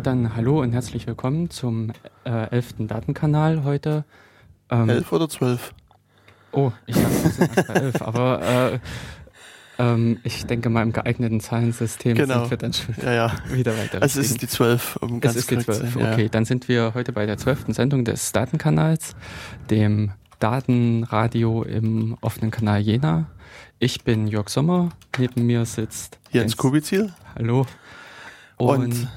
Ja, dann hallo und herzlich willkommen zum äh, 11. Datenkanal heute. Ähm, 11 oder 12? Oh, ich dachte, wir sind erst bei 11, aber äh, ähm, ich denke mal im geeigneten Zahlensystem genau. sind wir dann schon ja, ja. wieder weiter. Also es ist die 12, um Es ist die 12, okay. Ja. Dann sind wir heute bei der 12. Sendung des Datenkanals, dem Datenradio im offenen Kanal Jena. Ich bin Jörg Sommer, neben mir sitzt Jens, Jens Kubizil. Hallo. Und, Und,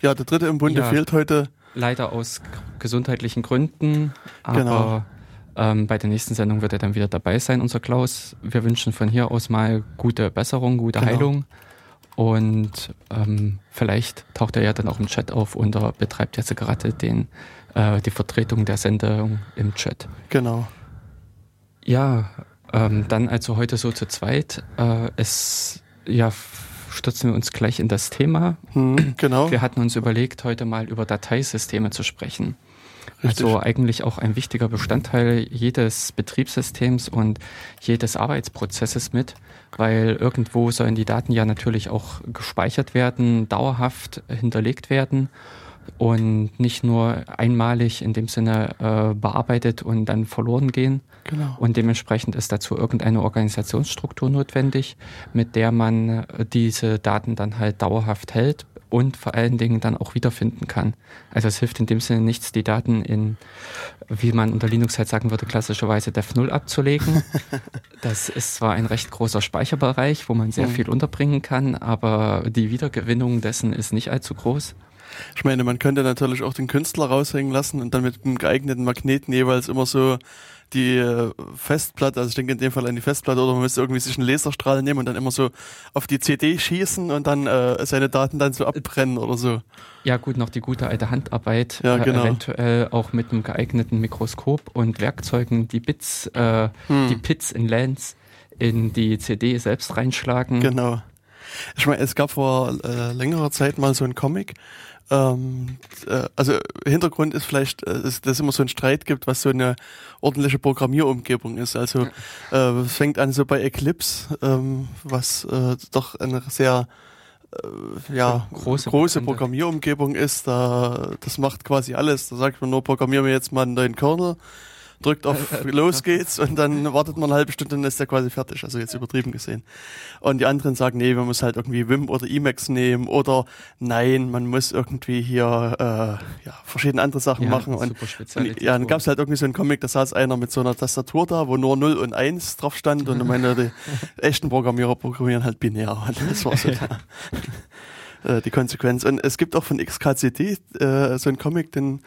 ja, der dritte im Bunde ja, fehlt heute. Leider aus gesundheitlichen Gründen, aber genau. ähm, bei der nächsten Sendung wird er dann wieder dabei sein, unser Klaus. Wir wünschen von hier aus mal gute Besserung, gute genau. Heilung. Und ähm, vielleicht taucht er ja dann auch im Chat auf und er betreibt jetzt gerade den, äh, die Vertretung der Sendung im Chat. Genau. Ja, ähm, dann also heute so zu zweit. Äh, es ja stürzen wir uns gleich in das Thema. Hm, genau. Wir hatten uns überlegt, heute mal über Dateisysteme zu sprechen. Richtig. Also eigentlich auch ein wichtiger Bestandteil jedes Betriebssystems und jedes Arbeitsprozesses mit, weil irgendwo sollen die Daten ja natürlich auch gespeichert werden, dauerhaft hinterlegt werden und nicht nur einmalig in dem Sinne äh, bearbeitet und dann verloren gehen. Genau. Und dementsprechend ist dazu irgendeine Organisationsstruktur notwendig, mit der man äh, diese Daten dann halt dauerhaft hält und vor allen Dingen dann auch wiederfinden kann. Also es hilft in dem Sinne nichts, die Daten in, wie man unter Linux halt sagen würde, klassischerweise Dev0 abzulegen. das ist zwar ein recht großer Speicherbereich, wo man sehr mhm. viel unterbringen kann, aber die Wiedergewinnung dessen ist nicht allzu groß. Ich meine, man könnte natürlich auch den Künstler raushängen lassen und dann mit einem geeigneten Magneten jeweils immer so die äh, Festplatte, also ich denke in dem Fall an die Festplatte, oder man müsste irgendwie sich einen Laserstrahl nehmen und dann immer so auf die CD schießen und dann äh, seine Daten dann so abbrennen oder so. Ja gut, noch die gute alte Handarbeit, ja, äh, genau. äh, eventuell auch mit einem geeigneten Mikroskop und Werkzeugen die Bits, äh, hm. die Pits in Lens in die CD selbst reinschlagen. Genau. Ich meine, es gab vor äh, längerer Zeit mal so einen Comic, ähm, äh, also Hintergrund ist vielleicht, äh, dass es immer so einen Streit gibt, was so eine ordentliche Programmierumgebung ist. Also äh, es fängt an so bei Eclipse, ähm, was äh, doch eine sehr äh, ja, große, große Programmierumgebung ist. Da, das macht quasi alles. Da sagt man nur, programmieren wir jetzt mal einen neuen Kernel drückt auf Los geht's und dann wartet man eine halbe Stunde und dann ist der quasi fertig. Also jetzt übertrieben gesehen. Und die anderen sagen, nee, man muss halt irgendwie Wim oder Emacs nehmen oder nein, man muss irgendwie hier äh, ja, verschiedene andere Sachen ja, machen. Und, und ja, dann gab's halt irgendwie so einen Comic, da saß einer mit so einer Tastatur da, wo nur 0 und 1 drauf stand und meine, die echten Programmierer programmieren halt binär. Und das war so da. Äh, die Konsequenz. Und es gibt auch von XKCD äh, so ein Comic, den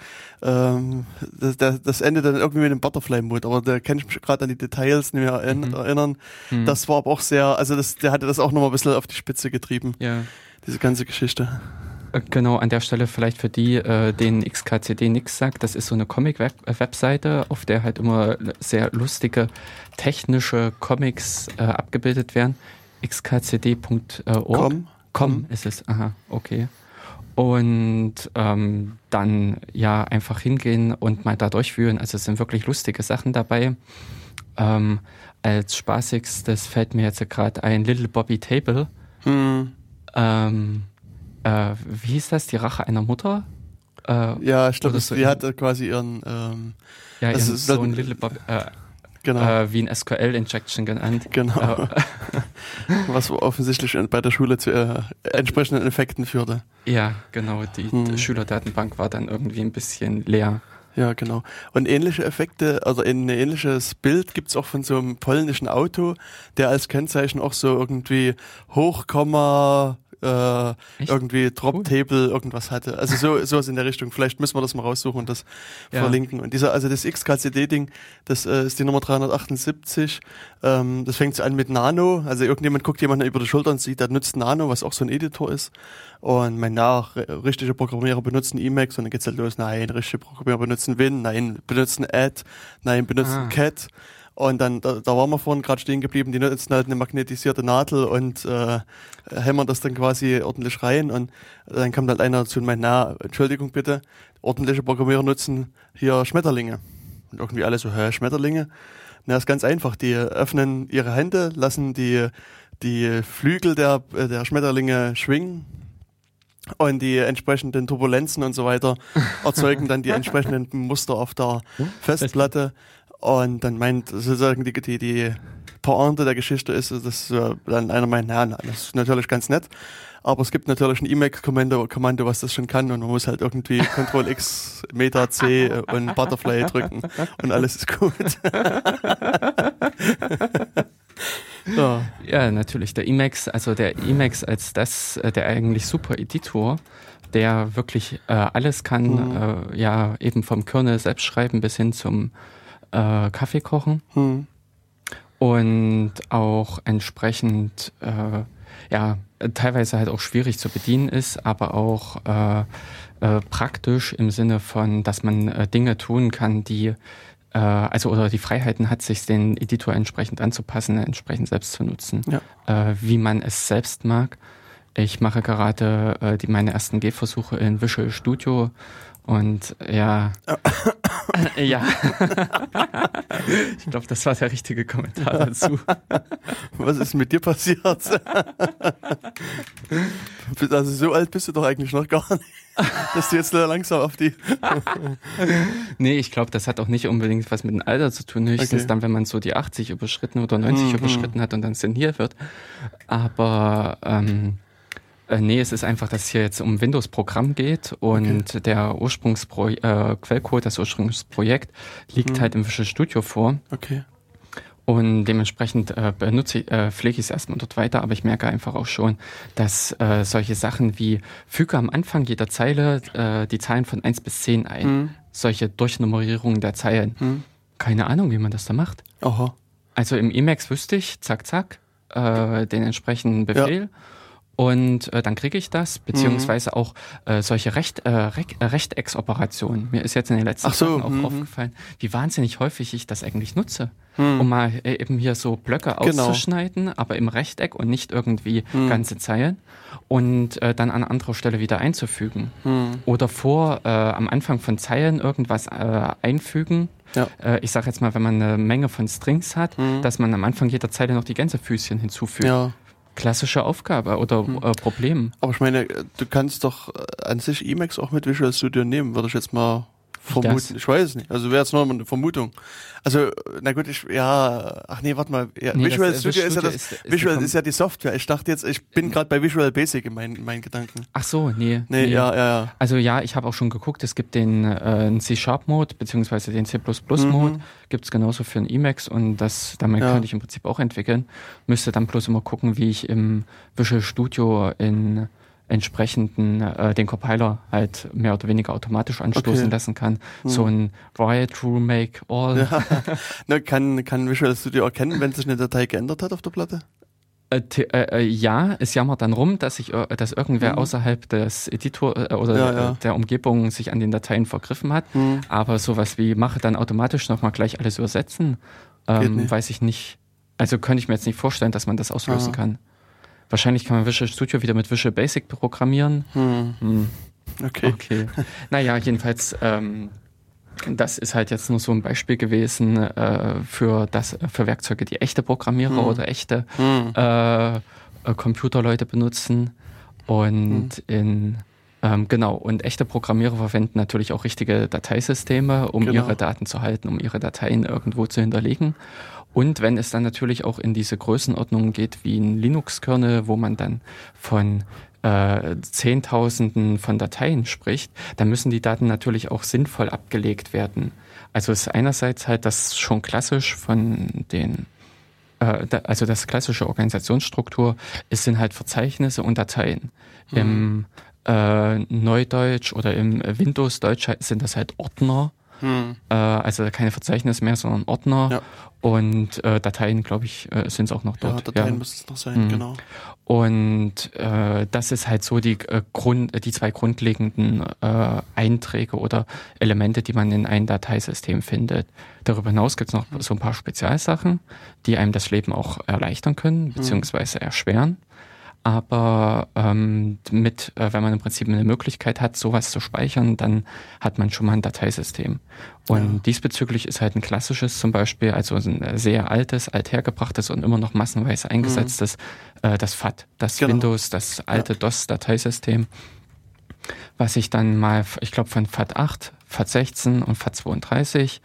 ähm, das, das endet dann irgendwie mit einem Butterfly-Mode, aber da kann ich mich gerade an die Details nicht mehr mhm. erinnern. Mhm. Das war aber auch sehr, also das, der hatte das auch nochmal ein bisschen auf die Spitze getrieben, ja. diese ganze Geschichte. Äh, genau, an der Stelle vielleicht für die, äh, denen XKCD nichts sagt, das ist so eine Comic-Webseite, auf der halt immer sehr lustige technische Comics äh, abgebildet werden. xkcd.org. Com mhm. ist es, aha, okay. Und ähm, dann ja einfach hingehen und mal da durchführen. Also es sind wirklich lustige Sachen dabei. Ähm, als spaßigstes fällt mir jetzt gerade ein Little Bobby Table. Hm. Ähm, äh, wie hieß das? Die Rache einer Mutter? Äh, ja, ich glaube, so die hatte quasi ihren ähm, ja, ihren Sohn Little Bobby, äh, genau. äh, wie ein SQL-Injection genannt. Genau. Was offensichtlich bei der Schule zu äh, entsprechenden Effekten führte. Ja, genau. Die, hm. die Schülerdatenbank war dann irgendwie ein bisschen leer. Ja, genau. Und ähnliche Effekte, also ein ähnliches Bild gibt's auch von so einem polnischen Auto, der als Kennzeichen auch so irgendwie Hochkomma äh, irgendwie Drop Table irgendwas hatte. Also so sowas in der Richtung. Vielleicht müssen wir das mal raussuchen und das ja. verlinken. Und dieser, also das XKCD-Ding, das äh, ist die Nummer 378. Ähm, das fängt an mit Nano. Also irgendjemand guckt jemanden über die Schulter und sieht, der nutzt Nano, was auch so ein Editor ist. Und mein nach richtige Programmierer benutzen Emacs und dann geht's halt los. Nein, richtige Programmierer benutzen Win. Nein, benutzen Add. Nein, benutzen ah. Cat. Und dann, da, da waren wir vorhin gerade stehen geblieben, die nutzen halt eine magnetisierte Nadel und äh, hämmern das dann quasi ordentlich rein. Und dann kommt halt einer zu und meint, na, Entschuldigung bitte, ordentliche Programmierer nutzen hier Schmetterlinge. Und irgendwie alle so, hä, Schmetterlinge? Na, ist ganz einfach. Die öffnen ihre Hände, lassen die, die Flügel der, der Schmetterlinge schwingen und die entsprechenden Turbulenzen und so weiter erzeugen dann die entsprechenden Muster auf der Festplatte. Und dann meint sozusagen die, die, die Pointe der Geschichte ist, dass dann einer meint, ja, das ist natürlich ganz nett, aber es gibt natürlich ein Emacs-Kommando, Kommando, was das schon kann und man muss halt irgendwie Ctrl X, Meta C und Butterfly drücken und alles ist gut. ja. ja, natürlich. Der Emacs, also der Emacs als das, äh, der eigentlich super Editor, der wirklich äh, alles kann, mhm. äh, ja, eben vom Kernel selbst schreiben bis hin zum äh, Kaffee kochen. Mhm. Und auch entsprechend, äh, ja, teilweise halt auch schwierig zu bedienen ist, aber auch äh, äh, praktisch im Sinne von, dass man äh, Dinge tun kann, die äh, also oder die Freiheiten hat, sich den Editor entsprechend anzupassen, entsprechend selbst zu nutzen, ja. wie man es selbst mag. Ich mache gerade äh, die, meine ersten Gehversuche in Visual Studio und ja, ja, ich glaube, das war der richtige Kommentar dazu. Was ist mit dir passiert? also so alt bist du doch eigentlich noch gar nicht, dass du jetzt langsam auf die. nee, ich glaube, das hat auch nicht unbedingt was mit dem Alter zu tun. Höchstens okay. dann, wenn man so die 80 überschritten oder 90 mhm. überschritten hat und dann sinniert wird. Aber ähm, äh, nee, es ist einfach, dass es hier jetzt um Windows-Programm geht und okay. der Ursprungspro äh, Quellcode, das Ursprungsprojekt liegt mhm. halt im Visual Studio vor. Okay. Und dementsprechend äh, benutze ich, äh, pflege ich es erstmal dort weiter, aber ich merke einfach auch schon, dass äh, solche Sachen wie füge am Anfang jeder Zeile äh, die Zahlen von 1 bis 10 ein, mhm. solche Durchnummerierungen der Zeilen. Mhm. Keine Ahnung, wie man das da macht. Aha. Also im Emacs wüsste ich, zack, zack, äh, den entsprechenden Befehl. Ja und äh, dann kriege ich das, beziehungsweise mhm. auch äh, solche Recht, äh, Re äh, Rechtecksoperationen. Mir ist jetzt in den letzten Ach so, Tagen auch mhm. aufgefallen, wie wahnsinnig häufig ich das eigentlich nutze. Mhm. Um mal äh, eben hier so Blöcke genau. auszuschneiden, aber im Rechteck und nicht irgendwie mhm. ganze Zeilen. Und äh, dann an anderer Stelle wieder einzufügen. Mhm. Oder vor, äh, am Anfang von Zeilen irgendwas äh, einfügen. Ja. Äh, ich sage jetzt mal, wenn man eine Menge von Strings hat, mhm. dass man am Anfang jeder Zeile noch die Gänsefüßchen hinzufügt. Ja klassische Aufgabe oder hm. äh, Problem. Aber ich meine, du kannst doch an sich Emacs auch mit Visual Studio nehmen, würde ich jetzt mal vermuten. Ich weiß nicht. Also wäre jetzt mal eine Vermutung. Also, na gut, ich, ja, ach nee, warte mal. Ja, nee, Visual das, Studio, ist ja das, ist, Visual ist ja die Software. Ich dachte jetzt, ich bin gerade bei Visual Basic in meinen, meinen Gedanken. Ach so, nee. Nee, nee. ja, ja, ja. Also ja, ich habe auch schon geguckt, es gibt den äh, C-Sharp-Mode, beziehungsweise den C++-Mode, mhm. gibt es genauso für ein Emacs und das, damit ja. könnte ich im Prinzip auch entwickeln. Müsste dann bloß immer gucken, wie ich im Visual Studio in entsprechenden äh, den Compiler halt mehr oder weniger automatisch anstoßen okay. lassen kann. Hm. So ein Write, True, Make, All. Ja. Na, kann, kann Visual Studio erkennen, wenn sich eine Datei geändert hat auf der Platte? Äh, äh, äh, ja, es jammert dann rum, dass sich, dass irgendwer mhm. außerhalb des Editor oder ja, ja. der Umgebung sich an den Dateien vergriffen hat. Mhm. Aber sowas wie mache dann automatisch nochmal gleich alles übersetzen, ähm, weiß ich nicht. Also könnte ich mir jetzt nicht vorstellen, dass man das auslösen Aha. kann. Wahrscheinlich kann man Visual Studio wieder mit Visual Basic programmieren. Hm. Hm. Okay. okay. naja, jedenfalls, ähm, das ist halt jetzt nur so ein Beispiel gewesen äh, für das, für Werkzeuge, die echte Programmierer hm. oder echte hm. äh, äh, Computerleute benutzen. Und hm. in ähm, genau, und echte Programmierer verwenden natürlich auch richtige Dateisysteme, um genau. ihre Daten zu halten, um ihre Dateien irgendwo zu hinterlegen. Und wenn es dann natürlich auch in diese Größenordnung geht wie ein Linux-Kernel, wo man dann von äh, Zehntausenden von Dateien spricht, dann müssen die Daten natürlich auch sinnvoll abgelegt werden. Also ist einerseits halt das schon klassisch von den äh, also das klassische Organisationsstruktur, es sind halt Verzeichnisse und Dateien. Mhm. Im äh, Neudeutsch oder im Windows-Deutsch sind das halt Ordner. Hm. Äh, also keine Verzeichnisse mehr, sondern Ordner. Ja. Und äh, Dateien, glaube ich, äh, sind es auch noch dort. Ja, Dateien ja. müssen es noch sein, mhm. genau. Und äh, das ist halt so die äh, Grund, die zwei grundlegenden äh, Einträge oder Elemente, die man in einem Dateisystem findet. Darüber hinaus gibt es noch mhm. so ein paar Spezialsachen, die einem das Leben auch erleichtern können, hm. beziehungsweise erschweren aber ähm, mit, äh, wenn man im Prinzip eine Möglichkeit hat, sowas zu speichern, dann hat man schon mal ein Dateisystem. Und ja. diesbezüglich ist halt ein klassisches zum Beispiel, also ein sehr altes, althergebrachtes und immer noch massenweise eingesetztes, mhm. äh, das FAT, das genau. Windows, das alte ja. DOS-Dateisystem. was ich dann mal, ich glaube von FAT8, FAT16 und FAT32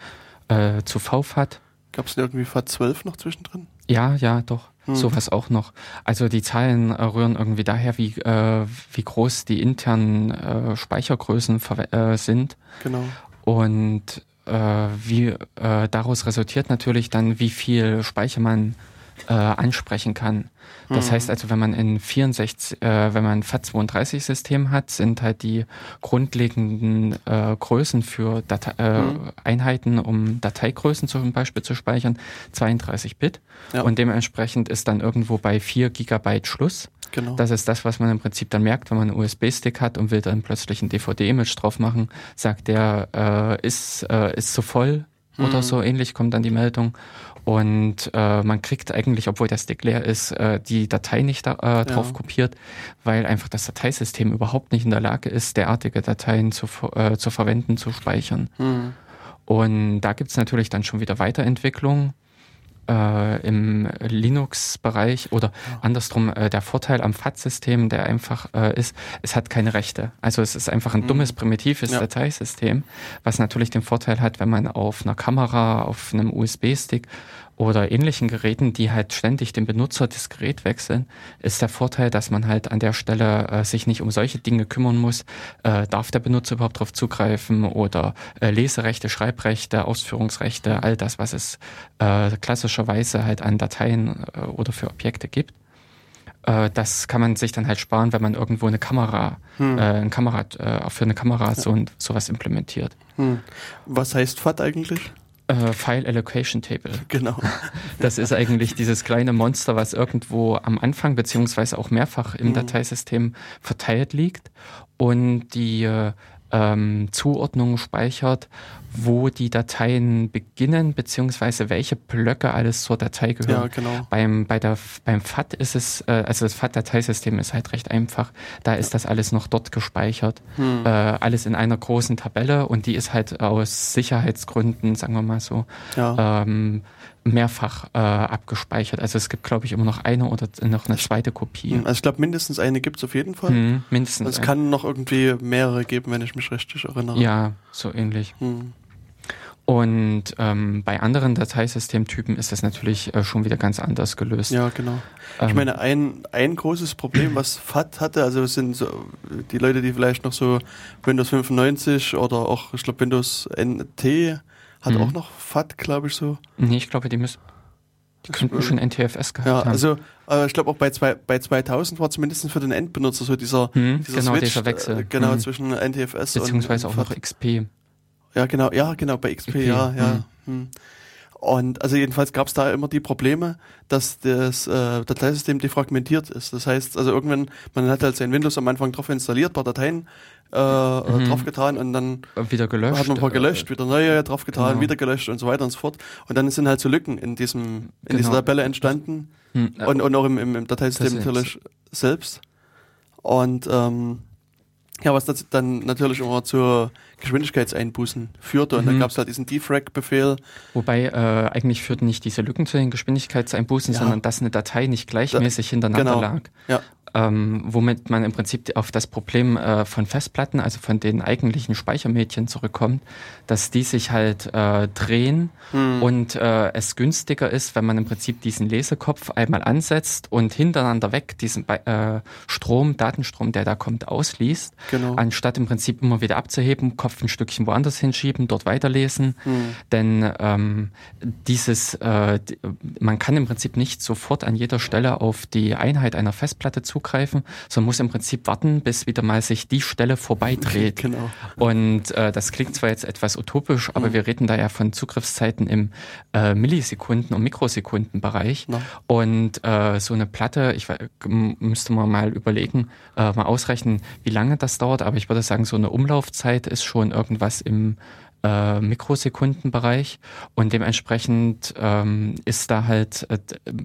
äh, zu VFAT. Gab es irgendwie FAT12 noch zwischendrin? Ja, ja, doch. Hm. Sowas auch noch. Also die Zahlen äh, rühren irgendwie daher, wie, äh, wie groß die internen äh, Speichergrößen äh, sind. Genau. Und äh, wie äh, daraus resultiert natürlich dann, wie viel Speicher man äh, ansprechen kann. Das mhm. heißt also, wenn man in 64, äh, wenn man FAT32-System hat, sind halt die grundlegenden äh, Größen für Date äh, mhm. Einheiten, um Dateigrößen zum Beispiel zu speichern, 32 Bit. Ja. Und dementsprechend ist dann irgendwo bei 4 Gigabyte Schluss. Genau. Das ist das, was man im Prinzip dann merkt, wenn man einen USB-Stick hat und will dann plötzlich ein DVD-Image drauf machen, sagt der, äh, ist, äh, ist zu voll. Oder so ähnlich, kommt dann die Meldung. Und äh, man kriegt eigentlich, obwohl der Stick leer ist, äh, die Datei nicht da, äh, drauf ja. kopiert, weil einfach das Dateisystem überhaupt nicht in der Lage ist, derartige Dateien zu, äh, zu verwenden, zu speichern. Mhm. Und da gibt's natürlich dann schon wieder Weiterentwicklungen äh, im Linux-Bereich oder ja. andersrum äh, der Vorteil am FAT-System, der einfach äh, ist, es hat keine Rechte. Also es ist einfach ein mhm. dummes, primitives ja. Dateisystem, was natürlich den Vorteil hat, wenn man auf einer Kamera, auf einem USB-Stick oder ähnlichen Geräten, die halt ständig den Benutzer das Gerät wechseln, ist der Vorteil, dass man halt an der Stelle äh, sich nicht um solche Dinge kümmern muss. Äh, darf der Benutzer überhaupt darauf zugreifen oder äh, Leserechte, Schreibrechte, Ausführungsrechte, all das, was es äh, klassischerweise halt an Dateien äh, oder für Objekte gibt. Äh, das kann man sich dann halt sparen, wenn man irgendwo eine Kamera, hm. äh, eine Kamera äh, für eine Kamera so sowas implementiert. Hm. Was heißt FAT eigentlich? Äh, File Allocation Table. Genau. Das ist eigentlich dieses kleine Monster, was irgendwo am Anfang beziehungsweise auch mehrfach im mhm. Dateisystem verteilt liegt und die äh, ähm, Zuordnung speichert, wo die Dateien beginnen, beziehungsweise welche Blöcke alles zur Datei gehören. Ja, genau. Beim, bei der, beim FAT ist es, äh, also das FAT-Dateisystem ist halt recht einfach. Da ist das alles noch dort gespeichert. Hm. Äh, alles in einer großen Tabelle und die ist halt aus Sicherheitsgründen, sagen wir mal so, ja. ähm, mehrfach äh, abgespeichert. Also es gibt, glaube ich, immer noch eine oder noch eine zweite Kopie. Hm, also ich glaube, mindestens eine gibt es auf jeden Fall. Hm, mindestens. Es kann noch irgendwie mehrere geben, wenn ich mich richtig erinnere. Ja, so ähnlich. Hm. Und ähm, bei anderen Dateisystemtypen ist das natürlich äh, schon wieder ganz anders gelöst. Ja, genau. Ähm, ich meine, ein, ein großes Problem, was FAT hatte, also sind so die Leute, die vielleicht noch so Windows 95 oder auch, ich glaube, Windows NT hat mhm. auch noch FAT, glaube ich, so. Nee, ich glaube, die müssen. Die könnten schon NTFS gehabt ja, haben. Also äh, ich glaube auch bei, zwei, bei 2000 war zumindest für den Endbenutzer so dieser, hm, dieser genau, Switch, dieser Wechsel. Äh, genau, hm. zwischen NTFS Beziehungsweise und, und auch noch XP. Ja, genau, ja, genau, bei XP, XP ja, ja. Hm. Und also jedenfalls gab es da immer die Probleme, dass das äh, Dateisystem defragmentiert ist. Das heißt, also irgendwann, man hat halt sein Windows am Anfang drauf installiert, paar Dateien äh, mhm. draufgetan und dann wieder gelöscht. Hat man ein paar gelöscht, wieder neue draufgetan, genau. wieder gelöscht und so weiter und so fort. Und dann sind halt so Lücken in diesem, in genau. dieser Tabelle entstanden mhm. und, und auch im, im, im Dateisystem natürlich selbst. Und ähm, ja, was das dann natürlich immer zur Geschwindigkeitseinbußen führte. Und mhm. dann gab es halt diesen Defrag-Befehl. Wobei äh, eigentlich führten nicht diese Lücken zu den Geschwindigkeitseinbußen, ja. sondern dass eine Datei nicht gleichmäßig da, hintereinander genau. lag. Ja ähm, womit man im Prinzip auf das Problem äh, von Festplatten, also von den eigentlichen Speichermädchen zurückkommt, dass die sich halt äh, drehen hm. und äh, es günstiger ist, wenn man im Prinzip diesen Lesekopf einmal ansetzt und hintereinander weg diesen äh, Strom, Datenstrom, der da kommt, ausliest, genau. anstatt im Prinzip immer wieder abzuheben, Kopf ein Stückchen woanders hinschieben, dort weiterlesen. Hm. Denn ähm, dieses, äh, man kann im Prinzip nicht sofort an jeder Stelle auf die Einheit einer Festplatte zu zugreifen, sondern muss im Prinzip warten, bis wieder mal sich die Stelle vorbeidreht. Genau. Und äh, das klingt zwar jetzt etwas utopisch, aber mhm. wir reden da ja von Zugriffszeiten im äh, Millisekunden- und Mikrosekundenbereich. Ja. Und äh, so eine Platte, ich müsste man mal überlegen, äh, mal ausrechnen, wie lange das dauert, aber ich würde sagen, so eine Umlaufzeit ist schon irgendwas im äh, äh, Mikrosekundenbereich und dementsprechend ähm, ist da halt äh,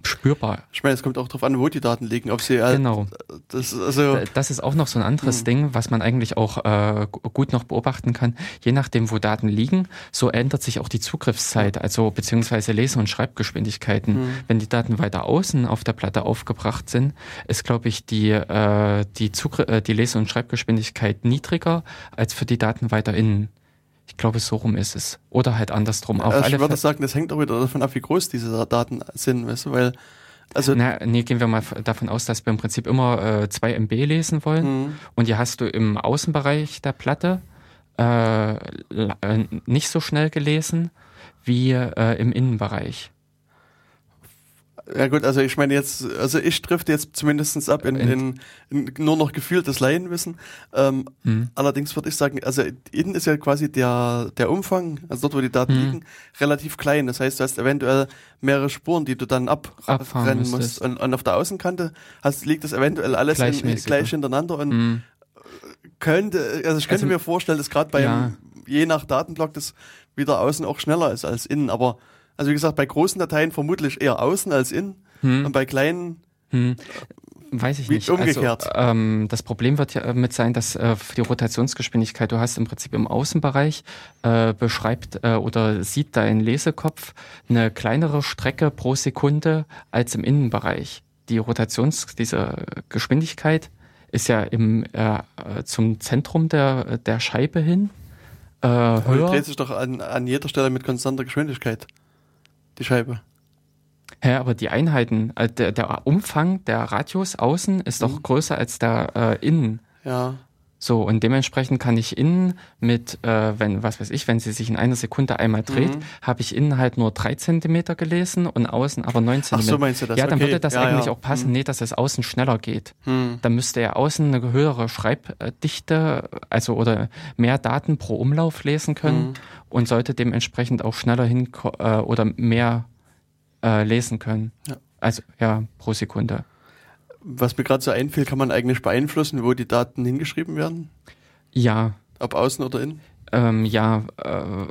spürbar. Ich meine, es kommt auch darauf an, wo die Daten liegen, ob sie halt, genau. Das, also das ist auch noch so ein anderes hm. Ding, was man eigentlich auch äh, gut noch beobachten kann. Je nachdem, wo Daten liegen, so ändert sich auch die Zugriffszeit, also beziehungsweise Lese- und Schreibgeschwindigkeiten. Hm. Wenn die Daten weiter außen auf der Platte aufgebracht sind, ist, glaube ich, die, äh, die, Zugr äh, die Lese- und Schreibgeschwindigkeit niedriger als für die Daten weiter innen. Ich glaube, so rum ist es. Oder halt andersrum. Auf also ich würde sagen, das hängt auch wieder davon ab, wie groß diese Daten sind, weißt du, weil also Na, nee, gehen wir mal davon aus, dass wir im Prinzip immer äh, 2 MB lesen wollen. Mhm. Und die hast du im Außenbereich der Platte äh, äh nicht so schnell gelesen wie äh, im Innenbereich. Ja gut, also ich meine jetzt, also ich trifft jetzt zumindestens ab in, in, in nur noch gefühltes Laienwissen. Ähm, hm. Allerdings würde ich sagen, also innen ist ja quasi der, der Umfang, also dort wo die Daten hm. liegen, relativ klein. Das heißt, du hast eventuell mehrere Spuren, die du dann abrennen musst. Und, und, auf der Außenkante hast, liegt das eventuell alles in, gleich hintereinander und hm. könnte, also ich könnte also, mir vorstellen, dass gerade bei ja. je nach Datenblock das wieder außen auch schneller ist als innen, aber also wie gesagt, bei großen Dateien vermutlich eher außen als innen hm. und bei kleinen hm. Weiß ich nicht. Umgekehrt. Also, ähm, das Problem wird ja mit sein, dass äh, die Rotationsgeschwindigkeit, du hast im Prinzip im Außenbereich, äh, beschreibt äh, oder sieht dein Lesekopf eine kleinere Strecke pro Sekunde als im Innenbereich. Die Rotations, diese Geschwindigkeit ist ja im, äh, zum Zentrum der, der Scheibe hin. Äh, höher. dreht sich doch an, an jeder Stelle mit konstanter Geschwindigkeit die Scheibe. Ja, aber die Einheiten, äh, der, der Umfang der Radius außen ist mhm. doch größer als der äh, innen. Ja. So, und dementsprechend kann ich innen mit, äh, wenn, was weiß ich, wenn sie sich in einer Sekunde einmal dreht, mhm. habe ich innen halt nur drei Zentimeter gelesen und außen aber neun Zentimeter. Ach so meinst du das? Ja, dann okay. würde das ja, eigentlich ja. auch passen, mhm. nee, dass es außen schneller geht. Mhm. Dann müsste er außen eine höhere Schreibdichte, also oder mehr Daten pro Umlauf lesen können mhm. und sollte dementsprechend auch schneller hin äh, oder mehr äh, lesen können. Ja. Also ja, pro Sekunde. Was mir gerade so einfiel, kann man eigentlich beeinflussen, wo die Daten hingeschrieben werden? Ja. Ob außen oder innen? Ähm, ja, äh,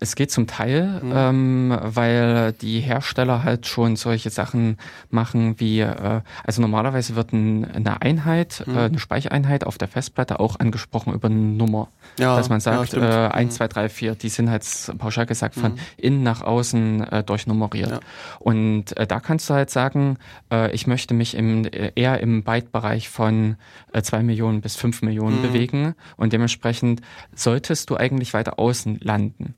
es geht zum Teil, mhm. ähm, weil die Hersteller halt schon solche Sachen machen wie, äh, also normalerweise wird ein, eine Einheit, mhm. äh, eine Speichereinheit auf der Festplatte auch angesprochen über eine Nummer. Ja, dass man sagt, ja, äh, 1, 2, 3, 4, die sind halt pauschal gesagt von mhm. innen nach außen äh, durchnummeriert. Ja. Und äh, da kannst du halt sagen, äh, ich möchte mich im, eher im Byte-Bereich von äh, 2 Millionen bis 5 Millionen mhm. bewegen und dementsprechend solltest du eigentlich weiter außen landen.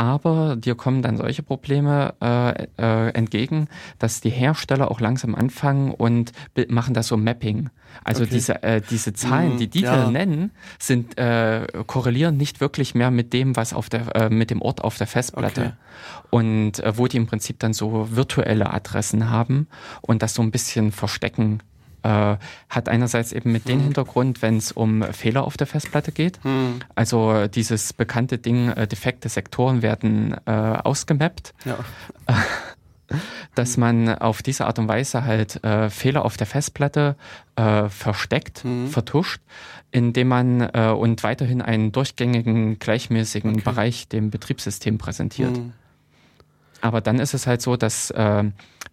Aber dir kommen dann solche Probleme äh, äh, entgegen, dass die Hersteller auch langsam anfangen und machen das so Mapping. Also okay. diese, äh, diese Zahlen, die die ja. nennen, sind äh, korrelieren nicht wirklich mehr mit dem, was auf der äh, mit dem Ort auf der Festplatte. Okay. Und äh, wo die im Prinzip dann so virtuelle Adressen haben und das so ein bisschen verstecken äh, hat einerseits eben mit hm. dem Hintergrund, wenn es um Fehler auf der Festplatte geht. Hm. Also dieses bekannte Ding, äh, defekte Sektoren werden äh, ausgemappt. Ja. dass man auf diese Art und Weise halt äh, Fehler auf der Festplatte äh, versteckt, mhm. vertuscht, indem man äh, und weiterhin einen durchgängigen, gleichmäßigen okay. Bereich dem Betriebssystem präsentiert. Mhm. Aber dann ist es halt so, dass äh,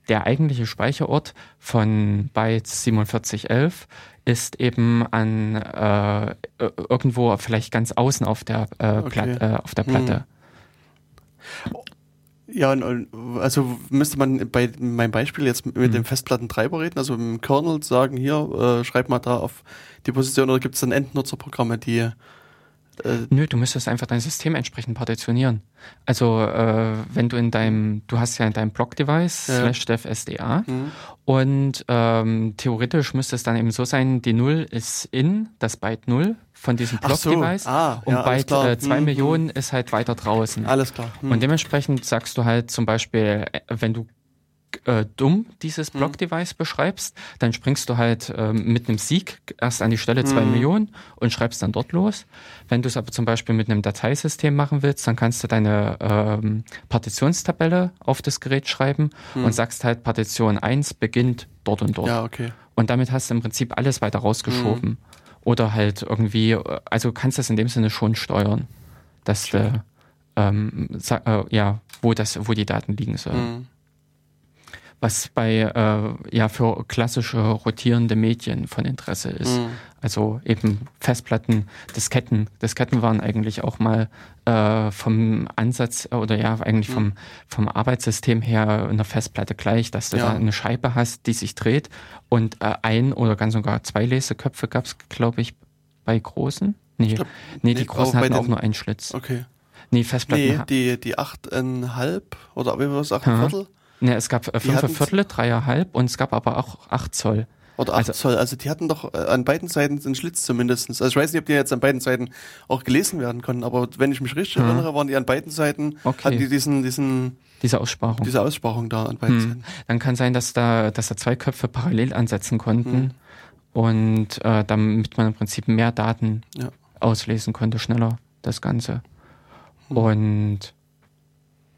der eigentliche Speicherort von Bytes 4711 ist eben an äh, irgendwo vielleicht ganz außen auf der, äh, okay. Plat äh, auf der Platte. Hm. Ja, also müsste man bei meinem Beispiel jetzt mit hm. dem Festplattentreiber reden, also im Kernel sagen, hier, äh, schreib mal da auf die Position oder gibt es dann Endnutzerprogramme, die äh, Nö, du müsstest einfach dein System entsprechend partitionieren. Also äh, wenn du in deinem, du hast ja in deinem Block-Device ja. slash dev SDA mhm. und ähm, theoretisch müsste es dann eben so sein, die 0 ist in, das Byte 0 von diesem Block-Device so. ah, und ja, Byte 2 äh, mhm. Millionen ist halt weiter draußen. Alles klar. Mhm. Und dementsprechend sagst du halt zum Beispiel, äh, wenn du äh, dumm dieses mhm. Block-Device mhm. beschreibst, dann springst du halt äh, mit einem Sieg erst an die Stelle zwei mhm. Millionen und schreibst dann dort los. Wenn du es aber zum Beispiel mit einem Dateisystem machen willst, dann kannst du deine ähm, Partitionstabelle auf das Gerät schreiben mhm. und sagst halt, Partition 1 beginnt dort und dort. Ja, okay. Und damit hast du im Prinzip alles weiter rausgeschoben. Mhm. Oder halt irgendwie, also kannst das in dem Sinne schon steuern, dass du ähm, äh, ja, wo das, wo die Daten liegen sollen. Was bei äh, ja für klassische rotierende Medien von Interesse ist. Mhm. Also eben Festplatten, Disketten. Disketten waren eigentlich auch mal äh, vom Ansatz oder ja eigentlich vom, mhm. vom Arbeitssystem her einer Festplatte gleich, dass du ja. da eine Scheibe hast, die sich dreht und äh, ein oder ganz sogar zwei Leseköpfe gab es, glaube ich, bei großen. Nee, glaub, nee, die nee, großen hatten auch nur einen Schlitz. Okay. Nee, Festplatten. Nee, die, die 8,5 oder wie war es, 8 Viertel? Nee, es gab äh, 5 Viertel, 3,5 und es gab aber auch 8 Zoll. Oder 8 also, Zoll. Also die hatten doch äh, an beiden Seiten einen Schlitz zumindest. Also ich weiß nicht, ob die jetzt an beiden Seiten auch gelesen werden konnten, aber wenn ich mich richtig mhm. erinnere, waren die an beiden Seiten, okay. hatten die diesen, diesen diese Aussparung. Diese Aussparung da an beiden hm. Seiten. Dann kann sein, dass da, dass da zwei Köpfe parallel ansetzen konnten hm. und äh, damit man im Prinzip mehr Daten ja. auslesen konnte, schneller das Ganze. Hm. Und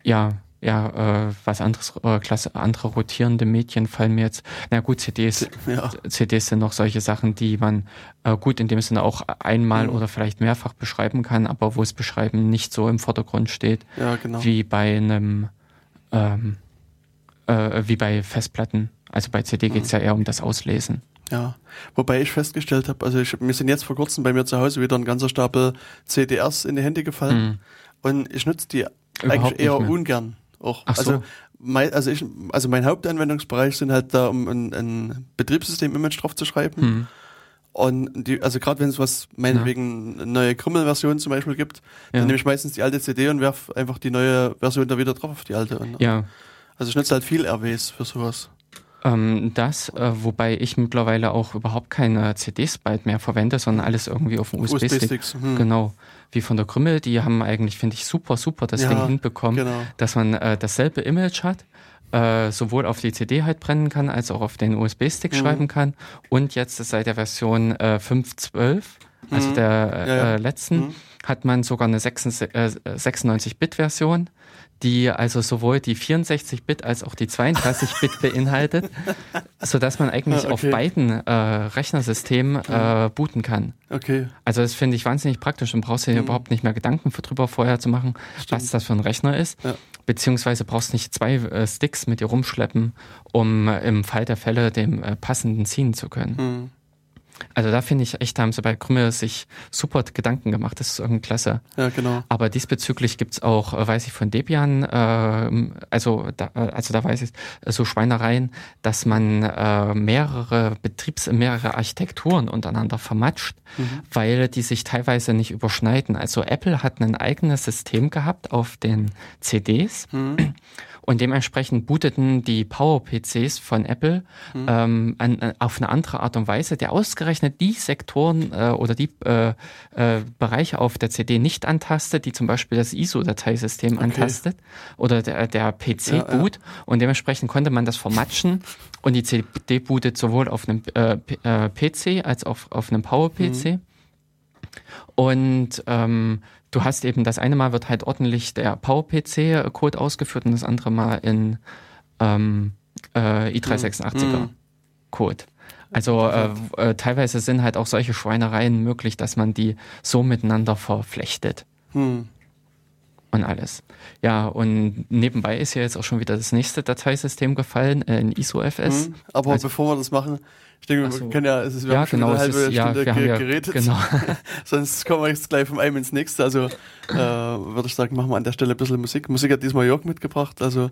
ja, ja, äh, was anderes, äh, Klasse, andere rotierende Medien fallen mir jetzt, na gut, CDs, ja. CDs sind noch solche Sachen, die man äh, gut in dem Sinne auch einmal mhm. oder vielleicht mehrfach beschreiben kann, aber wo es Beschreiben nicht so im Vordergrund steht, ja, genau. wie bei einem, ähm, äh, wie bei Festplatten. Also bei CD geht es ja eher um das Auslesen. Ja, wobei ich festgestellt habe, also ich, mir sind jetzt vor kurzem bei mir zu Hause wieder ein ganzer Stapel CDRs in die Hände gefallen mhm. und ich nutze die Überhaupt eigentlich eher ungern auch. Ach also, so. mein, also, ich, also mein Hauptanwendungsbereich sind halt da, um ein, ein Betriebssystem-Image drauf zu schreiben. Hm. Und die, also gerade wenn es was meinetwegen ja. eine neue Krümmel-Version zum Beispiel gibt, dann nehme ich meistens die alte CD und werfe einfach die neue Version da wieder drauf auf die alte. Und, ja. Also ich nutze halt viel RWs für sowas. Ähm, das, äh, wobei ich mittlerweile auch überhaupt keine CDs bald mehr verwende, sondern alles irgendwie auf dem USB-Stick. USB hm. Genau. Wie von der Krümmel, die haben eigentlich, finde ich, super, super das ja, Ding hinbekommen, genau. dass man äh, dasselbe Image hat, äh, sowohl auf die CD halt brennen kann, als auch auf den USB-Stick mhm. schreiben kann. Und jetzt seit der Version äh, 5.12, also mhm. der äh, ja, ja. letzten, mhm. hat man sogar eine 96-Bit-Version äh, die also sowohl die 64-Bit als auch die 32-Bit beinhaltet, so dass man eigentlich ah, okay. auf beiden äh, Rechnersystemen äh, booten kann. Okay. Also das finde ich wahnsinnig praktisch und brauchst dir mhm. überhaupt nicht mehr Gedanken für, drüber vorher zu machen, Stimmt. was das für ein Rechner ist. Ja. Beziehungsweise brauchst nicht zwei äh, Sticks mit dir rumschleppen, um äh, im Fall der Fälle dem äh, passenden ziehen zu können. Mhm. Also da finde ich echt, da haben sie bei Krümmel sich super Gedanken gemacht. Das ist irgendwie klasse. Ja, genau. Aber diesbezüglich gibt's auch, äh, weiß ich von Debian, äh, also da, äh, also da weiß ich so Schweinereien, dass man äh, mehrere Betriebs-, mehrere Architekturen untereinander vermatscht, mhm. weil die sich teilweise nicht überschneiden. Also Apple hat ein eigenes System gehabt auf den CDs. Mhm. Und dementsprechend booteten die Power-PCs von Apple mhm. ähm, an, an, auf eine andere Art und Weise, der ausgerechnet die Sektoren äh, oder die äh, äh, Bereiche auf der CD nicht antastet, die zum Beispiel das ISO-Dateisystem okay. antastet oder der, der PC-Boot. Ja, ja. Und dementsprechend konnte man das vermatchen und die CD bootet sowohl auf einem äh, PC äh, als auch auf einem Power-PC. Mhm. Und ähm, du hast eben das eine Mal wird halt ordentlich der PowerPC-Code ausgeführt und das andere Mal in ähm, äh, i386er mhm. Code. Also äh, äh, teilweise sind halt auch solche Schweinereien möglich, dass man die so miteinander verflechtet. Mhm. Und alles. Ja, und nebenbei ist ja jetzt auch schon wieder das nächste Dateisystem gefallen, äh, in ISOFS. Mhm. Aber also, bevor wir das machen, ich denke, so. wir können ja, es ist, wir ja, genau, eine halbe ist, Stunde ja, ge geredet. Genau. Sonst kommen wir jetzt gleich vom einen ins nächste. Also äh, würde ich sagen, machen wir an der Stelle ein bisschen Musik. Musik hat diesmal Jörg mitgebracht, also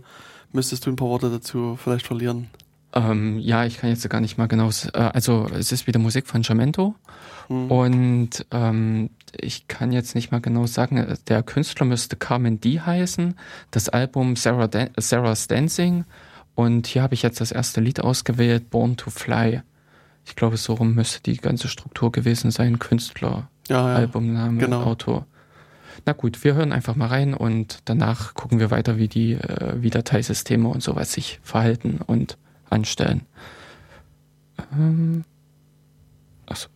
müsstest du ein paar Worte dazu vielleicht verlieren. Ähm, ja, ich kann jetzt gar nicht mal genau. Äh, also es ist wieder Musik von Jamento. Hm. Und ähm, ich kann jetzt nicht mal genau sagen, der Künstler müsste Carmen D heißen. Das Album Sarah Dan Sarah's Dancing. Und hier habe ich jetzt das erste Lied ausgewählt, Born to Fly. Ich glaube, so rum müsste die ganze Struktur gewesen sein. Künstler, ja, ja. Albumname, genau. Autor. Na gut, wir hören einfach mal rein und danach gucken wir weiter, wie die äh, wie Dateisysteme und sowas sich verhalten und anstellen. Ähm, achso.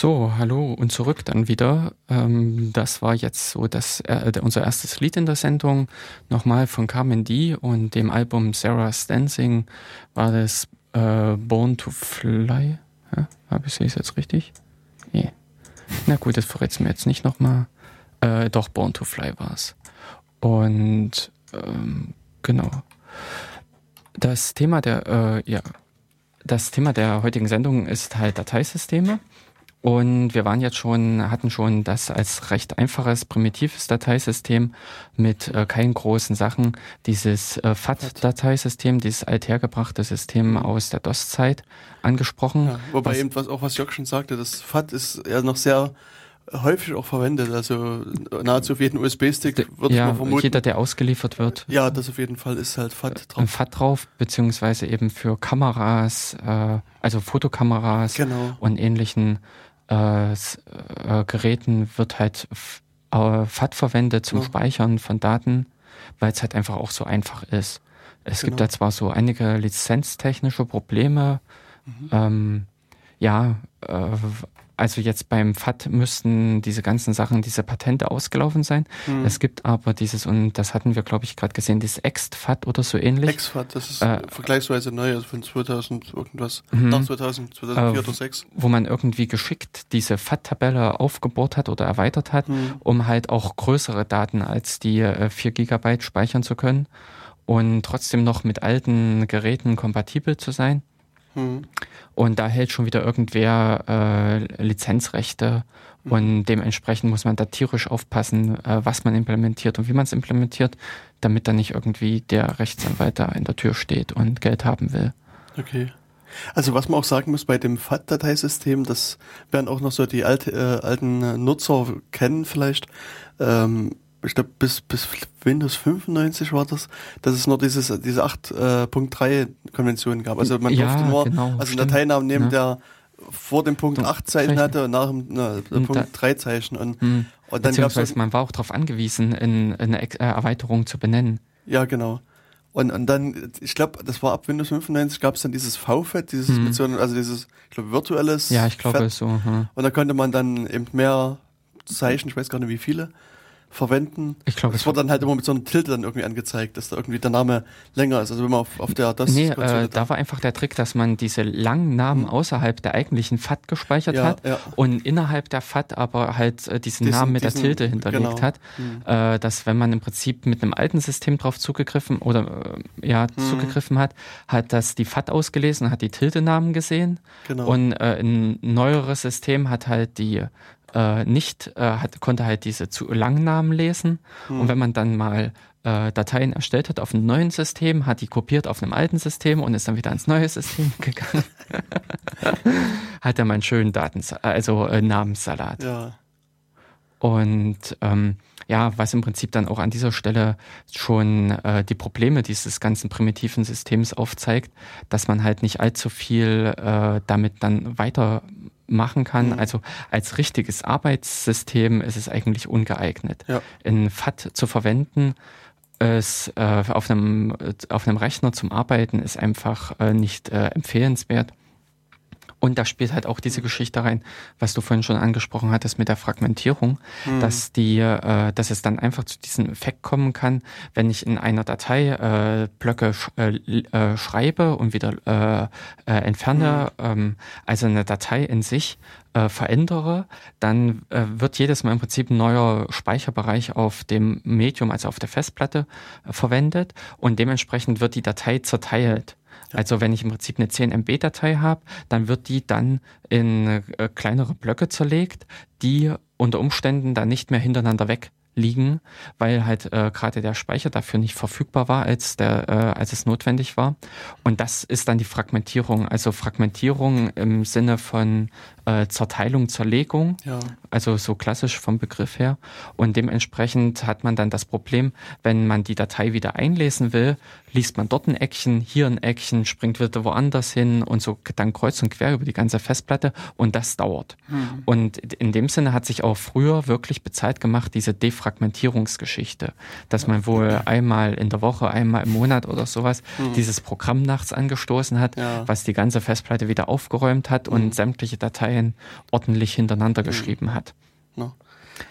So, hallo und zurück dann wieder. Ähm, das war jetzt so das, äh, unser erstes Lied in der Sendung. Nochmal von Carmen D und dem Album Sarah's Dancing war das äh, Born to Fly. Ja, Habe ich es jetzt richtig? Nee. Na gut, das verrät mir jetzt nicht nochmal. Äh, doch, Born to Fly war es. Und ähm, genau. Das Thema der, äh, ja, das Thema der heutigen Sendung ist halt Dateisysteme. Und wir waren jetzt schon, hatten schon das als recht einfaches, primitives Dateisystem mit äh, keinen großen Sachen, dieses äh, FAT-Dateisystem, dieses althergebrachte System aus der DOS-Zeit angesprochen. Ja, wobei was, eben, was auch was Jörg schon sagte, das FAT ist ja noch sehr häufig auch verwendet. Also nahezu auf jedem USB-Stick wird ja, man vermuten. Jeder, der ausgeliefert wird. Ja, das auf jeden Fall ist halt FAT drauf. FAT drauf, beziehungsweise eben für Kameras, äh, also Fotokameras genau. und ähnlichen äh, äh, Geräten wird halt äh, FAT verwendet zum ja. Speichern von Daten, weil es halt einfach auch so einfach ist. Es genau. gibt da zwar so einige lizenztechnische Probleme, mhm. ähm, ja, äh, also jetzt beim FAT müssten diese ganzen Sachen, diese Patente ausgelaufen sein. Mhm. Es gibt aber dieses, und das hatten wir, glaube ich, gerade gesehen, dieses EXT-FAT oder so ähnlich. EXT-FAT, das ist äh, vergleichsweise neu, also von 2000 irgendwas, mhm. nach 2000, 2004 äh, oder 2006. Wo man irgendwie geschickt diese FAT-Tabelle aufgebohrt hat oder erweitert hat, mhm. um halt auch größere Daten als die äh, 4 Gigabyte speichern zu können und trotzdem noch mit alten Geräten kompatibel zu sein. Mhm. Und da hält schon wieder irgendwer äh, Lizenzrechte mhm. und dementsprechend muss man da tierisch aufpassen, äh, was man implementiert und wie man es implementiert, damit dann nicht irgendwie der Rechtsanwalt da in der Tür steht und Geld haben will. Okay. Also was man auch sagen muss bei dem FAT-Dateisystem, das werden auch noch so die alte, äh, alten Nutzer kennen vielleicht. Ähm, ich glaube, bis, bis Windows 95 war das, dass es nur dieses, diese 8.3 äh, gab. Also man ja, durfte nur genau, also einen Dateinamen nehmen, ja. der vor dem Punkt 8 Zeichen hatte und nach dem ne, Punkt da, 3 Zeichen. Und, hm. und dann Beziehungsweise man war auch darauf angewiesen, in, in eine äh, Erweiterung zu benennen. Ja, genau. Und, und dann, ich glaube, das war ab Windows 95 gab es dann dieses VFET, dieses hm. mit so, also dieses, ich glaube, virtuelles. Ja, ich glaube so. Hm. Und da konnte man dann eben mehr Zeichen, ich weiß gar nicht wie viele, verwenden. Ich glaube, es wird dann halt immer mit so einem Tilde dann irgendwie angezeigt, dass da irgendwie der Name länger ist. Also wenn man auf, auf der das Nee, äh, da war einfach der Trick, dass man diese langen Namen mhm. außerhalb der eigentlichen FAT gespeichert ja, hat ja. und innerhalb der FAT aber halt äh, diesen, diesen, Namen mit diesen, der Tilde hinterlegt genau. hat. Mhm. Äh, dass wenn man im Prinzip mit einem alten System drauf zugegriffen oder äh, ja mhm. zugegriffen hat, hat das die FAT ausgelesen, hat die Tilde-Namen gesehen genau. und äh, ein neueres System hat halt die äh, nicht, äh, hat, konnte halt diese zu langen Namen lesen. Hm. Und wenn man dann mal äh, Dateien erstellt hat auf einem neuen System, hat die kopiert auf einem alten System und ist dann wieder ans neue System gegangen, hat er mal einen schönen Datens also äh, Namenssalat. Ja. Und ähm, ja, was im Prinzip dann auch an dieser Stelle schon äh, die Probleme dieses ganzen primitiven Systems aufzeigt, dass man halt nicht allzu viel äh, damit dann weiter machen kann. Mhm. Also als richtiges Arbeitssystem ist es eigentlich ungeeignet. Ja. In FAT zu verwenden, es äh, auf, einem, auf einem Rechner zum Arbeiten ist einfach äh, nicht äh, empfehlenswert. Und da spielt halt auch diese Geschichte rein, was du vorhin schon angesprochen hattest mit der Fragmentierung, mhm. dass die, äh, dass es dann einfach zu diesem Effekt kommen kann, wenn ich in einer Datei äh, Blöcke sch äh, äh schreibe und wieder äh, äh, entferne, mhm. ähm, also eine Datei in sich verändere, dann wird jedes Mal im Prinzip ein neuer Speicherbereich auf dem Medium, also auf der Festplatte, verwendet und dementsprechend wird die Datei zerteilt. Also wenn ich im Prinzip eine 10 MB Datei habe, dann wird die dann in äh, kleinere Blöcke zerlegt, die unter Umständen dann nicht mehr hintereinander weg liegen, weil halt äh, gerade der Speicher dafür nicht verfügbar war, als der, äh, als es notwendig war. Und das ist dann die Fragmentierung. Also Fragmentierung im Sinne von äh, Zerteilung, Zerlegung, ja. also so klassisch vom Begriff her. Und dementsprechend hat man dann das Problem, wenn man die Datei wieder einlesen will, liest man dort ein Eckchen, hier ein Eckchen, springt wieder woanders hin und so dann kreuz und quer über die ganze Festplatte und das dauert. Mhm. Und in dem Sinne hat sich auch früher wirklich bezahlt gemacht, diese Defragmentierungsgeschichte, dass man wohl einmal in der Woche, einmal im Monat oder sowas mhm. dieses Programm nachts angestoßen hat, ja. was die ganze Festplatte wieder aufgeräumt hat mhm. und sämtliche Dateien Dateien ordentlich hintereinander mhm. geschrieben hat.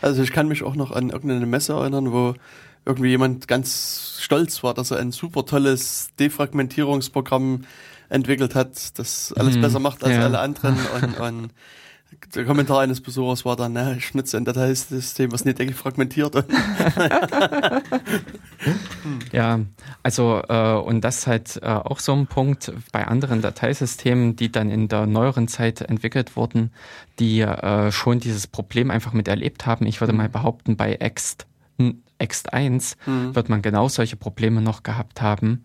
Also ich kann mich auch noch an irgendeine Messe erinnern, wo irgendwie jemand ganz stolz war, dass er ein super tolles Defragmentierungsprogramm entwickelt hat, das alles hm, besser macht als ja. alle anderen und, und der Kommentar eines Besuchers war dann, na, ich nutze ein Dateisystem, was nicht fragmentiert. ja, also äh, und das ist halt äh, auch so ein Punkt bei anderen Dateisystemen, die dann in der neueren Zeit entwickelt wurden, die äh, schon dieses Problem einfach mit erlebt haben. Ich würde mal behaupten, bei Ext, Ext 1 mhm. wird man genau solche Probleme noch gehabt haben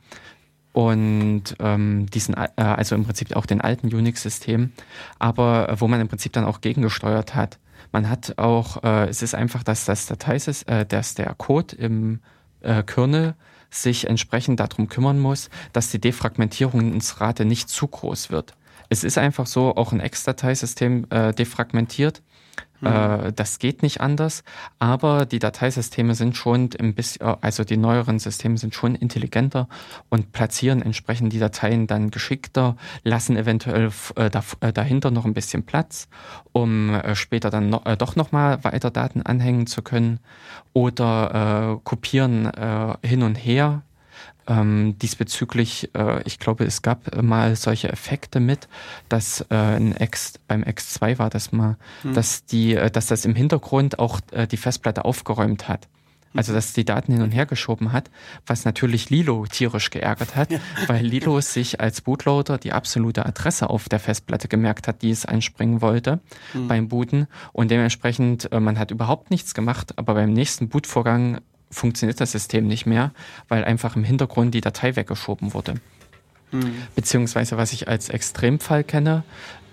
und ähm, diesen, äh, also im Prinzip auch den alten Unix-System, aber äh, wo man im Prinzip dann auch gegengesteuert hat. Man hat auch, äh, es ist einfach, dass das Dateisys, äh, dass der Code im äh, Kernel sich entsprechend darum kümmern muss, dass die Defragmentierungsrate nicht zu groß wird. Es ist einfach so, auch ein Ex-Dateisystem äh, defragmentiert Mhm. Äh, das geht nicht anders, aber die Dateisysteme sind schon ein bisschen, äh, also die neueren Systeme sind schon intelligenter und platzieren entsprechend die Dateien dann geschickter, lassen eventuell äh, dahinter noch ein bisschen Platz, um später dann noch, doch nochmal weiter Daten anhängen zu können oder kopieren hin und her ähm, diesbezüglich, äh, ich glaube, es gab mal solche Effekte mit, dass äh, ein X, beim X2 war das mal, hm. dass die, äh, dass das im Hintergrund auch äh, die Festplatte aufgeräumt hat. Also, dass die Daten hin und her geschoben hat, was natürlich Lilo tierisch geärgert hat, ja. weil Lilo sich als Bootloader die absolute Adresse auf der Festplatte gemerkt hat, die es einspringen wollte mhm. beim Booten. Und dementsprechend, äh, man hat überhaupt nichts gemacht, aber beim nächsten Bootvorgang funktioniert das System nicht mehr, weil einfach im Hintergrund die Datei weggeschoben wurde. Mhm. Beziehungsweise, was ich als Extremfall kenne,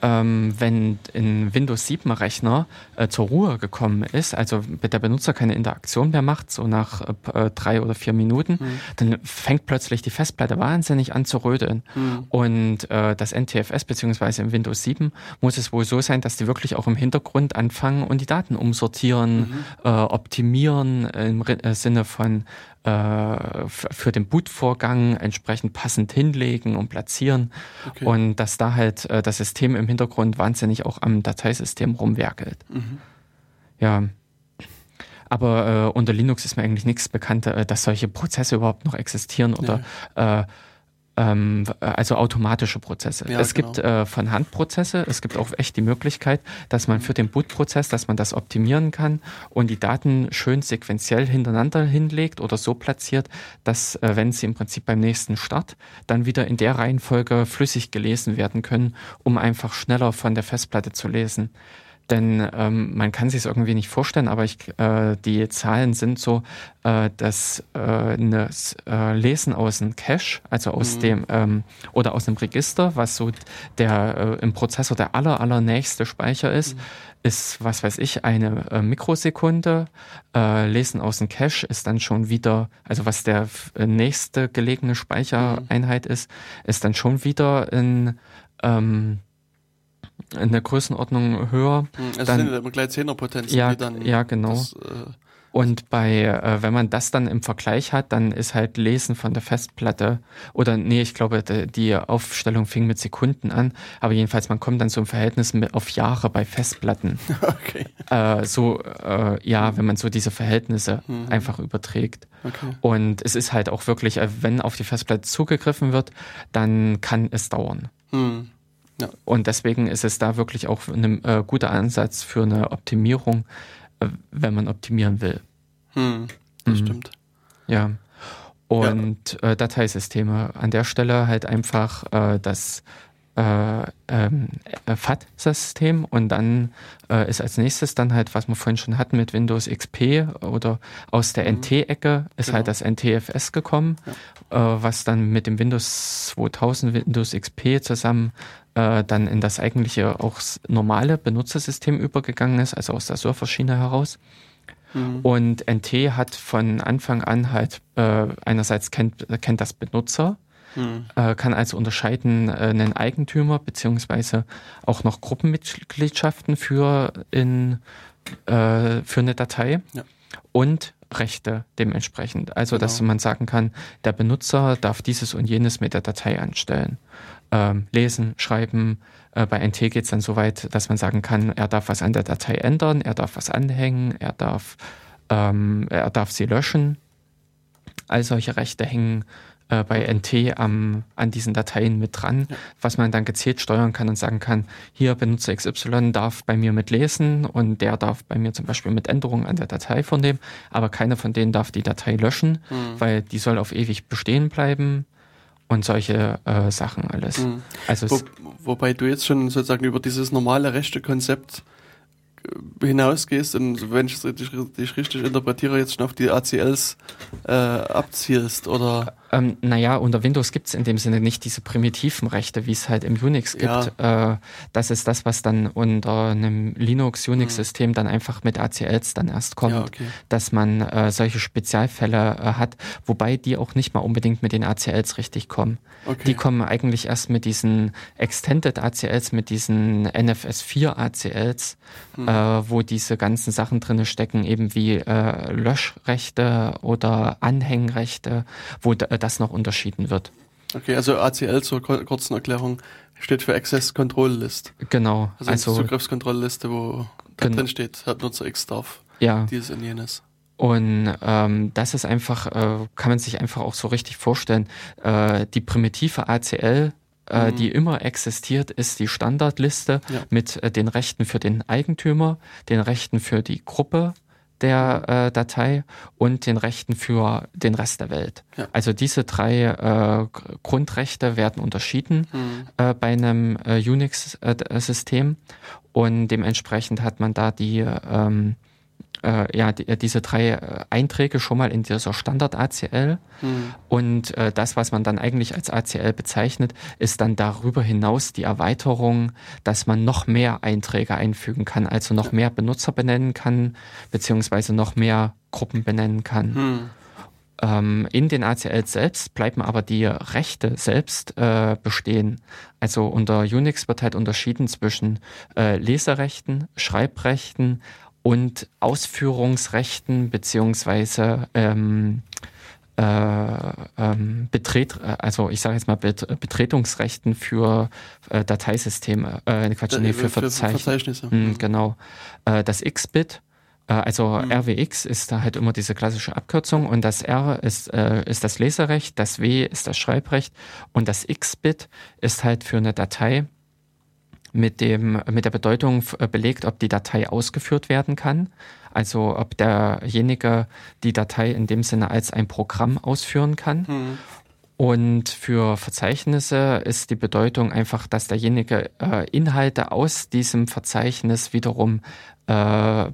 ähm, wenn ein Windows 7 Rechner äh, zur Ruhe gekommen ist, also der Benutzer keine Interaktion mehr macht, so nach äh, drei oder vier Minuten, mhm. dann fängt plötzlich die Festplatte wahnsinnig an zu rödeln. Mhm. Und äh, das NTFS beziehungsweise im Windows 7 muss es wohl so sein, dass die wirklich auch im Hintergrund anfangen und die Daten umsortieren, mhm. äh, optimieren im äh, Sinne von äh, für den Bootvorgang entsprechend passend hinlegen und platzieren okay. und dass da halt äh, das System im Hintergrund wahnsinnig auch am Dateisystem rumwerkelt. Mhm. Ja. Aber äh, unter Linux ist mir eigentlich nichts bekannt, äh, dass solche Prozesse überhaupt noch existieren oder ja. Äh, ähm, also automatische Prozesse. Ja, es genau. gibt äh, von Hand Prozesse, es gibt auch echt die Möglichkeit, dass man für den Boot-Prozess, dass man das optimieren kann und die Daten schön sequenziell hintereinander hinlegt oder so platziert, dass äh, wenn sie im Prinzip beim nächsten Start dann wieder in der Reihenfolge flüssig gelesen werden können, um einfach schneller von der Festplatte zu lesen. Denn ähm, man kann sich es irgendwie nicht vorstellen, aber ich, äh, die Zahlen sind so, äh, dass äh, eine äh, Lesen aus einem Cache, also aus mhm. dem ähm, oder aus einem Register, was so der äh, im Prozessor der aller allernächste Speicher ist, mhm. ist was weiß ich eine äh, Mikrosekunde. Äh, Lesen aus dem Cache ist dann schon wieder, also was der äh, nächste gelegene Speichereinheit mhm. ist, ist dann schon wieder in ähm, eine Größenordnung höher. Hm, also dann, sind immer gleich Zehnerpotenzen, ja, die dann ja, genau. Das, äh, und bei, äh, wenn man das dann im Vergleich hat, dann ist halt Lesen von der Festplatte oder nee, ich glaube, die Aufstellung fing mit Sekunden an, aber jedenfalls man kommt dann so im Verhältnis auf Jahre bei Festplatten. Okay. Äh, so, äh, ja, wenn man so diese Verhältnisse mhm. einfach überträgt. Okay. Und es ist halt auch wirklich, äh, wenn auf die Festplatte zugegriffen wird, dann kann es dauern. Mhm. Ja. Und deswegen ist es da wirklich auch ein äh, guter Ansatz für eine Optimierung, äh, wenn man optimieren will. Hm, das mhm. stimmt. Ja. Und ja. Äh, Dateisysteme. An der Stelle halt einfach äh, das äh, ähm, FAT-System und dann äh, ist als nächstes dann halt, was wir vorhin schon hatten mit Windows XP oder aus der mhm. NT-Ecke ist genau. halt das NTFS gekommen, ja. äh, was dann mit dem Windows 2000 Windows XP zusammen äh, dann in das eigentliche auch normale Benutzersystem übergegangen ist, also aus der Surferschiene heraus. Mhm. Und NT hat von Anfang an halt äh, einerseits kennt, kennt das Benutzer, mhm. äh, kann also unterscheiden äh, einen Eigentümer beziehungsweise auch noch Gruppenmitgliedschaften für in äh, für eine Datei ja. und Rechte dementsprechend. Also genau. dass man sagen kann, der Benutzer darf dieses und jenes mit der Datei anstellen. Ähm, lesen, schreiben, äh, bei NT geht es dann so weit, dass man sagen kann, er darf was an der Datei ändern, er darf was anhängen, er darf, ähm, er darf sie löschen. All solche Rechte hängen äh, bei NT am, an diesen Dateien mit dran, ja. was man dann gezielt steuern kann und sagen kann, hier Benutzer XY darf bei mir mitlesen und der darf bei mir zum Beispiel mit Änderungen an der Datei vornehmen, aber keiner von denen darf die Datei löschen, mhm. weil die soll auf ewig bestehen bleiben und solche äh, Sachen alles. Mhm. Also Wo, wobei du jetzt schon sozusagen über dieses normale rechte Konzept äh, hinausgehst und wenn ich dich, dich richtig interpretiere, jetzt schon auf die ACLs äh, abzielst oder ähm, naja, unter Windows gibt es in dem Sinne nicht diese primitiven Rechte, wie es halt im Unix gibt. Ja. Äh, das ist das, was dann unter einem Linux-Unix-System mhm. dann einfach mit ACLs dann erst kommt, ja, okay. dass man äh, solche Spezialfälle äh, hat, wobei die auch nicht mal unbedingt mit den ACLs richtig kommen. Okay. Die kommen eigentlich erst mit diesen Extended ACLs, mit diesen NFS4 ACLs, mhm. Äh, wo diese ganzen Sachen drinne stecken, eben wie äh, Löschrechte oder Anhängrechte, wo das noch unterschieden wird. Okay, also ACL zur kurzen Erklärung steht für Access Control List. Genau. Also, also Zugriffskontrollliste, wo da drin steht, hat Nutzer X darf. Ja. Dieses und jenes. Und ähm, das ist einfach, äh, kann man sich einfach auch so richtig vorstellen. Äh, die primitive ACL, äh, mhm. die immer existiert, ist die Standardliste ja. mit äh, den Rechten für den Eigentümer, den Rechten für die Gruppe, der äh, Datei und den Rechten für den Rest der Welt. Ja. Also diese drei äh, Grundrechte werden unterschieden mhm. äh, bei einem äh, Unix-System und dementsprechend hat man da die ähm, äh, ja, die, diese drei äh, Einträge schon mal in dieser Standard-ACL. Mhm. Und äh, das, was man dann eigentlich als ACL bezeichnet, ist dann darüber hinaus die Erweiterung, dass man noch mehr Einträge einfügen kann, also noch mehr Benutzer benennen kann, beziehungsweise noch mehr Gruppen benennen kann. Mhm. In den ACLs selbst bleiben aber die Rechte selbst äh, bestehen. Also unter Unix wird halt unterschieden zwischen äh, Leserechten, Schreibrechten und Ausführungsrechten beziehungsweise ähm, äh, ähm, Betret, also ich sage jetzt mal Bet Betretungsrechten für äh, Dateisysteme, äh, Quatsch, nee, für, für, Verzeichn für Verzeichnisse. Mhm, genau. Äh, das X-Bit, äh, also mhm. RWX ist da halt immer diese klassische Abkürzung und das R ist, äh, ist das Leserecht, das W ist das Schreibrecht und das X-Bit ist halt für eine Datei mit, dem, mit der Bedeutung äh, belegt, ob die Datei ausgeführt werden kann. Also ob derjenige die Datei in dem Sinne als ein Programm ausführen kann. Mhm. Und für Verzeichnisse ist die Bedeutung einfach, dass derjenige äh, Inhalte aus diesem Verzeichnis wiederum äh, äh,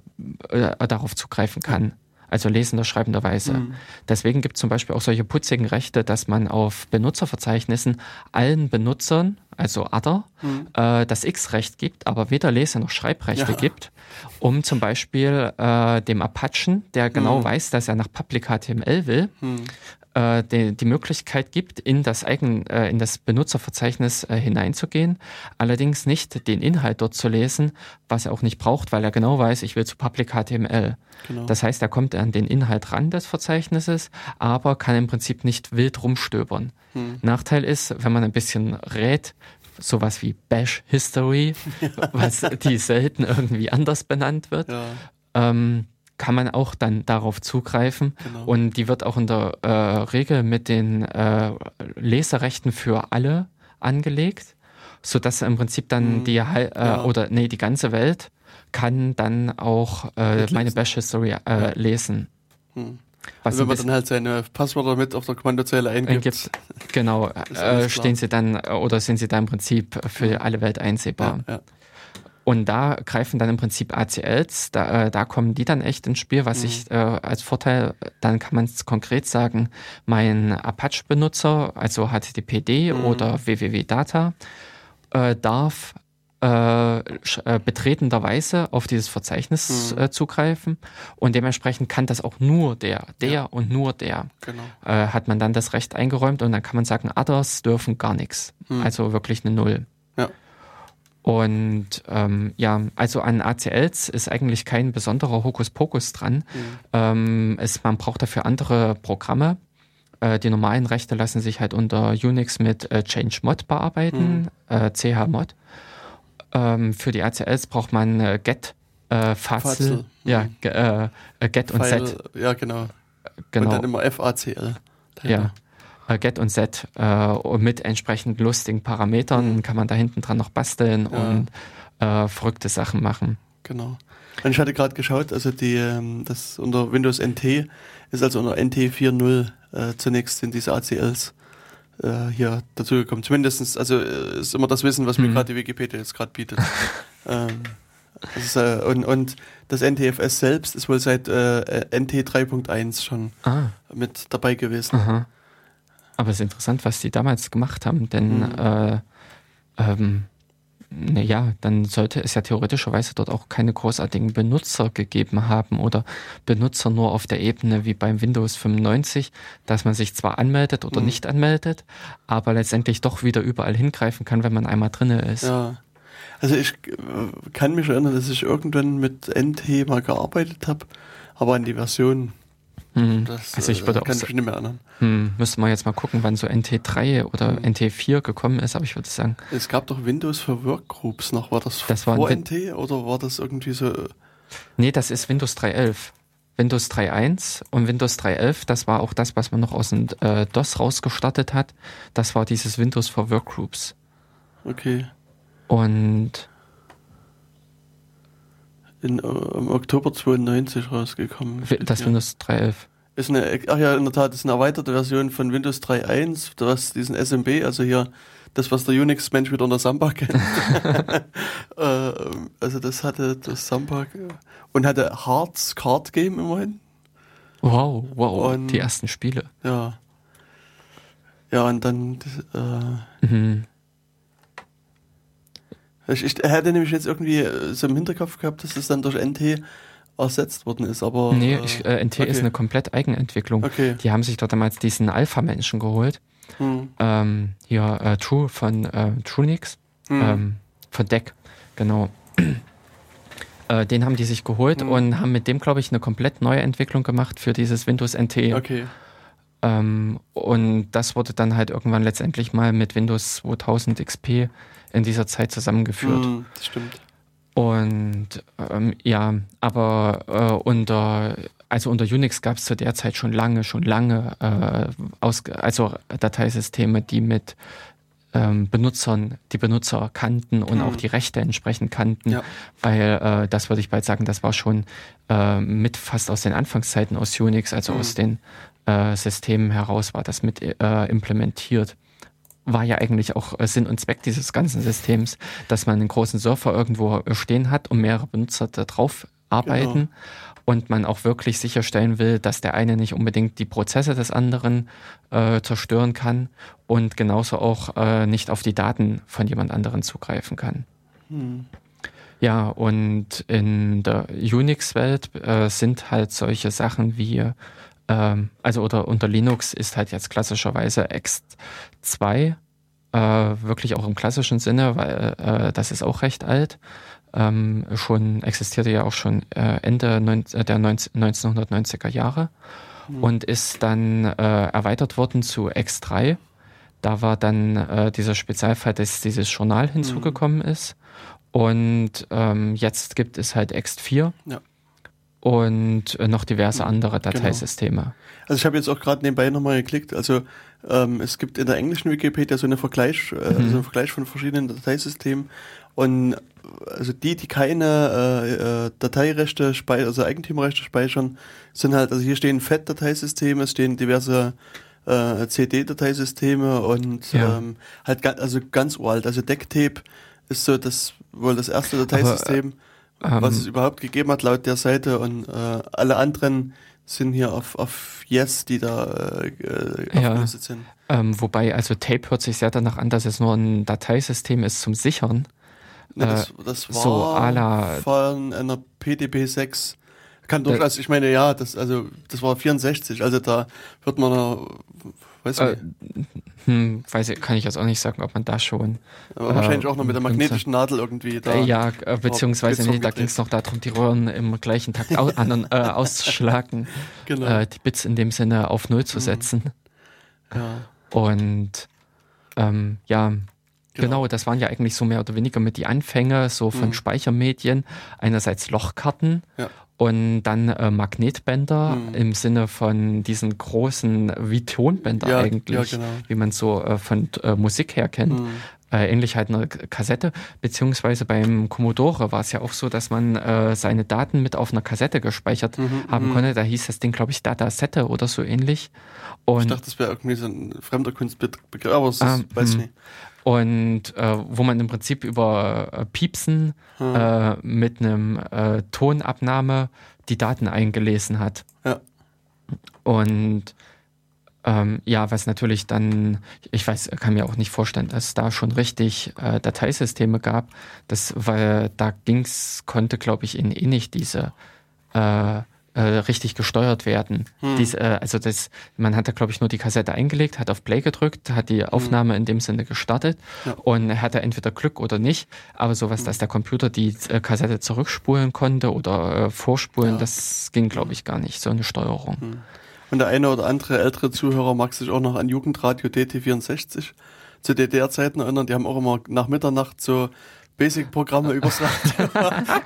darauf zugreifen kann also lesender, schreibender Weise. Mhm. Deswegen gibt es zum Beispiel auch solche putzigen Rechte, dass man auf Benutzerverzeichnissen allen Benutzern, also Other, mhm. äh, das X-Recht gibt, aber weder Lese- noch Schreibrechte ja. gibt, um zum Beispiel äh, dem Apachen, der genau mhm. weiß, dass er nach Public HTML will, mhm. Äh, die, die Möglichkeit gibt, in das eigen, äh, in das Benutzerverzeichnis äh, hineinzugehen, allerdings nicht den Inhalt dort zu lesen, was er auch nicht braucht, weil er genau weiß, ich will zu Public HTML. Genau. Das heißt, er kommt an den Inhalt ran des Verzeichnisses, aber kann im Prinzip nicht wild rumstöbern. Hm. Nachteil ist, wenn man ein bisschen rät, sowas wie Bash History, was die selten irgendwie anders benannt wird. Ja. Ähm, kann man auch dann darauf zugreifen. Genau. Und die wird auch in der äh, Regel mit den äh, Leserechten für alle angelegt, sodass im Prinzip dann mhm. die äh, ja. oder nee, die ganze Welt kann dann auch äh, meine Bash History äh, ja. lesen. Mhm. Was wenn man dann halt seine Passwörter mit auf der Kommandozeile eingibt. eingibt genau, äh, stehen sie dann oder sind sie da im Prinzip für alle Welt einsehbar. Ja. Und da greifen dann im Prinzip ACLs, da, äh, da kommen die dann echt ins Spiel, was mhm. ich äh, als Vorteil, dann kann man es konkret sagen, mein Apache-Benutzer, also HTTPD mhm. oder www-Data, äh, darf äh, äh, betretenderweise auf dieses Verzeichnis mhm. äh, zugreifen und dementsprechend kann das auch nur der, der ja. und nur der. Genau. Hat man dann das Recht eingeräumt und dann kann man sagen, others dürfen gar nichts. Mhm. Also wirklich eine Null. Und ähm, ja, also an ACLs ist eigentlich kein besonderer Hokuspokus dran. Mhm. Ähm, es, man braucht dafür andere Programme. Äh, die normalen Rechte lassen sich halt unter Unix mit äh, ChangeMod bearbeiten, mhm. äh, CHMod. Ähm, für die ACLs braucht man äh, Get, äh, Fazl, mhm. ja, äh, äh, Get und File, Set. Ja, genau. genau. Und dann immer FACL. Ja. Äh, Get und Set äh, mit entsprechend lustigen Parametern mhm. kann man da hinten dran noch basteln ja. und äh, verrückte Sachen machen. Genau. Und ich hatte gerade geschaut, also die, ähm, das unter Windows NT ist also unter NT 4.0 äh, zunächst sind diese ACLs äh, hier dazugekommen. Zumindestens, also äh, ist immer das Wissen, was mhm. mir gerade die Wikipedia jetzt gerade bietet. ähm, ist, äh, und, und das NTFS selbst ist wohl seit äh, NT 3.1 schon ah. mit dabei gewesen. Aha. Aber es ist interessant, was die damals gemacht haben, denn mhm. äh, ähm, naja, dann sollte es ja theoretischerweise dort auch keine großartigen Benutzer gegeben haben oder Benutzer nur auf der Ebene wie beim Windows 95, dass man sich zwar anmeldet oder mhm. nicht anmeldet, aber letztendlich doch wieder überall hingreifen kann, wenn man einmal drinne ist. Ja. Also ich äh, kann mich erinnern, dass ich irgendwann mit NT mal gearbeitet habe, aber an die Version hm. Das, also ich würde äh, kann auch nicht mehr erinnern. Hm, müsste man jetzt mal gucken, wann so NT3 oder hm. NT4 gekommen ist, aber ich würde sagen. Es gab doch Windows für Workgroups noch. War das, das vor NT oder war das irgendwie so? Nee, das ist Windows 3.11. Windows 3.1 und Windows 3.11, das war auch das, was man noch aus dem äh, DOS rausgestattet hat. Das war dieses Windows for Workgroups. Okay. Und in, äh, im Oktober 92 rausgekommen. Das ja. Windows 3.11. Ist eine, ach ja, in der Tat, ist eine erweiterte Version von Windows 3.1, was diesen SMB, also hier das, was der Unix-Mensch wieder unter Samba kennt. äh, also das hatte das Samba und hatte Hearts Card Game immerhin. Wow, wow, und, die ersten Spiele. Ja. Ja, und dann äh, mhm. Ich, ich hätte nämlich jetzt irgendwie äh, so im Hinterkopf gehabt, dass es dann durch NT ersetzt worden ist, aber. Nee, ich, äh, NT okay. ist eine komplett Eigenentwicklung. Okay. Die haben sich dort damals diesen Alpha-Menschen geholt. Hm. Ähm, hier, äh, True von äh, Trunix, hm. ähm, von Deck, genau. äh, den haben die sich geholt hm. und haben mit dem, glaube ich, eine komplett neue Entwicklung gemacht für dieses Windows NT. Okay. Ähm, und das wurde dann halt irgendwann letztendlich mal mit Windows 2000 XP in dieser Zeit zusammengeführt. Mm, das stimmt. Und ähm, ja, aber äh, unter also unter Unix gab es zu der Zeit schon lange, schon lange äh, aus, also Dateisysteme, die mit ähm, Benutzern, die Benutzer kannten und mhm. auch die Rechte entsprechend kannten, ja. weil äh, das würde ich bald sagen, das war schon äh, mit fast aus den Anfangszeiten aus Unix, also mhm. aus den äh, Systemen heraus war das mit äh, implementiert war ja eigentlich auch äh, Sinn und Zweck dieses ganzen Systems, dass man einen großen Server irgendwo äh, stehen hat und mehrere Benutzer da drauf arbeiten genau. und man auch wirklich sicherstellen will, dass der eine nicht unbedingt die Prozesse des anderen äh, zerstören kann und genauso auch äh, nicht auf die Daten von jemand anderen zugreifen kann. Hm. Ja, und in der Unix-Welt äh, sind halt solche Sachen wie ähm, also oder unter Linux ist halt jetzt klassischerweise Ext2 äh, wirklich auch im klassischen Sinne, weil äh, das ist auch recht alt. Ähm, schon existierte ja auch schon äh, Ende neun, äh, der 19, 1990er Jahre mhm. und ist dann äh, erweitert worden zu X3. Da war dann äh, dieser Spezialfall, dass dieses Journal hinzugekommen mhm. ist. Und ähm, jetzt gibt es halt X4. Ja und noch diverse mhm. andere genau. Dateisysteme. Also ich habe jetzt auch gerade nebenbei nochmal geklickt. Also ähm, es gibt in der englischen Wikipedia so eine Vergleich, äh, mhm. also einen Vergleich von verschiedenen Dateisystemen und also die, die keine äh, äh, Dateirechte speichern, also Eigentümerrechte speichern, sind halt, also hier stehen FAT-Dateisysteme, es stehen diverse äh, CD-Dateisysteme und ja. ähm, halt also ganz uralt. Also Decktape ist so das wohl das erste Dateisystem. Aber, ähm, was es überhaupt gegeben hat laut der Seite und äh, alle anderen sind hier auf, auf Yes, die da äh, äh ja, sind. Ähm, wobei, also Tape hört sich sehr danach an, dass es nur ein Dateisystem ist zum Sichern. Ne, das, das war so la, von einer PDP 6. Kann durchaus, ich meine, ja, das, also, das war 64, also da wird man, weiß äh, hm, weiß ich, kann ich jetzt auch nicht sagen, ob man da schon. Aber äh, wahrscheinlich auch noch mit der magnetischen Nadel irgendwie da. Äh, ja, äh, beziehungsweise nee, da ging es noch darum, die Röhren im gleichen Takt au an, äh, auszuschlagen. Genau. Äh, die Bits in dem Sinne auf Null zu mhm. setzen. Ja. Und ähm, ja, Genau. genau. das waren ja eigentlich so mehr oder weniger mit die Anfänge so von mhm. Speichermedien. Einerseits Lochkarten ja und dann äh, Magnetbänder mhm. im Sinne von diesen großen wie Tonbänder ja, eigentlich, ja, genau. wie man so äh, von äh, Musik her kennt. Mhm. Äh, ähnlich halt eine Kassette, beziehungsweise beim Commodore war es ja auch so, dass man äh, seine Daten mit auf einer Kassette gespeichert mhm, haben mhm. konnte. Da hieß das Ding, glaube ich, Datasette oder so ähnlich. Und ich dachte, das wäre irgendwie so ein fremder Kunstbegriff, aber das ähm, weiß ich nicht und äh, wo man im Prinzip über äh, Piepsen hm. äh, mit einem äh, Tonabnahme die Daten eingelesen hat. Ja. Und ähm, ja, was natürlich dann, ich weiß, kann mir auch nicht vorstellen, dass es da schon richtig äh, Dateisysteme gab. Das, weil da ging's, konnte, glaube ich, in eh nicht diese äh, richtig gesteuert werden. Hm. Dies, äh, also das, man hat da glaube ich nur die Kassette eingelegt, hat auf Play gedrückt, hat die hm. Aufnahme hm. in dem Sinne gestartet ja. und hatte entweder Glück oder nicht. Aber sowas, hm. dass der Computer die äh, Kassette zurückspulen konnte oder äh, vorspulen, ja. das ging glaube ich gar nicht. So eine Steuerung. Hm. Und der eine oder andere ältere Zuhörer mag sich auch noch an Jugendradio DT64 zu DDR-Zeiten erinnern. Die haben auch immer nach Mitternacht so Basic-Programme übers Radio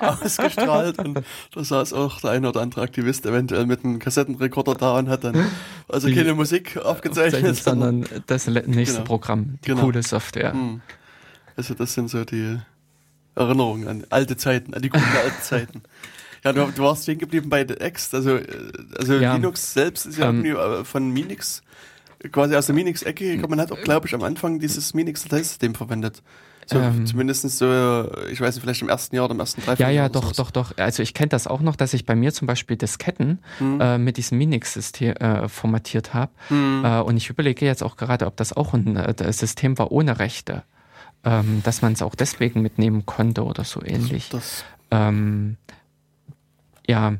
ausgestrahlt und da saß auch der eine oder andere Aktivist eventuell mit einem Kassettenrekorder da und hat dann also die keine Musik aufgezeichnet, sondern das nächste genau. Programm, die genau. coole Software. Hm. Also das sind so die Erinnerungen an alte Zeiten, an die guten alten Zeiten. Ja, du, du warst stehen geblieben bei Ext, also, also ja. Linux selbst ist ja ähm, äh, von Minix quasi aus der Minix-Ecke gekommen. Man hat auch, glaube ich, am Anfang dieses Minix-Dateisystem verwendet. So, ähm, zumindest so, ich weiß nicht, vielleicht im ersten Jahr oder im ersten Dreiviertel. Ja, ja, doch, doch, doch. Also ich kenne das auch noch, dass ich bei mir zum Beispiel Disketten hm. äh, mit diesem Minix-System äh, formatiert habe. Hm. Äh, und ich überlege jetzt auch gerade, ob das auch ein äh, System war ohne Rechte. Ähm, dass man es auch deswegen mitnehmen konnte oder so ähnlich. Das, das ähm, ja,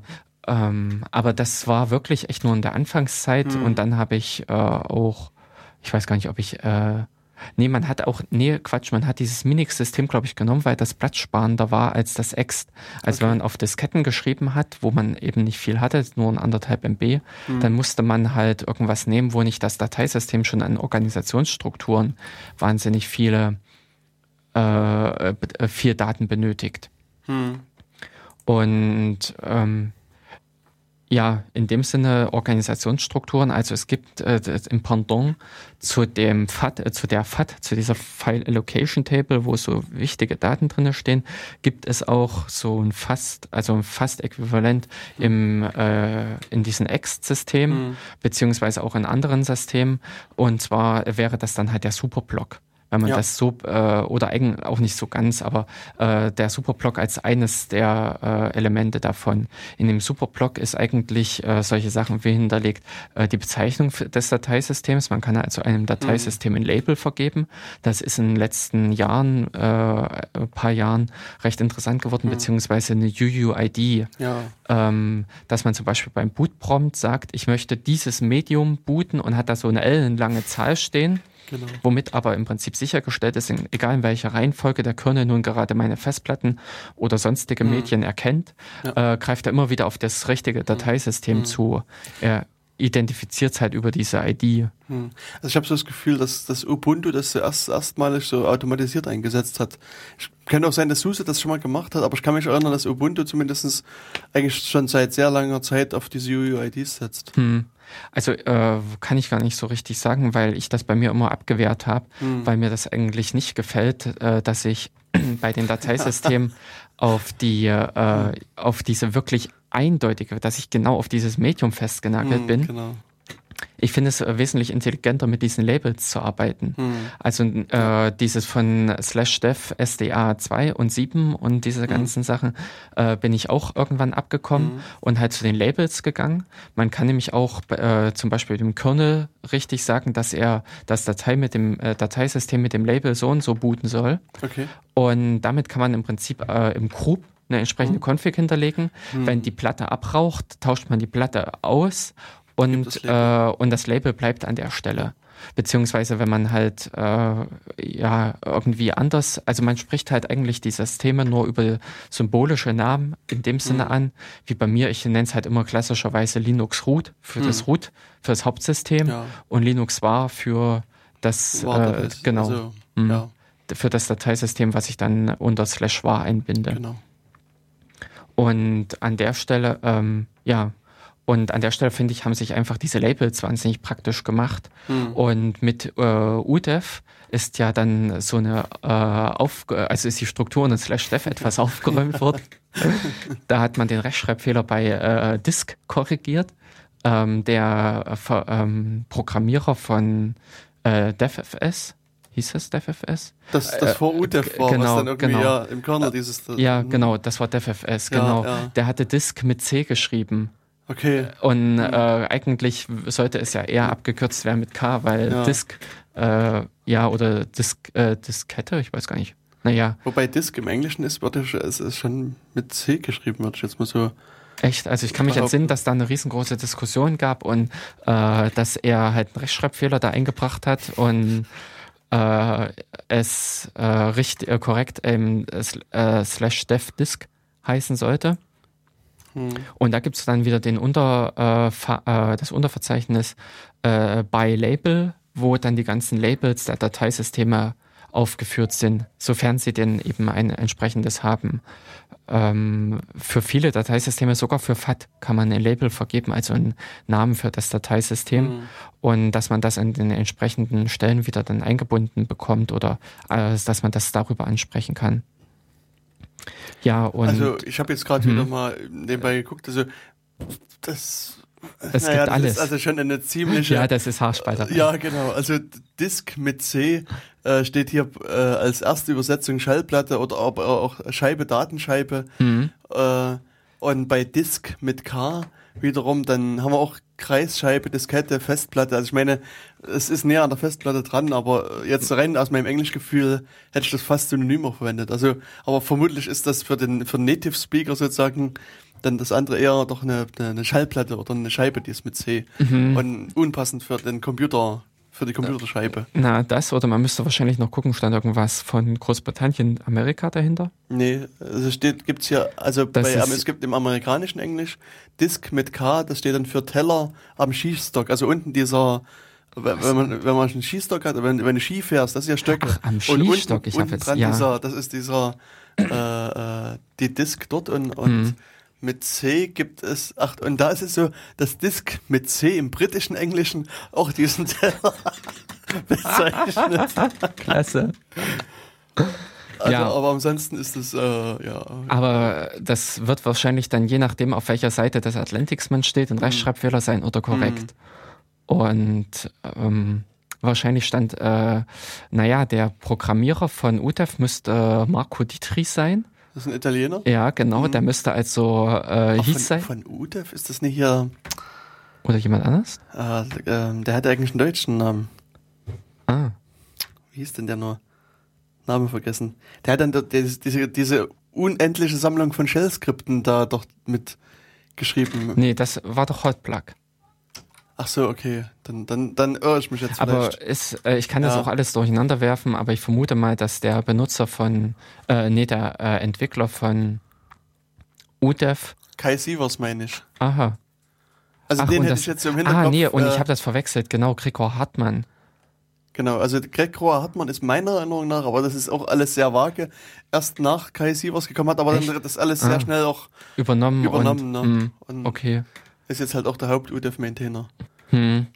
ähm, aber das war wirklich echt nur in der Anfangszeit hm. und dann habe ich äh, auch, ich weiß gar nicht, ob ich äh, Nee, man hat auch, nee, Quatsch, man hat dieses Minix-System, glaube ich, genommen, weil das platzsparender war als das Ext. Also okay. wenn man auf Disketten geschrieben hat, wo man eben nicht viel hatte, nur ein anderthalb MB, mhm. dann musste man halt irgendwas nehmen, wo nicht das Dateisystem schon an Organisationsstrukturen wahnsinnig viele, äh, äh viel Daten benötigt. Mhm. Und ähm, ja, in dem Sinne Organisationsstrukturen. Also es gibt äh, im Pendant zu dem FAT, äh, zu der FAT, zu dieser File Allocation Table, wo so wichtige Daten drinne stehen, gibt es auch so ein fast, also ein fast Äquivalent im äh, in diesem Ext-System mhm. beziehungsweise auch in anderen Systemen. Und zwar wäre das dann halt der Superblock wenn man Ja. das so, äh, oder eigentlich auch nicht so ganz, aber äh, der Superblock als eines der äh, Elemente davon. In dem Superblock ist eigentlich äh, solche Sachen wie hinterlegt, äh, die Bezeichnung des Dateisystems. Man kann also einem Dateisystem ein Label vergeben. Das ist in den letzten Jahren, äh, ein paar Jahren recht interessant geworden, beziehungsweise eine UUID Ja. ähm, dass man zum Beispiel beim Bootprompt sagt, ich möchte dieses Medium booten und hat da so eine ellenlange Zahl stehen, Genau. womit aber im Prinzip sichergestellt ist, in, egal in welcher Reihenfolge der Kernel nun gerade meine Festplatten oder sonstige Medien erkennt, äh, greift er immer wieder auf das richtige Dateisystem zu. Er identifiziert es halt über diese ID. Hm. Also ich habe so das Gefühl, dass das Ubuntu das zuerst erstmalig so automatisiert eingesetzt hat. Ich, könnte auch sein, dass SUSE das schon mal gemacht hat, aber ich kann mich erinnern, dass Ubuntu zumindest eigentlich schon seit sehr langer Zeit auf diese UUIDs setzt. Hm. Also äh, kann ich gar nicht so richtig sagen, weil ich das bei mir immer abgewehrt habe, weil mir das eigentlich nicht gefällt, äh, dass ich bei den Dateisystemen auf die äh, auf diese wirklich eindeutige, dass ich genau auf dieses Medium festgenagelt Hm, bin. Genau. Ich finde es äh, wesentlich intelligenter, mit diesen Labels zu arbeiten. Hm. Also äh, dieses von slash dev SDA 2 und 7 und diese ganzen Sachen äh, bin ich auch irgendwann abgekommen und halt zu den Labels gegangen. Man kann nämlich auch äh, zum Beispiel dem Kernel richtig sagen, dass er das Datei mit dem äh, Dateisystem mit dem Label so und so booten soll. Okay. Und damit kann man im Prinzip äh, im Group eine entsprechende Config hinterlegen. Wenn die Platte abraucht, tauscht man die Platte aus und das das, äh, und das Label bleibt an der Stelle. Beziehungsweise wenn man halt äh, ja irgendwie anders, also man spricht halt eigentlich die Systeme nur über symbolische Namen in dem Sinne an, wie bei mir, ich nenne es halt immer klassischerweise Linux Root für das Root, für das Hauptsystem Ja. und Linux war für das äh, genau Also, Mhm. Ja, für das Dateisystem, was ich dann unter slash var einbinde. genau. Und an der Stelle, ähm, ja, und an der Stelle finde ich, haben sich einfach diese Labels wahnsinnig praktisch gemacht. Und mit äh, UDEV ist ja dann so eine, äh, auf, also ist die Struktur in slash dev etwas aufgeräumt worden. da hat man den Rechtschreibfehler bei äh, Disk korrigiert. Ähm, der äh, ähm, Programmierer von äh, DevFS, hieß es DevFS? Das, das vor UTEF war, genau, was dann irgendwie genau. ja, im Kernel dieses... Ja, hm. genau, das war DevFS, Ja, genau. ja. Der hatte Disk mit C geschrieben. Okay. Und äh, eigentlich sollte es ja eher abgekürzt werden mit K, weil Ja. Disk, äh, ja, oder Disk, äh, Diskette, ich weiß gar nicht. Naja, Wobei Disk im Englischen ist, wird es ist schon mit C geschrieben, würde ich jetzt mal so... echt. Also ich kann mich entsinnen, dass da eine riesengroße Diskussion gab und äh, dass er halt einen Rechtschreibfehler da eingebracht hat und äh, es äh, richtig, äh, korrekt ähm, sl- äh, slash dev disk heißen sollte. Hm. Und da gibt es dann wieder den Unter, äh, äh, das Unterverzeichnis äh, by Label, wo dann die ganzen Labels der Dateisysteme aufgeführt sind, sofern sie denn eben ein entsprechendes haben. Ähm, für viele Dateisysteme, sogar für FAT, kann man ein Label vergeben, also einen Namen für das Dateisystem Hm. und dass man das an den entsprechenden Stellen wieder dann eingebunden bekommt oder äh, dass man das darüber ansprechen kann. Ja, und Also ich habe jetzt gerade Mhm. wieder mal nebenbei geguckt, also das... Es naja, gibt alles. ist also schon eine ziemliche... ja, das ist Haarspalterei. Ja, genau. Also Disk mit C äh, steht hier äh, als erste Übersetzung Schallplatte oder aber auch Scheibe, Datenscheibe. Mhm. Äh, und bei Disk mit K wiederum, dann haben wir auch Kreisscheibe, Diskette, Festplatte. Also ich meine, es ist näher an der Festplatte dran, aber jetzt rein aus meinem Englischgefühl hätte ich das fast synonymer verwendet. Also, aber vermutlich ist das für den für den Native Speaker sozusagen dann das andere eher doch eine, eine, eine Schallplatte oder eine Scheibe, die ist mit C. Mhm. Und unpassend für den Computer, für die Computerscheibe. Na, das oder man müsste wahrscheinlich noch gucken, stand irgendwas von Großbritannien, Amerika dahinter? Nee, also steht, gibt's hier, also bei, es gibt im amerikanischen Englisch Disk mit K, das steht dann für Teller am Schießstock. Also unten dieser, wenn wenn man, wenn man einen Schießstock hat, wenn, wenn du Ski fährst, das ist ja Stöcke. Ach, am und Schießstock, unten, ich hab unten jetzt- dran ja. dieser, das ist dieser, äh, äh, die Disk dort und, und Mhm. Mit C gibt es, ach, und da ist es so, das Disk mit C im britischen Englischen auch diesen Teller bezeichnet. Klasse. Also, Ja. aber ansonsten ist es, äh, ja. Aber das wird wahrscheinlich dann je nachdem, auf welcher Seite des Atlantiks man steht, ein Mhm. Rechtschreibfehler sein oder korrekt. Und ähm, wahrscheinlich stand, äh, naja, der Programmierer von UTEF müsste äh, Marco Dietrich sein. Das ist ein Italiener? Ja, genau, Mhm. der müsste also äh, Ach, hieß von, sein. von UTEF ist das nicht hier. Oder jemand anders? Äh, der hat eigentlich einen deutschen Namen. Ah. Wie hieß denn der nur? Name vergessen. Der hat dann diese, diese unendliche Sammlung von Shell-Skripten da doch mit geschrieben. Nee, das war doch Hotplug. Ach so, okay. Dann, dann, dann irre ich mich jetzt Aber vielleicht. ist, äh, ich kann das Ja. auch alles durcheinander werfen, aber ich vermute mal, dass der Benutzer von, äh, nee, der äh, Entwickler von UDEV, Kai Sievers meine ich. aha. Also Ach, den hätte das- ich jetzt im Hinterkopf. Ah, nee, und äh, ich habe das verwechselt, genau, Gregor Hartmann. Genau, also Greg Kroa Hartmann ist meiner Erinnerung nach, aber das ist auch alles sehr vage, erst nach Kai Sievers gekommen hat, aber Echt? dann das alles sehr Ah. schnell auch Übernommen, übernommen. und, ne? mh, Und okay. Ist jetzt halt auch der Haupt-UDEF-Maintainer. Hm.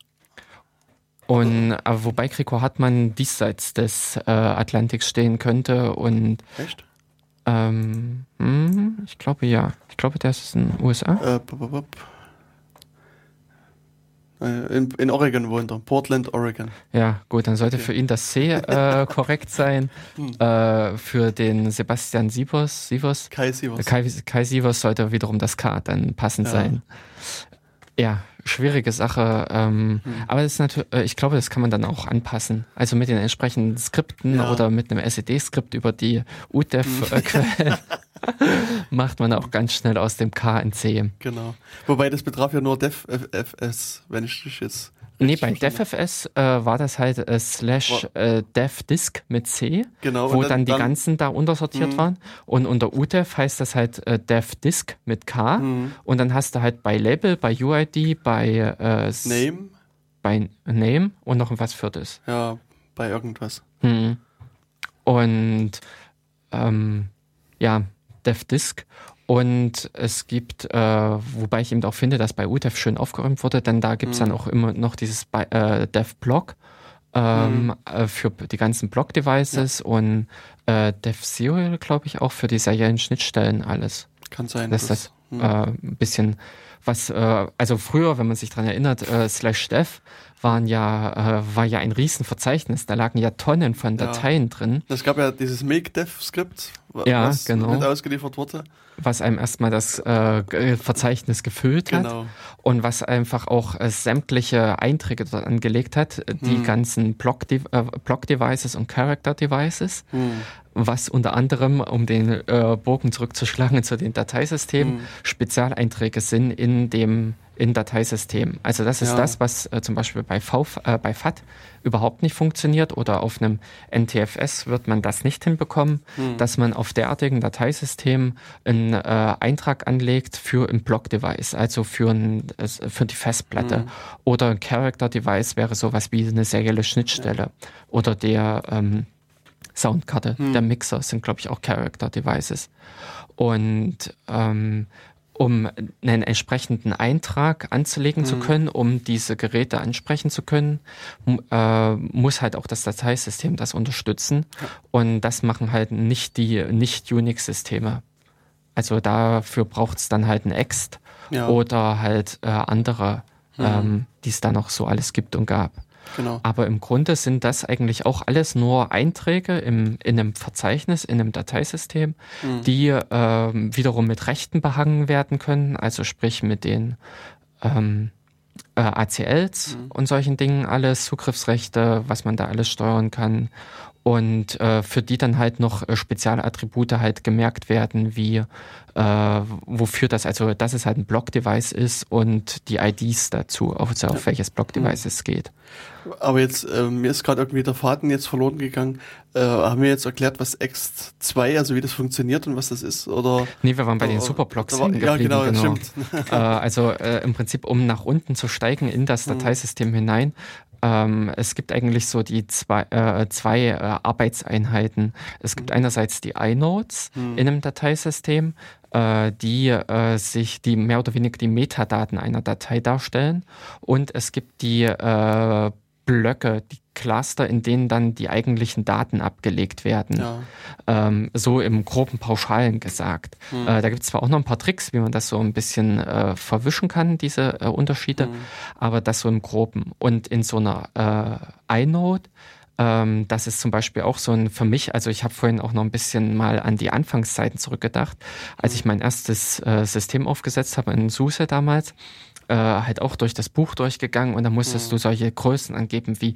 Und aber wobei Gregor Hartmann diesseits des äh, Atlantiks stehen könnte und Echt? ähm, hm, ich glaube ja. Ich glaube, der ist in den USA. Äh. Äh, in, in Oregon wohnt er, Portland, Oregon. Ja, gut, dann sollte Okay. für ihn das C äh, korrekt sein. Hm. Äh, für den Sebastian Sievers, Sievers Kai Sievers. Kai, Kai Sievers sollte wiederum das K dann passend Ja. sein. Ja, schwierige Sache. Ähm, Hm. Aber das ist natürlich, äh, ich glaube, das kann man dann auch anpassen. Also mit den entsprechenden Skripten Ja. oder mit einem SED-Skript über die Hm. UTEF-Quellen macht man auch ganz schnell aus dem K ein C. Genau. Wobei das betraf ja nur DevFS, wenn ich dich jetzt. Nee, bei. DevFS äh, war das halt äh, slash äh, devdisk mit C, Genau. wo und dann, die ganzen da untersortiert Mhm. waren. Und unter UTEF heißt das halt äh, devdisk mit K. Hm. Und dann hast du halt bei Label, bei UID, bei, äh, Name, bei Name und noch was Viertes. ja, bei irgendwas. Hm. Und ähm, ja, DevDisk. Und es gibt, äh, wobei ich eben auch finde, dass bei UTEF schön aufgeräumt wurde, denn da gibt es Mhm. dann auch immer noch dieses äh, DevBlock ähm, Mhm. äh, für die ganzen Block-Devices und äh, DevSerial, glaube ich, auch für die seriellen Schnittstellen alles. Kann sein. Das ist das hm. äh, ein bisschen was, äh, also früher, wenn man sich dran erinnert, äh, slash dev waren ja, äh, war ja ein Riesenverzeichnis. Da lagen ja Tonnen von Ja. Dateien drin, Es gab ja dieses Make-Dev-Skript, wa- Ja, was genau. mit ausgeliefert wurde. was einem erstmal das äh, G- Verzeichnis gefüllt hat Genau. und was einfach auch äh, sämtliche Einträge dort angelegt hat, äh, die Hm. ganzen Block-De äh, Block-Devices und Character-Devices, Hm. was unter anderem, um den äh, Bogen zurückzuschlagen zu den Dateisystemen, Hm. Spezialeinträge sind in dem in Dateisystem. Also das ist Ja. das, was äh, zum Beispiel bei, v, äh, bei FAT überhaupt nicht funktioniert oder auf einem NTFS wird man das nicht hinbekommen, Hm. dass man auf derartigen Dateisystemen einen äh, Eintrag anlegt für ein Block-Device, also für, ein, äh, für die Festplatte. Mhm. Oder ein Character-Device wäre sowas wie eine serielle Schnittstelle. Oder der ähm, Soundkarte, Hm. der Mixer sind, glaube ich, auch Character-Devices. Und ähm, um einen entsprechenden Eintrag anzulegen zu Mhm. können, um diese Geräte ansprechen zu können, äh, muss halt auch das Dateisystem das unterstützen. Und das machen halt nicht die Nicht-Unix-Systeme. Also dafür braucht es dann halt ein Ext Ja, oder halt äh, andere, Mhm. ähm, die es da noch so alles gibt und gab. Genau. Aber im Grunde sind das eigentlich auch alles nur Einträge im, in einem Verzeichnis, in einem Dateisystem, Hm. die ähm, wiederum mit Rechten behangen werden können, also sprich mit den ähm, äh, ACLs Mhm. und solchen Dingen alles, Zugriffsrechte, was man da alles steuern kann. Und äh, für die dann halt noch äh, Spezialattribute halt gemerkt werden, wie äh, wofür das, also dass es halt ein Block-Device ist und die IDs dazu, auf, also auf welches Block-Device es geht. Aber jetzt, äh, mir ist gerade irgendwie der Faden jetzt verloren gegangen. Äh, haben wir jetzt erklärt, was Ext 2, also wie das funktioniert und was das ist? Oder Nee, wir waren bei den Oh, Superblocks war- Ja, geblieben, genau, stimmt. äh, also äh, im Prinzip, um nach unten zu steigen in das Mhm. Dateisystem hinein. Ähm, es gibt eigentlich so die zwei, äh, zwei äh, Arbeitseinheiten. Es gibt Mhm. einerseits die iNodes Hm. in einem Dateisystem, äh, die äh, sich die mehr oder weniger die Metadaten einer Datei darstellen. Und es gibt die äh, Blöcke, die Cluster, in denen dann die eigentlichen Daten abgelegt werden. Ja. Ähm, so im groben Pauschalen gesagt. Mhm. Äh, da gibt es zwar auch noch ein paar Tricks, wie man das so ein bisschen äh, verwischen kann, diese äh, Unterschiede, mhm. aber das so im groben. Und in so einer äh, iNode ähm, das ist zum Beispiel auch so ein für mich, also ich habe vorhin auch noch ein bisschen mal an die Anfangszeiten zurückgedacht, als ich mein erstes äh, System aufgesetzt habe in SUSE damals äh, halt auch durch das Buch durchgegangen und da musstest mhm. du solche Größen angeben wie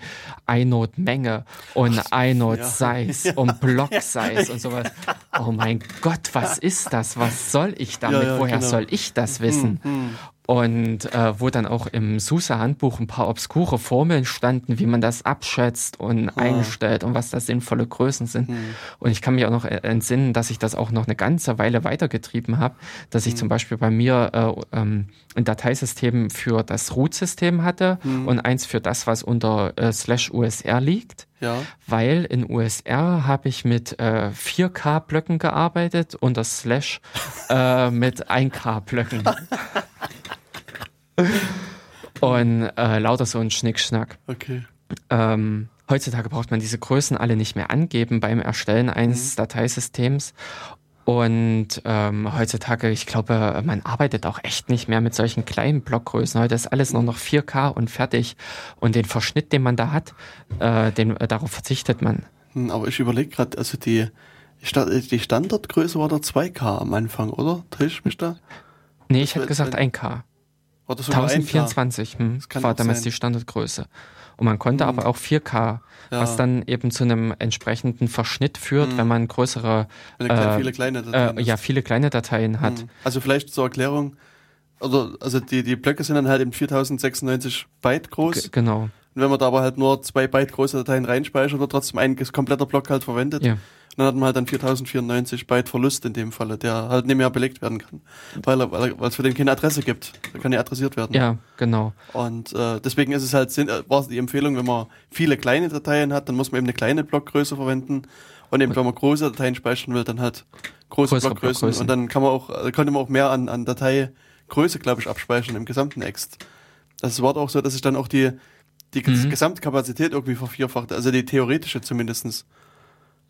iNode-Menge und iNode-Size ja. und Block-Size und sowas. Oh mein Gott, was ist das? Was soll ich damit? Ja, ja, Woher genau. soll ich das wissen? Mhm und äh, wo dann auch im SUSE-Handbuch ein paar obskure Formeln standen, wie man das abschätzt und ah. einstellt und was da sinnvolle Größen sind. Hm. Und ich kann mich auch noch entsinnen, dass ich das auch noch eine ganze Weile weitergetrieben habe, dass ich hm. zum Beispiel bei mir äh, ähm, ein Dateisystem für das Root-System hatte hm. und eins für das, was unter äh, slash USR liegt. Ja. Weil in USR habe ich mit äh, 4K-Blöcken gearbeitet und das Slash äh, mit 1K-Blöcken. und äh, lauter so ein Schnickschnack. Okay. Ähm, heutzutage braucht man diese Größen alle nicht mehr angeben beim Erstellen eines mhm. Dateisystems. Und ähm, heutzutage, ich glaube, man arbeitet auch echt nicht mehr mit solchen kleinen Blockgrößen. Heute ist alles nur noch 4K und fertig. Und den Verschnitt, den man da hat, äh, den, äh, darauf verzichtet man. Hm, aber ich überlege gerade, also die, die Standardgröße war da 2K am Anfang, oder? Trisch mich da? Nee, ich hätte gesagt 1K. 1024 hm, war damals sein. die Standardgröße. Und man konnte hm. aber auch 4K, ja. was dann eben zu einem entsprechenden Verschnitt führt, hm. wenn man größere, wenn äh, viele kleine Dateien äh, ja, viele kleine Dateien hat. Hm. Also vielleicht zur Erklärung, also, also die, die Blöcke sind dann halt eben 4096 Byte groß. G genau. Und wenn man da aber halt nur zwei Byte große Dateien reinspeichert, wird trotzdem ein kompletter Block halt verwendet. Ja dann hat man halt dann 4094 Byte Verlust in dem Falle, der halt nicht mehr belegt werden kann, weil, weil, weil es für den keine Adresse gibt. Da kann ja adressiert werden. Ja, genau. Und äh, deswegen ist es halt Sinn, äh, war die Empfehlung, wenn man viele kleine Dateien hat, dann muss man eben eine kleine Blockgröße verwenden. Und eben, wenn man große Dateien speichern will, dann halt große Größere Blockgrößen. Blockgrößen. Und dann kann man auch, äh, konnte man auch mehr an, an Dateigröße, glaube ich, abspeichern im gesamten Ext. Das war auch so, dass ich dann auch die, die mhm. Gesamtkapazität irgendwie vervierfacht, also die theoretische zumindestens.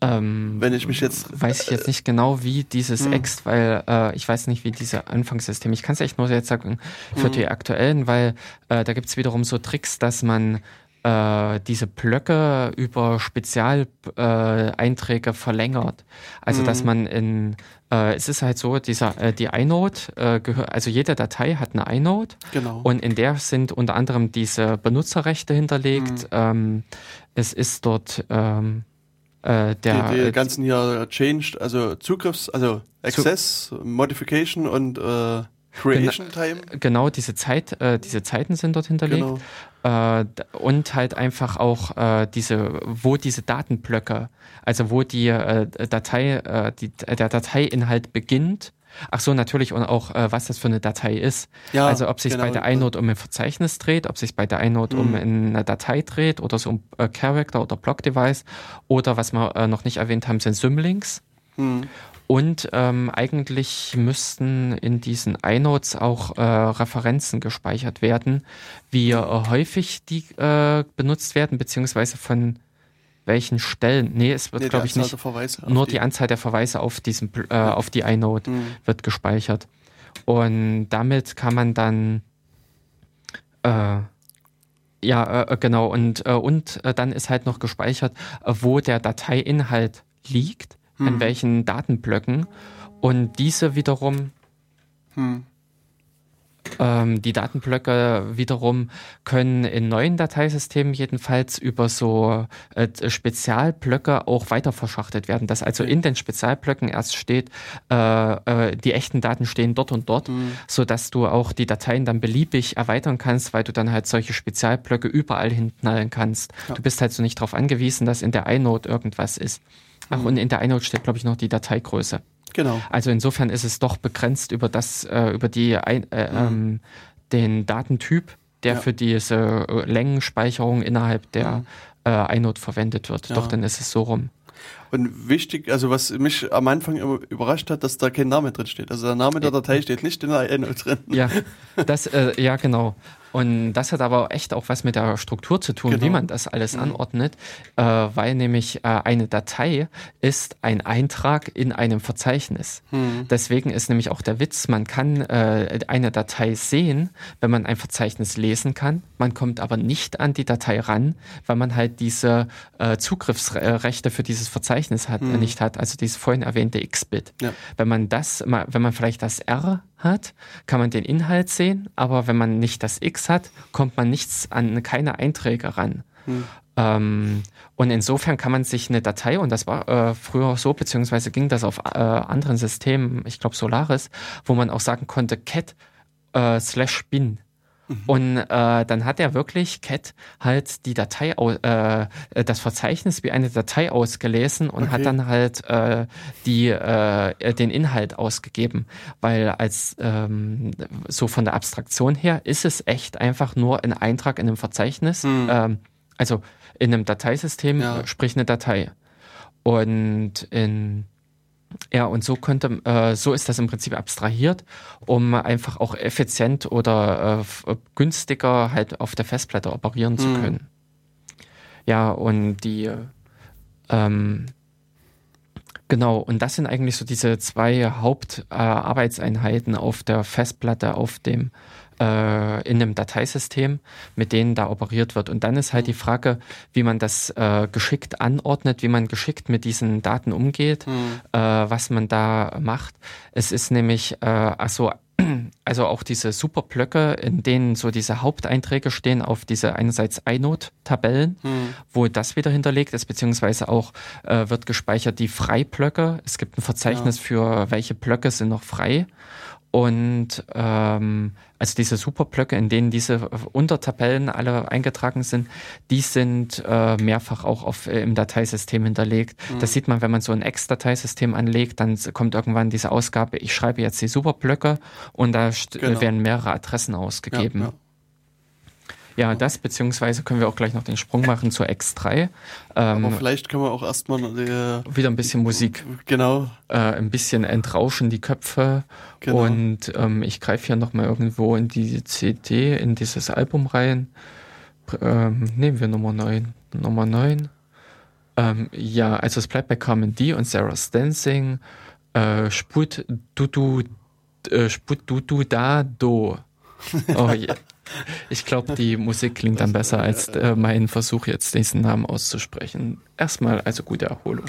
Ähm, Wenn ich mich jetzt. Weiß ich jetzt nicht genau, wie dieses hm. Ext, weil äh, ich weiß nicht, wie diese Anfangssystem. Ich kann es echt nur jetzt sagen für hm. die aktuellen, weil äh, da gibt's wiederum so Tricks, dass man äh, diese Blöcke über Spezialeinträge äh, verlängert. Also dass hm. man in äh, es ist halt so, dieser äh, die inode äh, gehört, also jede Datei hat eine inode genau. und in der sind unter anderem diese Benutzerrechte hinterlegt. Hm. Ähm, es ist dort ähm, äh, der, die, die ganzen hier changed, also Zugriffs, also Access, Zu Modification und äh, Creation Time. Genau, diese Zeit, äh, diese Zeiten sind dort hinterlegt. Genau. Äh, und halt einfach auch äh, diese, wo diese Datenblöcke, also wo die äh, Datei, äh, die, der Dateiinhalt beginnt Ach so, natürlich und auch, äh, was das für eine Datei ist. Ja, also ob sich genau. bei der iNode um ein Verzeichnis dreht, ob sich bei der iNode mhm. um eine Datei dreht oder so um äh, Character oder Block-Device oder was wir äh, noch nicht erwähnt haben, sind Symlinks. Mhm. Und ähm, eigentlich müssten in diesen iNodes auch äh, Referenzen gespeichert werden, wie äh, häufig die äh, benutzt werden, beziehungsweise von welchen Stellen. Nee, es wird, nee, glaube ich, nicht. Nur die, die, Anzahl der Verweise auf diesen, äh, auf die iNode mhm. wird gespeichert. Und damit kann man dann äh, ja, äh, genau, und, äh, und äh, dann ist halt noch gespeichert, äh, wo der Dateiinhalt liegt, hm. an welchen Datenblöcken. Und diese wiederum hm. Ähm, die Datenblöcke wiederum können in neuen Dateisystemen jedenfalls über so äh, Spezialblöcke auch weiter verschachtelt werden, dass also in den Spezialblöcken erst steht, äh, äh, die echten Daten stehen dort und dort, mhm. so dass du auch die Dateien dann beliebig erweitern kannst, weil du dann halt solche Spezialblöcke überall hinknallen kannst. Ja. Du bist halt so nicht darauf angewiesen, dass in der iNode irgendwas ist. Ach, mhm. und in der iNode steht, glaube ich, noch die Dateigröße. Genau. Also insofern ist es doch begrenzt über das, äh, über die, äh, mhm. ähm, den Datentyp, der ja. für diese äh, Längenspeicherung innerhalb der mhm. äh, iNode verwendet wird. Ja. Doch dann ist es so rum. Und wichtig, also was mich am Anfang überrascht hat, dass da kein Name drin steht. Also der Name der Datei steht nicht in der iNode drin. Ja, das, äh, ja genau. Und das hat aber echt auch was mit der Struktur zu tun, Genau. wie man das alles Mhm. anordnet, äh, weil nämlich äh, eine Datei ist ein Eintrag in einem Verzeichnis. Mhm. Deswegen ist nämlich auch der Witz, man kann äh, eine Datei sehen, wenn man ein Verzeichnis lesen kann. Man kommt aber nicht an die Datei ran, weil man halt diese äh, Zugriffsrechte für dieses Verzeichnis hat, äh, nicht hat, also dieses vorhin erwähnte X-Bit. Ja. Wenn man das, wenn man vielleicht das R hat, kann man den Inhalt sehen, aber wenn man nicht das X hat, kommt man nichts an keine Einträge ran. Ähm, und insofern kann man sich eine Datei, und das war äh, früher so, beziehungsweise ging das auf äh, anderen Systemen, ich glaube Solaris, wo man auch sagen konnte, cat äh, slash bin. Und äh, dann hat er wirklich Cat halt die Datei, äh, das Verzeichnis wie eine Datei ausgelesen und Okay. hat dann halt äh, die, äh, den Inhalt ausgegeben. Weil als ähm, so von der Abstraktion her ist es echt einfach nur ein Eintrag in einem Verzeichnis, ähm, also in einem Dateisystem, Ja. sprich eine Datei. Und in ja, und so könnte, äh, so ist das im Prinzip abstrahiert, um einfach auch effizient oder äh, f- günstiger halt auf der Festplatte operieren zu Mhm. können. Ja, und die, äh, ähm, genau, und das sind eigentlich so diese zwei Hauptarbeitseinheiten äh, auf der Festplatte, auf dem äh, in einem Dateisystem, mit denen da operiert wird. Und dann ist halt die Frage, wie man das äh, geschickt anordnet, wie man geschickt mit diesen Daten umgeht, äh, was man da macht. Es ist nämlich, äh, also also auch diese Superblöcke, in denen so diese Haupteinträge stehen auf diese einerseits iNode-Tabellen, wo das wieder hinterlegt ist, beziehungsweise auch äh, wird gespeichert die Freiblöcke. Es gibt ein Verzeichnis für welche Blöcke sind noch frei. Und ähm, also diese Superblöcke, in denen diese Untertabellen alle eingetragen sind, die sind äh, mehrfach auch auf, äh, im Dateisystem hinterlegt. Das sieht man, wenn man so ein Ex-Dateisystem anlegt, dann kommt irgendwann diese Ausgabe, ich schreibe jetzt die Superblöcke und da Genau. werden mehrere Adressen ausgegeben. Ja, Ja, ja. das, beziehungsweise können wir auch gleich noch den Sprung machen zur X3. Aber Ähm, vielleicht können wir auch erstmal die, wieder ein bisschen Musik. genau, äh, ein bisschen entrauschen die Köpfe Genau. und ähm, ich greife hier nochmal irgendwo in die CD, in dieses Album rein. Ähm, nehmen wir Nummer 9. Nummer 9. Ähm, ja, also es bleibt bei Carmen D und Sarah's Dancing. Äh, Sput du du äh, Sput du du da do. Oh ja. Ich glaube, die Musik klingt dann besser als äh, mein Versuch, jetzt diesen Namen auszusprechen. Erstmal also gute Erholung.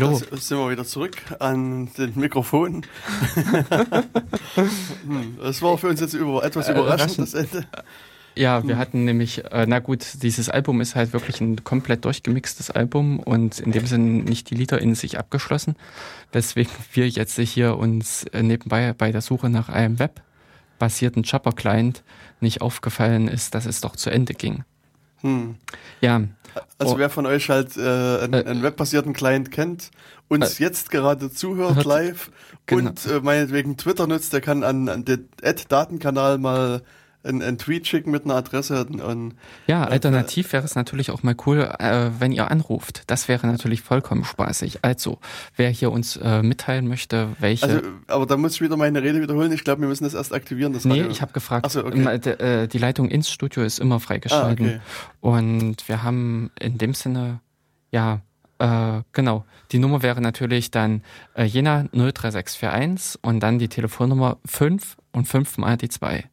Hallo. sind wir wieder zurück an den Mikrofon. Hm, das war für uns jetzt über, etwas äh, überraschend, das Ende. Ja, wir hm. hatten nämlich, äh, na gut, dieses Album ist halt wirklich ein komplett durchgemixtes Album und in dem Sinne nicht die Lieder in sich abgeschlossen, weswegen wir jetzt hier uns äh, nebenbei bei der Suche nach einem webbasierten Chopper-Client nicht aufgefallen ist, dass es doch zu Ende ging. Hm. Ja. Also oh. wer von euch halt äh, einen, äh, einen webbasierten Client kennt, uns äh, jetzt gerade zuhört live genau. und äh, meinetwegen Twitter nutzt, der kann an, an den Ad-Datenkanal mal ein, ein Tweet schicken mit einer Adresse. Und, ja, äh, alternativ äh, wäre es natürlich auch mal cool, äh, wenn ihr anruft. Das wäre natürlich vollkommen spaßig. Also, wer hier uns äh, mitteilen möchte, welche. Also, aber da muss ich wieder meine Rede wiederholen. Ich glaube, wir müssen das erst aktivieren. Das nee, ich habe gefragt. So, okay. Äh, die Leitung ins Studio ist immer freigeschalten. Ah, okay. Und wir haben in dem Sinne, ja, äh, genau. Die Nummer wäre natürlich dann Jena 03641 und dann die Telefonnummer 5 und 5 mal die 2.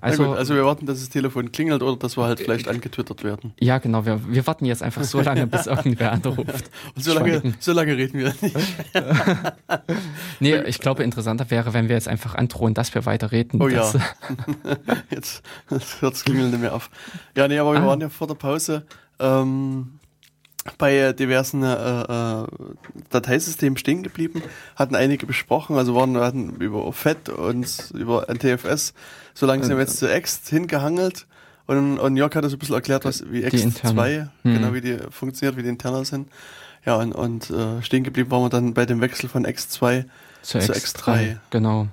Also, gut, also wir warten, dass das Telefon klingelt oder dass wir halt vielleicht angetwittert werden. Ja, genau. Wir, wir warten jetzt einfach so lange, bis irgendwer anruft. Und so lange, so lange reden wir nicht. nee, ich glaube, interessanter wäre, wenn wir jetzt einfach androhen, dass wir weiter reden. Oh ja. jetzt hört das Klingeln nicht mehr auf. Ja, nee, aber wir ah. waren ja vor der Pause ähm, bei diversen äh, äh, Dateisystemen stehen geblieben, hatten einige besprochen, also waren hatten über FET und über NTFS so langsam jetzt zu Ext hingehangelt und, und Jörg hat so ein bisschen erklärt, was wie Ext 2, hm. genau wie die funktioniert, wie die interner sind. Ja, und, und äh, stehen geblieben waren wir dann bei dem Wechsel von Ext 2 zu, zu Ext 3. Genau.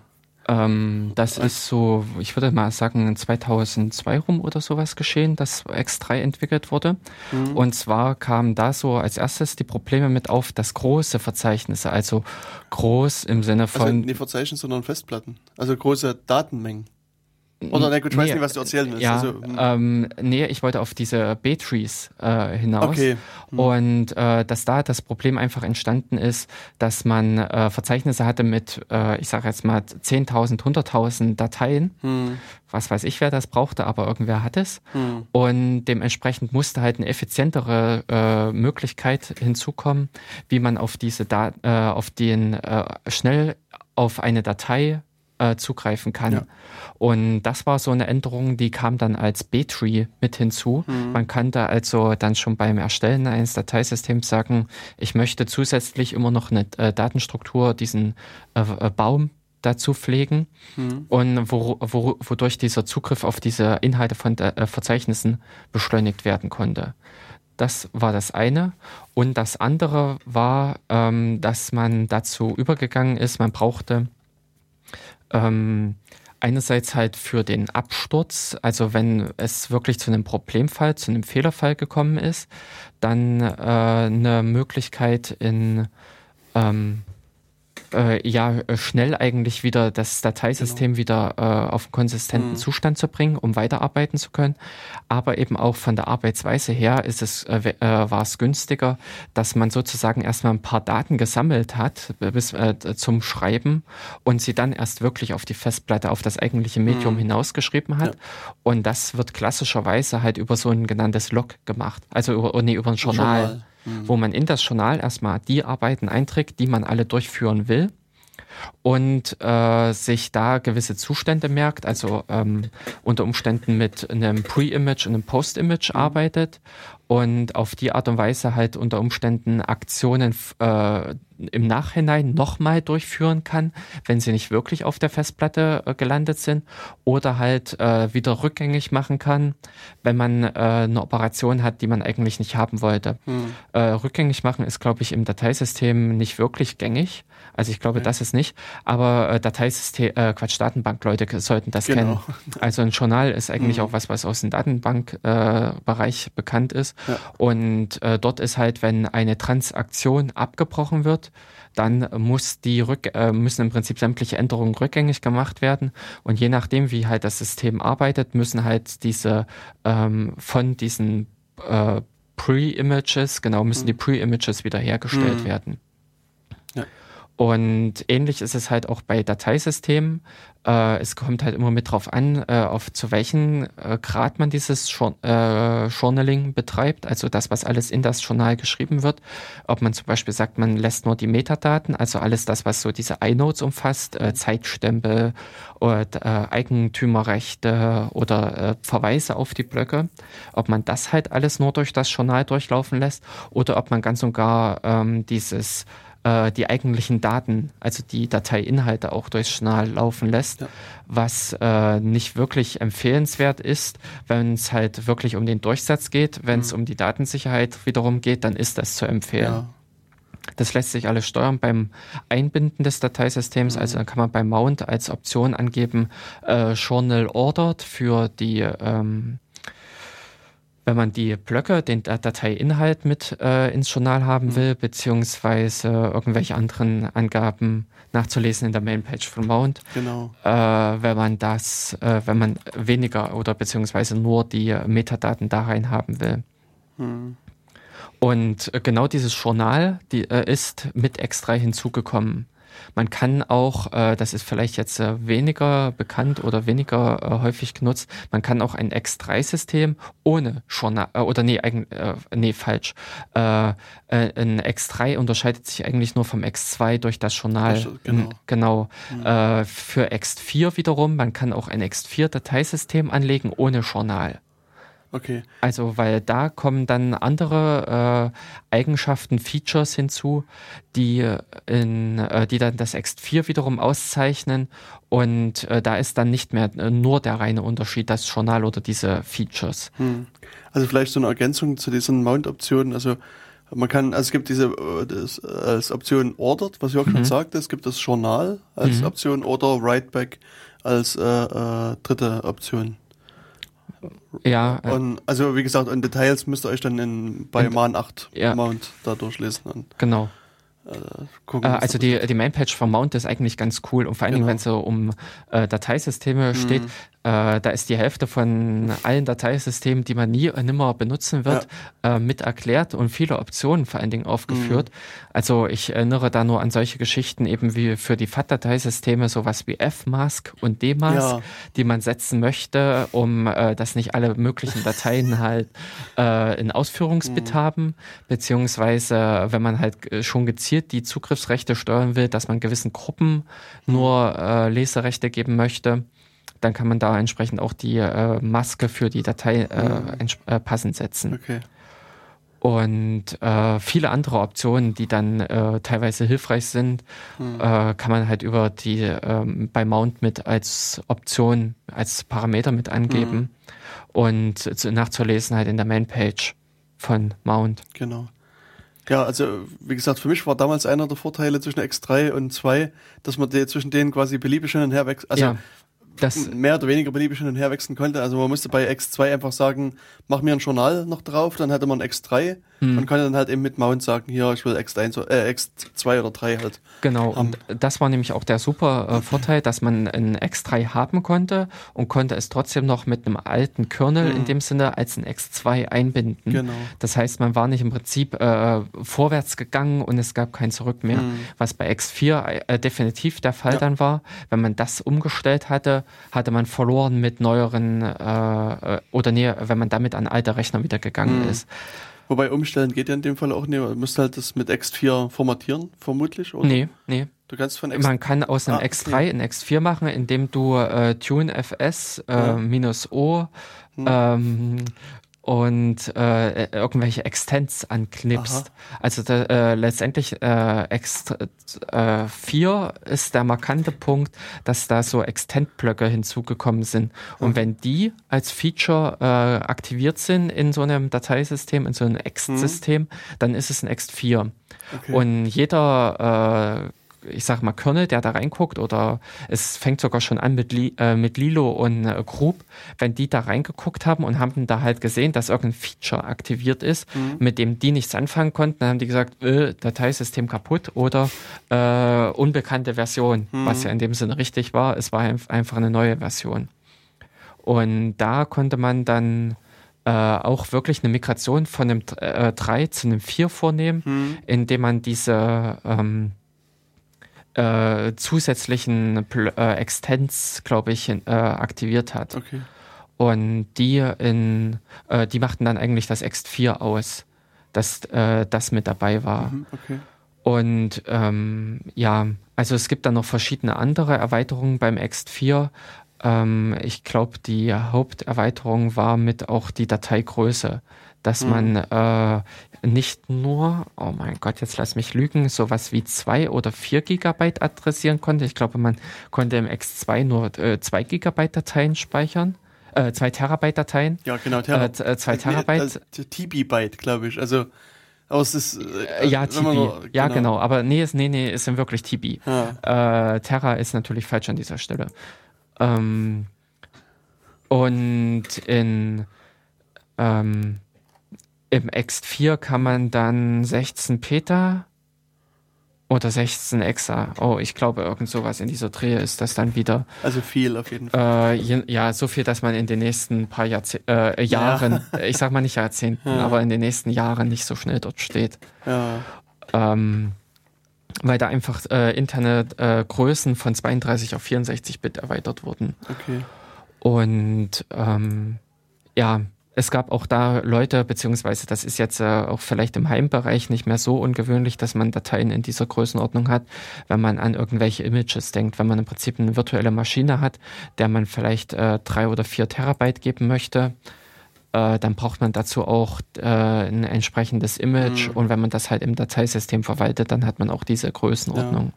Ähm, das ist so, ich würde mal sagen, 2002 rum oder sowas geschehen, dass X3 entwickelt wurde. Mhm. Und zwar kamen da so als erstes die Probleme mit auf, dass große Verzeichnisse, also groß im Sinne also von... Also nicht Verzeichnisse, sondern Festplatten. Also große Datenmengen. Oder ne, gut, ich weiß nicht, was du erzählen willst. Ja, also, hm. ähm, nee, ich wollte auf diese B-Trees äh, hinaus. Okay. Hm. Und äh, dass da das Problem einfach entstanden ist, dass man äh, Verzeichnisse hatte mit, äh, ich sage jetzt mal, 10.000, 100.000 Dateien. Hm. Was weiß ich, wer das brauchte, aber irgendwer hat es. Hm. Und dementsprechend musste halt eine effizientere äh, Möglichkeit hinzukommen, wie man auf diese da äh, auf den schnell auf eine Datei äh, zugreifen kann. Ja. Und das war so eine Änderung, die kam dann als B-Tree mit hinzu. Mhm. Man kann da also dann schon beim Erstellen eines Dateisystems sagen, ich möchte zusätzlich immer noch eine äh, Datenstruktur, diesen äh, äh Baum dazu pflegen mhm. und wo, wo, wodurch dieser Zugriff auf diese Inhalte von äh, Verzeichnissen beschleunigt werden konnte. Das war das eine. Und das andere war, ähm, dass man dazu übergegangen ist, man brauchte ähm, einerseits halt für den Absturz, also wenn es wirklich zu einem Problemfall, zu einem Fehlerfall gekommen ist, dann äh, eine Möglichkeit in ähm, äh, ja schnell eigentlich wieder das Dateisystem genau. wieder äh, auf einen konsistenten mhm. Zustand zu bringen, um weiterarbeiten zu können. Aber eben auch von der Arbeitsweise her ist es, äh, äh, war es günstiger, dass man sozusagen erstmal ein paar Daten gesammelt hat bis äh, zum Schreiben und sie dann erst wirklich auf die Festplatte, auf das eigentliche Medium mhm. hinausgeschrieben hat. Ja. Und das wird klassischerweise halt über so ein genanntes Log gemacht. Also über, nee, über ein Journal. Journal mhm. wo man in das Journal erstmal die Arbeiten einträgt, die man alle durchführen will und äh, sich da gewisse Zustände merkt, also ähm, unter Umständen mit einem Pre-Image und einem Post-Image arbeitet und auf die Art und Weise halt unter Umständen Aktionen äh, im Nachhinein nochmal durchführen kann, wenn sie nicht wirklich auf der Festplatte äh, gelandet sind oder halt äh, wieder rückgängig machen kann, wenn man äh, eine Operation hat, die man eigentlich nicht haben wollte. Hm. Äh, rückgängig machen ist, glaube ich, im Dateisystem nicht wirklich gängig. Also ich glaube, okay. das ist nicht. Aber äh, Dateisystem, äh, Quatsch, Datenbankleute sollten das genau. kennen. Also ein Journal ist eigentlich mhm. auch was, was aus dem Datenbankbereich äh, bekannt ist. Ja. Und äh, dort ist halt, wenn eine Transaktion abgebrochen wird, dann muss die Rück, äh, müssen im Prinzip sämtliche Änderungen rückgängig gemacht werden. Und je nachdem, wie halt das System arbeitet, müssen halt diese ähm, von diesen äh, Pre-Images, genau, müssen mhm. die Pre-Images wiederhergestellt mhm. werden. Und ähnlich ist es halt auch bei Dateisystemen. Äh, es kommt halt immer mit drauf an, äh, auf zu welchem äh, Grad man dieses Jour äh, Journaling betreibt, also das, was alles in das Journal geschrieben wird. Ob man zum Beispiel sagt, man lässt nur die Metadaten, also alles das, was so diese iNotes umfasst, äh, Zeitstempel oder äh, Eigentümerrechte oder Verweise auf die Blöcke, ob man das halt alles nur durch das Journal durchlaufen lässt oder ob man ganz und gar ähm, dieses äh, die eigentlichen Daten, also die Dateiinhalte auch durchs Journal laufen lässt, ja. was äh, nicht wirklich empfehlenswert ist, wenn es halt wirklich um den Durchsatz geht. Wenn es mhm. um die Datensicherheit wiederum geht, dann ist das zu empfehlen. Ja. Das lässt sich alles steuern beim Einbinden des Dateisystems. Mhm. Also dann kann man beim Mount als Option angeben, äh, Journal Ordered für die ähm, wenn man die Blöcke, den Dateiinhalt mit äh, ins Journal haben mhm. will, beziehungsweise irgendwelche anderen Angaben nachzulesen in der Mainpage von Mount. Genau. Äh, wenn man das, äh, wenn man weniger oder beziehungsweise nur die Metadaten da rein haben will. Mhm. Und genau dieses Journal die, äh, ist mit X3 hinzugekommen. Man kann auch, äh, das ist vielleicht jetzt äh, weniger bekannt oder weniger äh, häufig genutzt, man kann auch ein X3-System ohne Journal, äh, oder nee, eigen, äh, nee, falsch. Äh, äh, ein X3 unterscheidet sich eigentlich nur vom X2 durch das Journal. Also, genau. genau. Mhm. Äh, für X4 wiederum, man kann auch ein X4-Dateisystem anlegen ohne Journal. Okay. Also, weil da kommen dann andere äh, Eigenschaften, Features hinzu, die, in, äh, die dann das X4 wiederum auszeichnen. Und äh, da ist dann nicht mehr äh, nur der reine Unterschied, das Journal oder diese Features. Hm. Also vielleicht so eine Ergänzung zu diesen Mount-Optionen. Also man kann, also es gibt diese äh, das, als Option Ordered, was Jörg mhm. schon sagte, es gibt das Journal als mhm. Option oder Writeback als äh, äh, dritte Option. Ja. Und also wie gesagt, in Details müsst ihr euch dann in, bei Man 8 ja. Mount da durchlesen. Und, genau. Äh, gucken, äh, also die, die Mainpage vom Mount ist eigentlich ganz cool und vor allen genau. Dingen, wenn es so um äh, Dateisysteme mhm. steht, äh, da ist die Hälfte von allen Dateisystemen, die man nie und nimmer benutzen wird, ja. äh, mit erklärt und viele Optionen vor allen Dingen aufgeführt. Mhm. Also ich erinnere da nur an solche Geschichten eben wie für die FAT-Dateisysteme sowas wie Fmask und Dmask, ja. die man setzen möchte, um äh, dass nicht alle möglichen Dateien halt äh, in Ausführungsbit mhm. haben, beziehungsweise wenn man halt schon gezielt die Zugriffsrechte steuern will, dass man gewissen Gruppen mhm. nur äh, Leserechte geben möchte dann kann man da entsprechend auch die äh, Maske für die Datei äh, mhm. äh, passend setzen. Okay. Und äh, viele andere Optionen, die dann äh, teilweise hilfreich sind, mhm. äh, kann man halt über die ähm, bei Mount mit als Option, als Parameter mit angeben mhm. und zu, nachzulesen halt in der Mainpage von Mount. Genau. Ja, also wie gesagt, für mich war damals einer der Vorteile zwischen X3 und 2, dass man die, zwischen denen quasi beliebig hin und her wechselt. Also ja das mehr oder weniger beliebig hin und her wechseln konnte. Also man musste bei X2 einfach sagen, mach mir ein Journal noch drauf, dann hatte man X3 hm. und konnte dann halt eben mit Mount sagen, hier, ich will X1, äh, X2 oder 3 halt. Genau, haben. und das war nämlich auch der super äh, Vorteil, dass man ein X3 haben konnte und konnte es trotzdem noch mit einem alten Kernel hm. in dem Sinne als ein X2 einbinden. Genau. Das heißt, man war nicht im Prinzip äh, vorwärts gegangen und es gab kein Zurück mehr, hm. was bei X4 äh, definitiv der Fall ja. dann war. Wenn man das umgestellt hatte, hatte man verloren mit neueren äh, äh, oder nee, wenn man damit an alte Rechner wieder gegangen mhm. ist. Wobei umstellen geht ja in dem Fall auch nicht. Du musst halt das mit X4 formatieren, vermutlich, oder? Nee, nee. Du kannst von X Man kann aus einem ah, X3 okay. ein X4 machen, indem du äh, TuneFS äh, ja. minus O hm. ähm, und äh, irgendwelche Extents anknipst. Aha. Also da, äh, letztendlich äh, Ext, äh, 4 ist der markante Punkt, dass da so Extend-Blöcke hinzugekommen sind. Und wenn die als Feature äh, aktiviert sind in so einem Dateisystem, in so einem Ext-System, mhm. dann ist es ein Ext 4. Okay. Und jeder äh, ich sag mal, Kernel, der da reinguckt, oder es fängt sogar schon an mit, Li, äh, mit Lilo und äh, Group, wenn die da reingeguckt haben und haben da halt gesehen, dass irgendein Feature aktiviert ist, mhm. mit dem die nichts anfangen konnten, dann haben die gesagt, äh, Dateisystem kaputt oder äh, unbekannte Version, mhm. was ja in dem Sinne richtig war. Es war einfach eine neue Version. Und da konnte man dann äh, auch wirklich eine Migration von einem äh, 3 zu einem 4 vornehmen, mhm. indem man diese ähm, äh, zusätzlichen Pl äh, Extents, glaube ich, äh, aktiviert hat. Okay. Und die in, äh, die machten dann eigentlich das Ext 4 aus, dass äh, das mit dabei war. Mhm, okay. Und ähm, ja, also es gibt dann noch verschiedene andere Erweiterungen beim Ext 4. Ähm, ich glaube, die Haupterweiterung war mit auch die Dateigröße, dass Mhm. man äh, nicht nur, oh mein Gott, jetzt lass mich lügen, sowas wie zwei oder vier Gigabyte adressieren konnte. Ich glaube, man konnte im X2 nur äh, zwei Gigabyte Dateien speichern, äh, zwei Terabyte Dateien. Ja, genau. Äh, äh, zwei Terabyte. Also, TB-Byte, glaube ich. Also, es ist. Äh, ja, TB. nur- Ja, genau. Aber nee, es, nee, nee, es sind wirklich TB. Ja. Äh, Terra ist natürlich falsch an dieser Stelle. Ähm, und in ähm, im Ext 4 kann man dann 16 Peta oder 16 Exa. Oh, ich glaube, irgend sowas in dieser Drehe ist das dann wieder. Also viel auf jeden Fall. Äh, je, ja, so viel, dass man in den nächsten paar Jahrzeh äh, Jahren, ich sag mal nicht Jahrzehnten, Ja. aber in den nächsten Jahren nicht so schnell dort steht Ja. ähm, weil da einfach äh, interne äh, Größen von 32 auf 64 Bit erweitert wurden. Okay. Und ähm, ja, es gab auch da Leute, beziehungsweise das ist jetzt äh, auch vielleicht im Heimbereich nicht mehr so ungewöhnlich, dass man Dateien in dieser Größenordnung hat, wenn man an irgendwelche Images denkt, wenn man im Prinzip eine virtuelle Maschine hat, der man vielleicht äh, drei oder vier Terabyte geben möchte. Äh, dann braucht man dazu auch äh, ein entsprechendes Image Mhm. und wenn man das halt im Dateisystem verwaltet, dann hat man auch diese Größenordnung.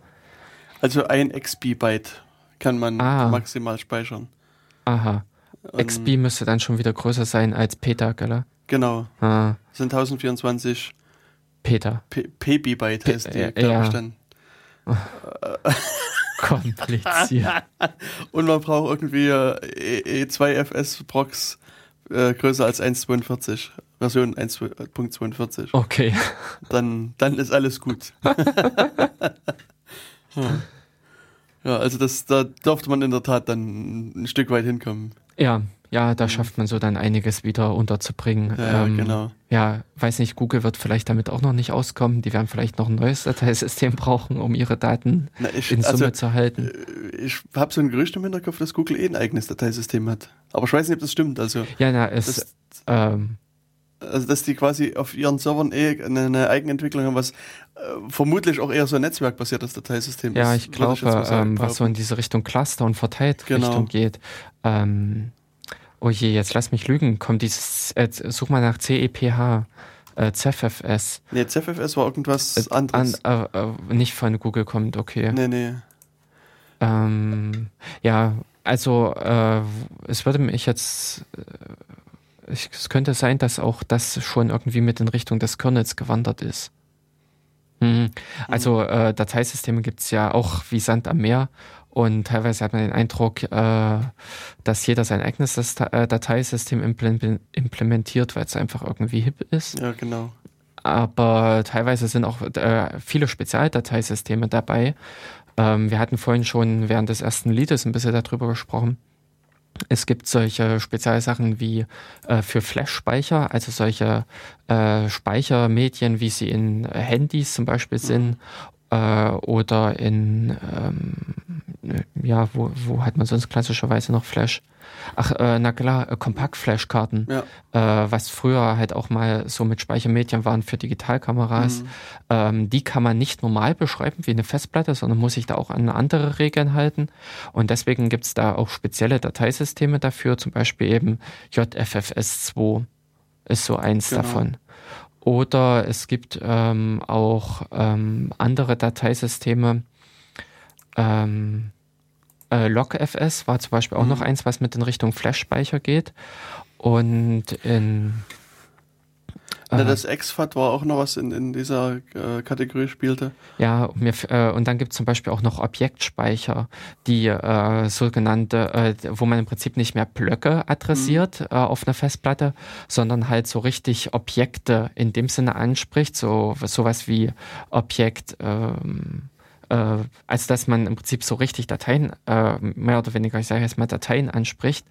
Also ein XB-Byte kann man Ah. maximal speichern. Aha. Und- XB müsste dann schon wieder größer sein als Peta, gell? Genau. Ah, Das sind 1024 Peta. P- PB-Byte heißt die, äh, glaube ja. ich dann. Kompliziert. Und man braucht irgendwie äh, E2FS Prox äh, größer als 1.42, Version 1.42. Okay. Dann, dann ist alles gut. hm. Ja, also das, da durfte man in der Tat dann ein Stück weit hinkommen. Ja, ja, da schafft man so dann einiges wieder unterzubringen. Ja, ähm, genau. Ja, weiß nicht, Google wird vielleicht damit auch noch nicht auskommen. Die werden vielleicht noch ein neues Dateisystem brauchen, um ihre Daten Na, ich, in Summe also, zu halten. äh, ich habe so ein Gerücht im Hinterkopf, dass Google eh ein eigenes Dateisystem hat. Aber ich weiß nicht, ob das stimmt. Also, Ja, na, es, das, ähm, also dass die quasi auf ihren Servern eh eine, eine Eigenentwicklung haben, was äh, vermutlich auch eher so ein netzwerkbasiertes Dateisystem ja, ist. ich würde glaube, sagen, ähm, was so in diese Richtung Cluster und verteilt Genau. Richtung geht. Ähm, oh je, jetzt lass mich lügen. Kommt dieses, äh, such mal nach CEPH, äh, ZFFS. Nee, ZFS war irgendwas Äh, anderes. An, äh, äh, nicht von Google kommt, okay. nee, nee. Ähm, ja, also es würde mich jetzt, äh, ich, es könnte sein, dass auch das schon irgendwie mit in Richtung des Kernels gewandert ist. Mhm. Also äh, Dateisysteme gibt es ja auch wie Sand am Meer und teilweise hat man den Eindruck, äh, dass jeder sein eigenes äh, Dateisystem imple- implementiert, weil es einfach irgendwie hip ist Ja, genau. aber teilweise sind auch äh, viele Spezialdateisysteme dabei. Ähm, wir hatten vorhin schon während des ersten Liedes ein bisschen darüber gesprochen. Es gibt solche Spezialsachen wie äh, für Flash-Speicher, also solche äh, Speichermedien, wie sie in Handys zum Beispiel sind äh, oder in, ähm, ja, wo, wo hat man sonst klassischerweise noch Flash? Ach, äh, na klar, äh, Kompakt-Flash-Karten Ja. äh, was früher halt auch mal so mit Speichermedien waren für Digitalkameras. Mhm. Ähm, die kann man nicht normal beschreiben wie eine Festplatte, sondern muss sich da auch an andere Regeln halten. Und deswegen gibt es da auch spezielle Dateisysteme dafür, zum Beispiel eben JFFS2 ist so eins Genau. davon. Oder es gibt ähm, auch ähm, andere Dateisysteme. Ähm, äh, LogFS war zum Beispiel auch Mhm. noch eins, was mit in Richtung Flash-Speicher geht. Und in Na, äh, das XFAT war auch noch was in, in dieser äh, Kategorie spielte. Ja, mir, f- äh, und dann gibt es zum Beispiel auch noch Objektspeicher, die äh, sogenannte, äh, wo man im Prinzip nicht mehr Blöcke adressiert äh, auf einer Festplatte, sondern halt so richtig Objekte in dem Sinne anspricht, so sowas wie Objekt ähm, äh, als dass man im Prinzip so richtig Dateien, äh, mehr oder weniger, ich sage jetzt mal Dateien anspricht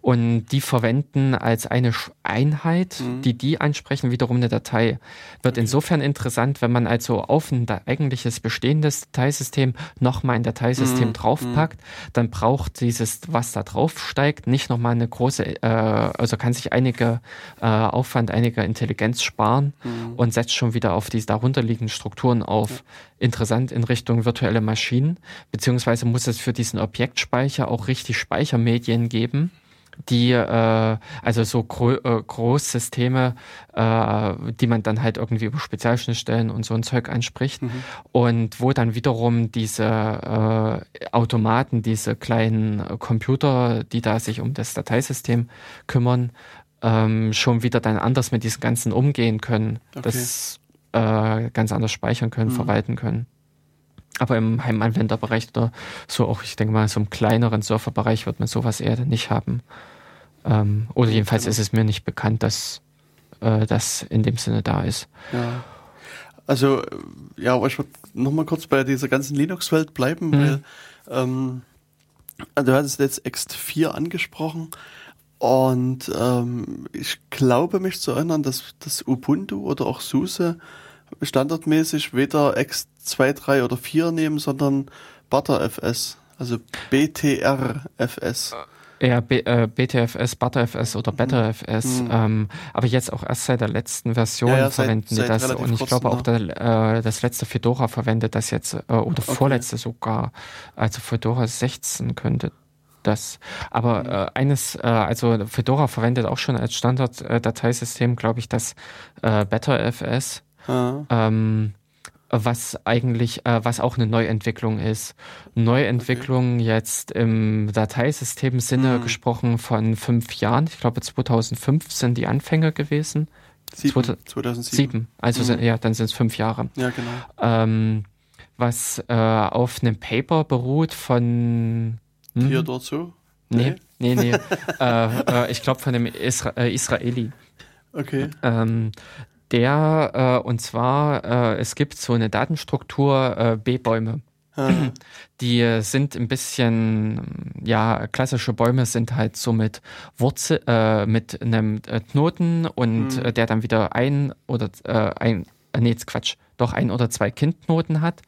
und die verwenden als eine Einheit, mhm. die die ansprechen, wiederum eine Datei. Wird okay. insofern interessant, wenn man also auf ein eigentliches bestehendes Dateisystem nochmal ein Dateisystem mhm. draufpackt, dann braucht dieses, was da draufsteigt, nicht nochmal eine große, äh, also kann sich einige äh, Aufwand, einige Intelligenz sparen mhm. und setzt schon wieder auf die darunterliegenden Strukturen auf. Ja. Interessant in Richtung virtuelle Maschinen, beziehungsweise muss es für diesen Objektspeicher auch richtig Speichermedien geben die äh, also so gro äh, Großsysteme, äh, die man dann halt irgendwie über Spezialschnittstellen und so ein Zeug anspricht mhm. und wo dann wiederum diese äh, Automaten, diese kleinen Computer, die da sich um das Dateisystem kümmern, ähm, schon wieder dann anders mit diesen ganzen umgehen können, okay. das äh, ganz anders speichern können, mhm. verwalten können. Aber im Heimanwenderbereich oder so auch, ich denke mal, so im kleineren Surferbereich wird man sowas eher nicht haben. Ähm, oder jedenfalls ist es mir nicht bekannt, dass äh, das in dem Sinne da ist. Ja. Also, ja, aber ich würde nochmal kurz bei dieser ganzen Linux-Welt bleiben, mhm. weil ähm, du hattest jetzt X4 angesprochen und ähm, ich glaube mich zu erinnern, dass das Ubuntu oder auch SUSE standardmäßig weder X2, 3 oder 4 nehmen, sondern ButterFS, also BTRFS. Ja, B, äh, BTFS, ButterFS oder mhm. BetterFS, mhm. ähm, aber jetzt auch erst seit der letzten Version ja, ja, verwenden seit, die das und ich glaube auch der, äh, das letzte Fedora verwendet das jetzt äh, oder okay. vorletzte sogar, also Fedora 16 könnte das. Aber mhm. äh, eines, äh, also Fedora verwendet auch schon als Standard-Dateisystem, glaube ich, das äh, BetterFS. Ähm, was eigentlich, äh, was auch eine Neuentwicklung ist. Neuentwicklung okay. jetzt im Dateisystem-Sinne mhm. gesprochen von fünf Jahren. Ich glaube 2005 sind die Anfänge gewesen. Sieben, 2007. Sieben. Also mhm. sind, ja, dann sind es fünf Jahre. Ja, genau. Ähm, was äh, auf einem Paper beruht von hm? Theodor Zoo? Nee, nee, nee. äh, äh, ich glaube von dem Isra äh, Israeli. Okay. Ähm, der, äh, und zwar, äh, es gibt so eine Datenstruktur äh, B-Bäume. Ah. Die sind ein bisschen, ja, klassische Bäume sind halt so mit Wurzel, äh, mit einem äh, Knoten und mhm. der dann wieder ein oder äh, ein, äh, nee, Quatsch, doch ein oder zwei Kindknoten hat.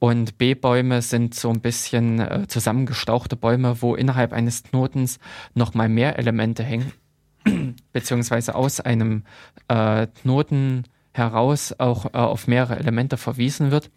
Und B-Bäume sind so ein bisschen äh, zusammengestauchte Bäume, wo innerhalb eines Knotens nochmal mehr Elemente hängen beziehungsweise aus einem äh, Knoten heraus auch äh, auf mehrere Elemente verwiesen wird.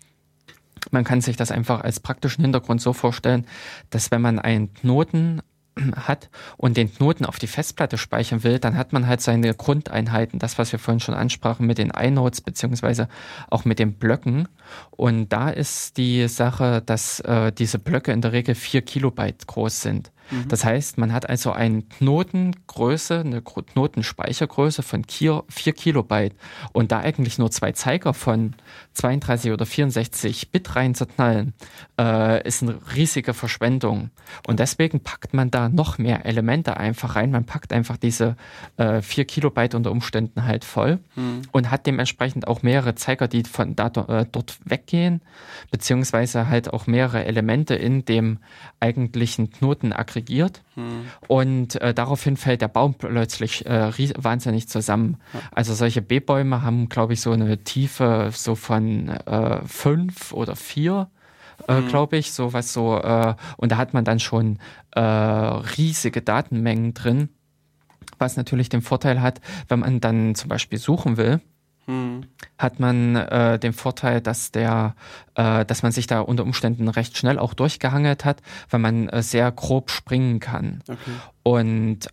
Man kann sich das einfach als praktischen Hintergrund so vorstellen, dass wenn man einen Knoten hat und den Knoten auf die Festplatte speichern will, dann hat man halt seine Grundeinheiten, das, was wir vorhin schon ansprachen mit den iNodes beziehungsweise auch mit den Blöcken. Und da ist die Sache, dass äh, diese Blöcke in der Regel vier Kilobyte groß sind. Mhm. Das heißt, man hat also eine Knotengröße, eine Knotenspeichergröße von 4 Kilobyte und da eigentlich nur zwei Zeiger von 32 oder 64 Bit reinzuknallen, äh, ist eine riesige Verschwendung. Und deswegen packt man da noch mehr Elemente einfach rein. Man packt einfach diese äh, 4 Kilobyte unter Umständen halt voll mhm. und hat dementsprechend auch mehrere Zeiger, die von da, äh, dort weggehen, beziehungsweise halt auch mehrere Elemente in dem eigentlichen Knoten aggregiert. Hm. Und äh, daraufhin fällt der Baum plötzlich äh, wahnsinnig zusammen. Ja. Also solche B-Bäume haben, glaube ich, so eine Tiefe so von äh, fünf oder vier. Äh, mhm. glaube ich, so was so, äh, und da hat man dann schon äh, riesige Datenmengen drin, was natürlich den Vorteil hat, wenn man dann zum Beispiel suchen will, hm. hat man äh, den Vorteil, dass der, äh, dass man sich da unter Umständen recht schnell auch durchgehangelt hat, weil man äh, sehr grob springen kann. Okay. Und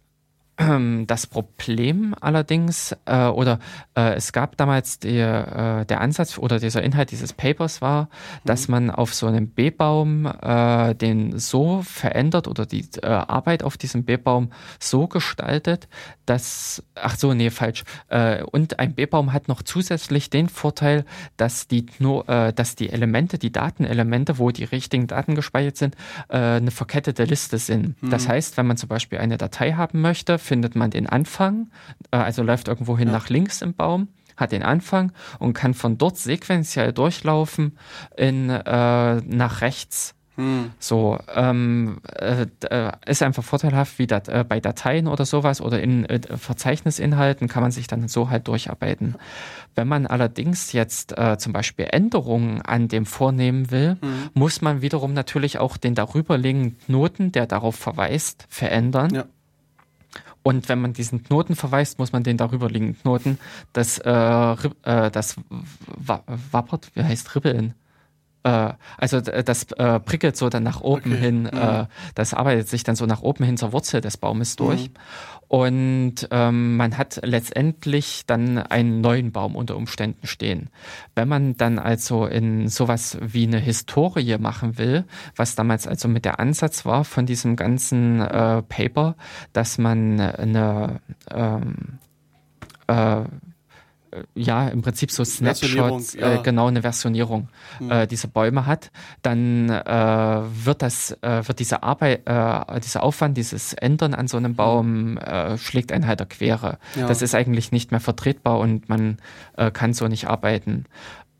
das Problem allerdings, äh, oder äh, es gab damals die, äh, der Ansatz oder dieser Inhalt dieses Papers war, mhm. dass man auf so einem B-Baum äh, den so verändert oder die äh, Arbeit auf diesem B-Baum so gestaltet, dass, ach so, nee, falsch. Äh, und ein B-Baum hat noch zusätzlich den Vorteil, dass die, äh, dass die Elemente, die Datenelemente, wo die richtigen Daten gespeichert sind, eine verkettete Liste sind. Mhm. Das heißt, wenn man zum Beispiel eine Datei haben möchte, findet man den Anfang, äh, also läuft irgendwohin ja. nach links im Baum hat den Anfang und kann von dort sequenziell durchlaufen in äh, nach rechts. Hm. So, ähm, äh, äh, ist einfach vorteilhaft, wie dat, äh, bei Dateien oder sowas oder in äh, Verzeichnisinhalten kann man sich dann so halt durcharbeiten. Wenn man allerdings jetzt äh, zum Beispiel Änderungen an dem vornehmen will, hm. muss man wiederum natürlich auch den darüberliegenden Knoten, der darauf verweist, verändern. Ja. Und wenn man diesen Knoten verweist, muss man den darüberliegenden Knoten, das, äh, äh, das wappert, wie heißt Ribbeln? Äh, also das äh, prickelt so dann nach oben okay. hin, mhm. äh, das arbeitet sich dann so nach oben hin zur Wurzel des Baumes durch. Mhm. Und ähm, man hat letztendlich dann einen neuen Baum unter Umständen stehen. Wenn man dann also in sowas wie eine Historie machen will, was damals also mit der Ansatz war von diesem ganzen äh, Paper, dass man eine ähm, äh, ja im Prinzip so Snapshots, äh, ja. äh, genau eine Versionierung hm. äh, dieser Bäume hat, dann äh, wird das, äh, wird diese Arbeit, äh, dieser Aufwand, dieses Ändern an so einem hm. Baum schlägt einen halt der Quere. Ja. Das ist eigentlich nicht mehr vertretbar und man kann so nicht arbeiten.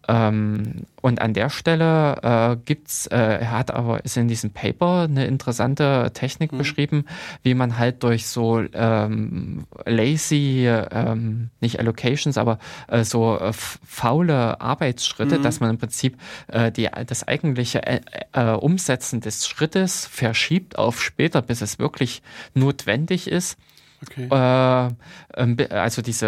Ähm, und an der Stelle äh, gibt's, äh, er hat aber ist in diesem Paper eine interessante Technik mhm. beschrieben, wie man halt durch so ähm, lazy, ähm, nicht Allocations, aber äh, so äh, faule Arbeitsschritte, mhm. dass man im Prinzip äh, die, das eigentliche äh, äh, Umsetzen des Schrittes verschiebt auf später, bis es wirklich notwendig ist Okay. Äh, also diese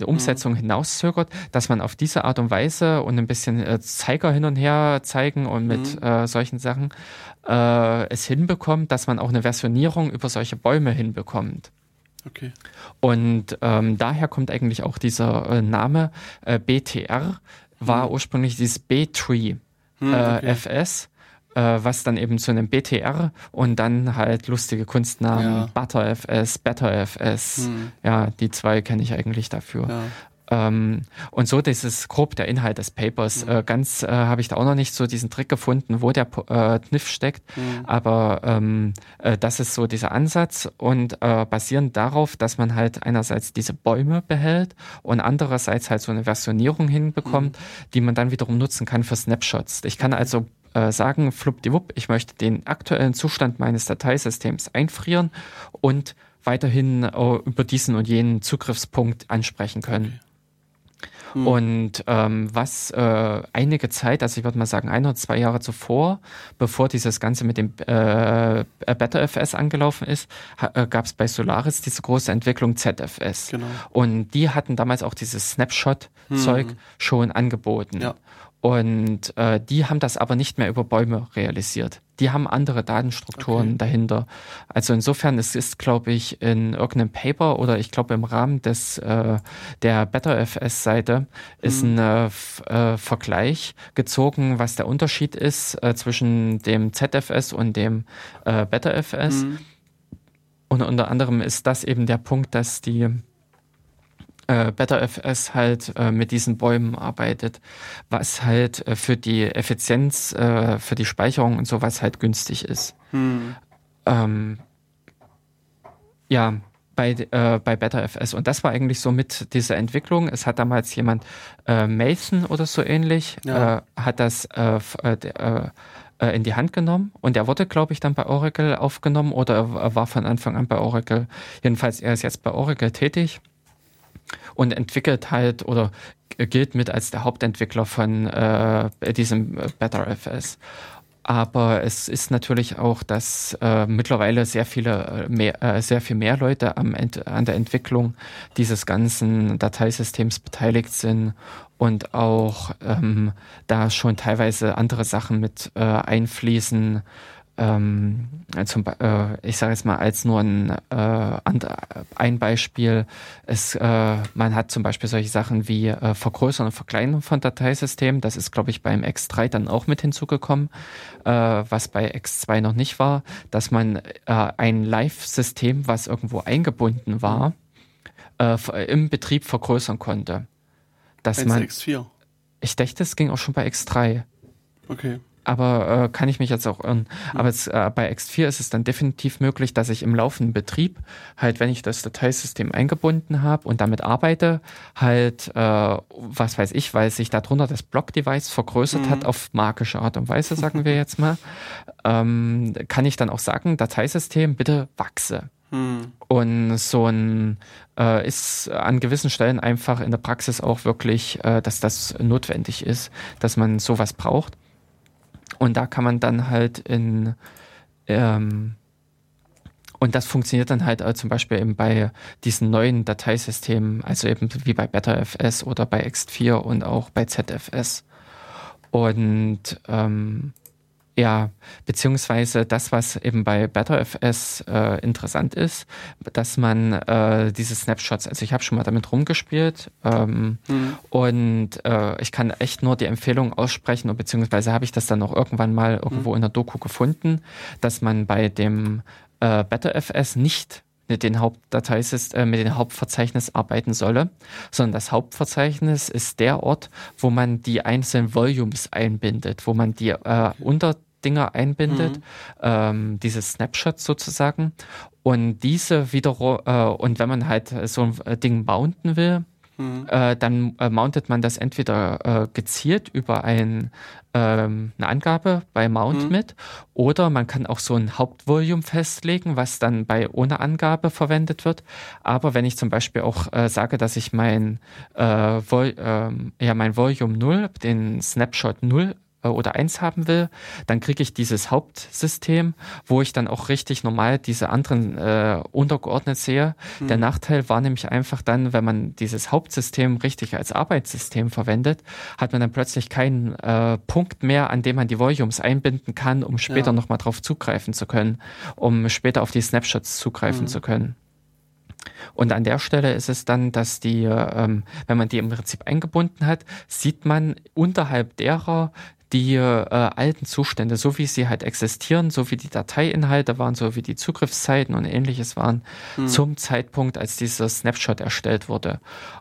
äh, Umsetzung mhm. hinauszögert, dass man auf diese Art und Weise und ein bisschen äh, Zeiger hin und her zeigen und mit mhm. äh, solchen Sachen äh, es hinbekommt, dass man auch eine Versionierung über solche Bäume hinbekommt. Okay. Und ähm, daher kommt eigentlich auch dieser Name BTR, war mhm. ursprünglich dieses B-Tree mhm, okay. FS was dann eben zu einem BTR und dann halt lustige Kunstnamen, ja. ButterFS, BetterFS. Hm. Ja, die zwei kenne ich eigentlich dafür. Ja. Ähm, und so, ist grob der Inhalt des Papers. Mhm. Äh, ganz äh, habe ich da auch noch nicht so diesen Trick gefunden, wo der äh, Kniff steckt. Mhm. Aber ähm, äh, das ist so dieser Ansatz und äh, basierend darauf, dass man halt einerseits diese Bäume behält und andererseits halt so eine Versionierung hinbekommt, mhm. die man dann wiederum nutzen kann für Snapshots. Ich kann also äh, sagen, fluppdiwupp, ich möchte den aktuellen Zustand meines Dateisystems einfrieren und weiterhin äh, über diesen und jenen Zugriffspunkt ansprechen können. Hm. Und ähm, was äh, einige Zeit, also ich würde mal sagen ein oder zwei Jahre zuvor, bevor dieses Ganze mit dem äh, BetterFS angelaufen ist, äh, gab es bei Solaris diese große Entwicklung ZFS. Genau. Und die hatten damals auch dieses Snapshot-Zeug hm. schon angeboten. Ja. Und äh, die haben das aber nicht mehr über Bäume realisiert. Die haben andere Datenstrukturen okay. dahinter. Also insofern, es ist, glaube ich, in irgendeinem Paper oder ich glaube im Rahmen des äh, der BetterFS-Seite ist mhm. ein äh, Vergleich gezogen, was der Unterschied ist äh, zwischen dem ZFS und dem äh, BetterFS. Mhm. Und unter anderem ist das eben der Punkt, dass die äh, BetterFS halt äh, mit diesen Bäumen arbeitet, was halt äh, für die Effizienz, äh, für die Speicherung und sowas halt günstig ist. Hm. Ähm, ja, bei, äh, bei BetterFS. Und das war eigentlich so mit dieser Entwicklung. Es hat damals jemand, äh, Mason oder so ähnlich, ja. äh, hat das äh, äh, äh, in die Hand genommen und er wurde, glaube ich, dann bei Oracle aufgenommen oder er war von Anfang an bei Oracle. Jedenfalls, er ist jetzt bei Oracle tätig und entwickelt halt oder gilt mit als der Hauptentwickler von äh, diesem BetterFS. Aber es ist natürlich auch, dass äh, mittlerweile sehr viele äh, mehr, äh, sehr viel mehr Leute am Ent an der Entwicklung dieses ganzen Dateisystems beteiligt sind und auch ähm, da schon teilweise andere Sachen mit äh, einfließen ähm, zum, äh, ich sage jetzt mal als nur ein, äh, ein Beispiel, es, äh, man hat zum Beispiel solche Sachen wie äh, Vergrößern und Verkleinern von Dateisystemen. Das ist, glaube ich, beim X3 dann auch mit hinzugekommen, äh, was bei X2 noch nicht war, dass man äh, ein Live-System, was irgendwo eingebunden war, äh, im Betrieb vergrößern konnte. Dass man, X4. Ich dachte, es ging auch schon bei X3. Okay. Aber äh, kann ich mich jetzt auch irren. Mhm. Aber es, äh, bei X4 ist es dann definitiv möglich, dass ich im laufenden Betrieb halt, wenn ich das Dateisystem eingebunden habe und damit arbeite, halt, äh, was weiß ich, weil sich darunter das Block-Device vergrößert mhm. hat auf magische Art und Weise, sagen wir jetzt mal, ähm, kann ich dann auch sagen, Dateisystem, bitte wachse. Mhm. Und so ein äh, ist an gewissen Stellen einfach in der Praxis auch wirklich, äh, dass das notwendig ist, dass man sowas braucht. Und da kann man dann halt in ähm, und das funktioniert dann halt äh, zum Beispiel eben bei diesen neuen Dateisystemen, also eben wie bei BetterFS oder bei X4 und auch bei ZFS. Und ähm, ja, beziehungsweise das, was eben bei BetterFS äh, interessant ist, dass man äh, diese Snapshots, also ich habe schon mal damit rumgespielt ähm, mhm. und äh, ich kann echt nur die Empfehlung aussprechen, beziehungsweise habe ich das dann auch irgendwann mal irgendwo mhm. in der Doku gefunden, dass man bei dem äh, BetterFS nicht mit den Hauptdateisystem, äh, mit dem Hauptverzeichnis arbeiten solle, sondern das Hauptverzeichnis ist der Ort, wo man die einzelnen Volumes einbindet, wo man die äh, unter Dinger einbindet, mhm. ähm, diese Snapshots sozusagen. Und diese wiederum, äh, und wenn man halt so ein äh, Ding mounten will, mhm. äh, dann äh, mountet man das entweder äh, gezielt über ein, ähm, eine Angabe bei Mount mhm. mit oder man kann auch so ein Hauptvolume festlegen, was dann bei ohne Angabe verwendet wird. Aber wenn ich zum Beispiel auch äh, sage, dass ich mein, Vol ähm, ja, mein Volume 0, den Snapshot 0 äh, oder eins haben will, dann kriege ich dieses Hauptsystem, wo ich dann auch richtig normal diese anderen äh, untergeordnet sehe. Mhm. Der Nachteil war nämlich einfach dann, wenn man dieses Hauptsystem richtig als Arbeitssystem verwendet, hat man dann plötzlich keinen äh, Punkt mehr, an dem man die Volumes einbinden kann, um später ja. nochmal drauf zugreifen zu können, um später auf die Snapshots zugreifen mhm. zu können. Und an der Stelle ist es dann, dass die, ähm, wenn man die im Prinzip eingebunden hat, sieht man unterhalb derer die äh, alten Zustände, so wie sie halt existieren, so wie die Dateiinhalte waren, so wie die Zugriffszeiten und ähnliches waren, hm. zum Zeitpunkt, als dieser Snapshot erstellt wurde.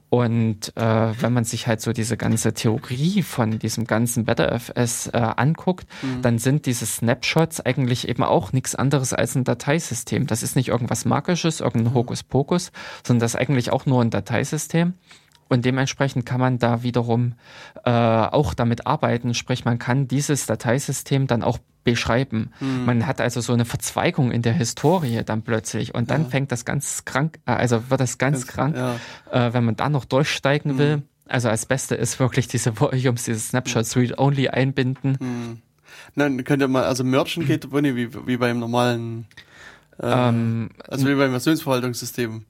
Und äh, wenn man sich halt so diese ganze Theorie von diesem ganzen BetterFS äh, anguckt, hm. dann sind diese Snapshots eigentlich eben auch nichts anderes als ein Dateisystem. Das ist nicht irgendwas Magisches, irgendein hm. Hokuspokus, sondern das ist eigentlich auch nur ein Dateisystem. Und dementsprechend kann man da wiederum äh, auch damit arbeiten, sprich man kann dieses Dateisystem dann auch beschreiben. Hm. Man hat also so eine Verzweigung in der Historie dann plötzlich und dann ja. fängt das ganz krank, äh, also wird das ganz, ganz krank, ja. äh, wenn man da noch durchsteigen hm. will. Also als Beste ist wirklich diese Volumes, diese Snapshots Read-Only einbinden. Hm. Dann könnt ihr mal, also Merchen geht wie, wie beim normalen, äh, ähm, also wie beim Versionsverwaltungssystem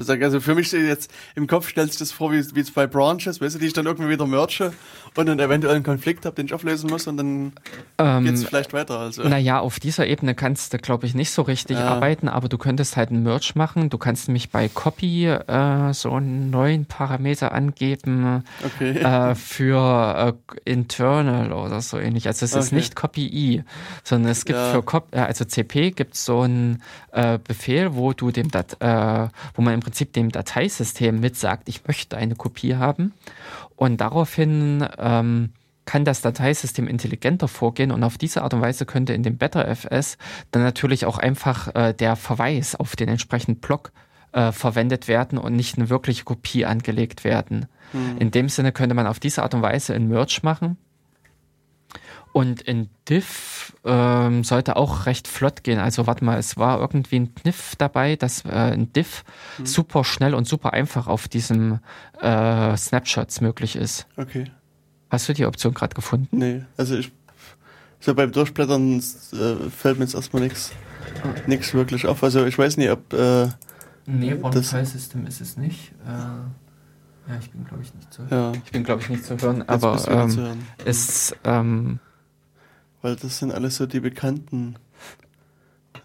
sozusagen. Also für mich steht jetzt im Kopf stellt sich das vor, wie, wie bei Branches, weißt du, die ich dann irgendwie wieder merge und dann eventuell einen Konflikt habe, den ich auflösen muss und dann ähm, geht es vielleicht weiter. Also. Naja, auf dieser Ebene kannst du, glaube ich, nicht so richtig ja. arbeiten, aber du könntest halt einen Merge machen. Du kannst nämlich bei Copy äh, so einen neuen Parameter angeben okay. äh, für äh, Internal oder so ähnlich. Also es okay. ist nicht Copy-I, sondern es gibt ja. für Cop äh, also CP gibt es so einen äh, Befehl, wo du dem Dat äh, wo man im Prinzip dem Dateisystem mitsagt, ich möchte eine Kopie haben. Und daraufhin ähm, kann das Dateisystem intelligenter vorgehen und auf diese Art und Weise könnte in dem BetterFS dann natürlich auch einfach äh, der Verweis auf den entsprechenden Block äh, verwendet werden und nicht eine wirkliche Kopie angelegt werden. Mhm. In dem Sinne könnte man auf diese Art und Weise ein Merge machen und in Diff ähm, sollte auch recht flott gehen. Also warte mal, es war irgendwie ein Kniff dabei, dass äh, in Diff mhm. super schnell und super einfach auf diesem äh, Snapshots möglich ist. Okay. Hast du die Option gerade gefunden? Nee, also ich so beim Durchblättern äh, fällt mir jetzt erstmal nichts nichts wirklich auf. Also ich weiß nicht, ob äh, Nee, One-File-System ist es nicht. Äh, ja, ich bin glaube ich nicht zu hören. Ja. Ich bin glaube ich nicht zu hören, aber ähm, zu hören. ist ähm, weil das sind alles so die bekannten.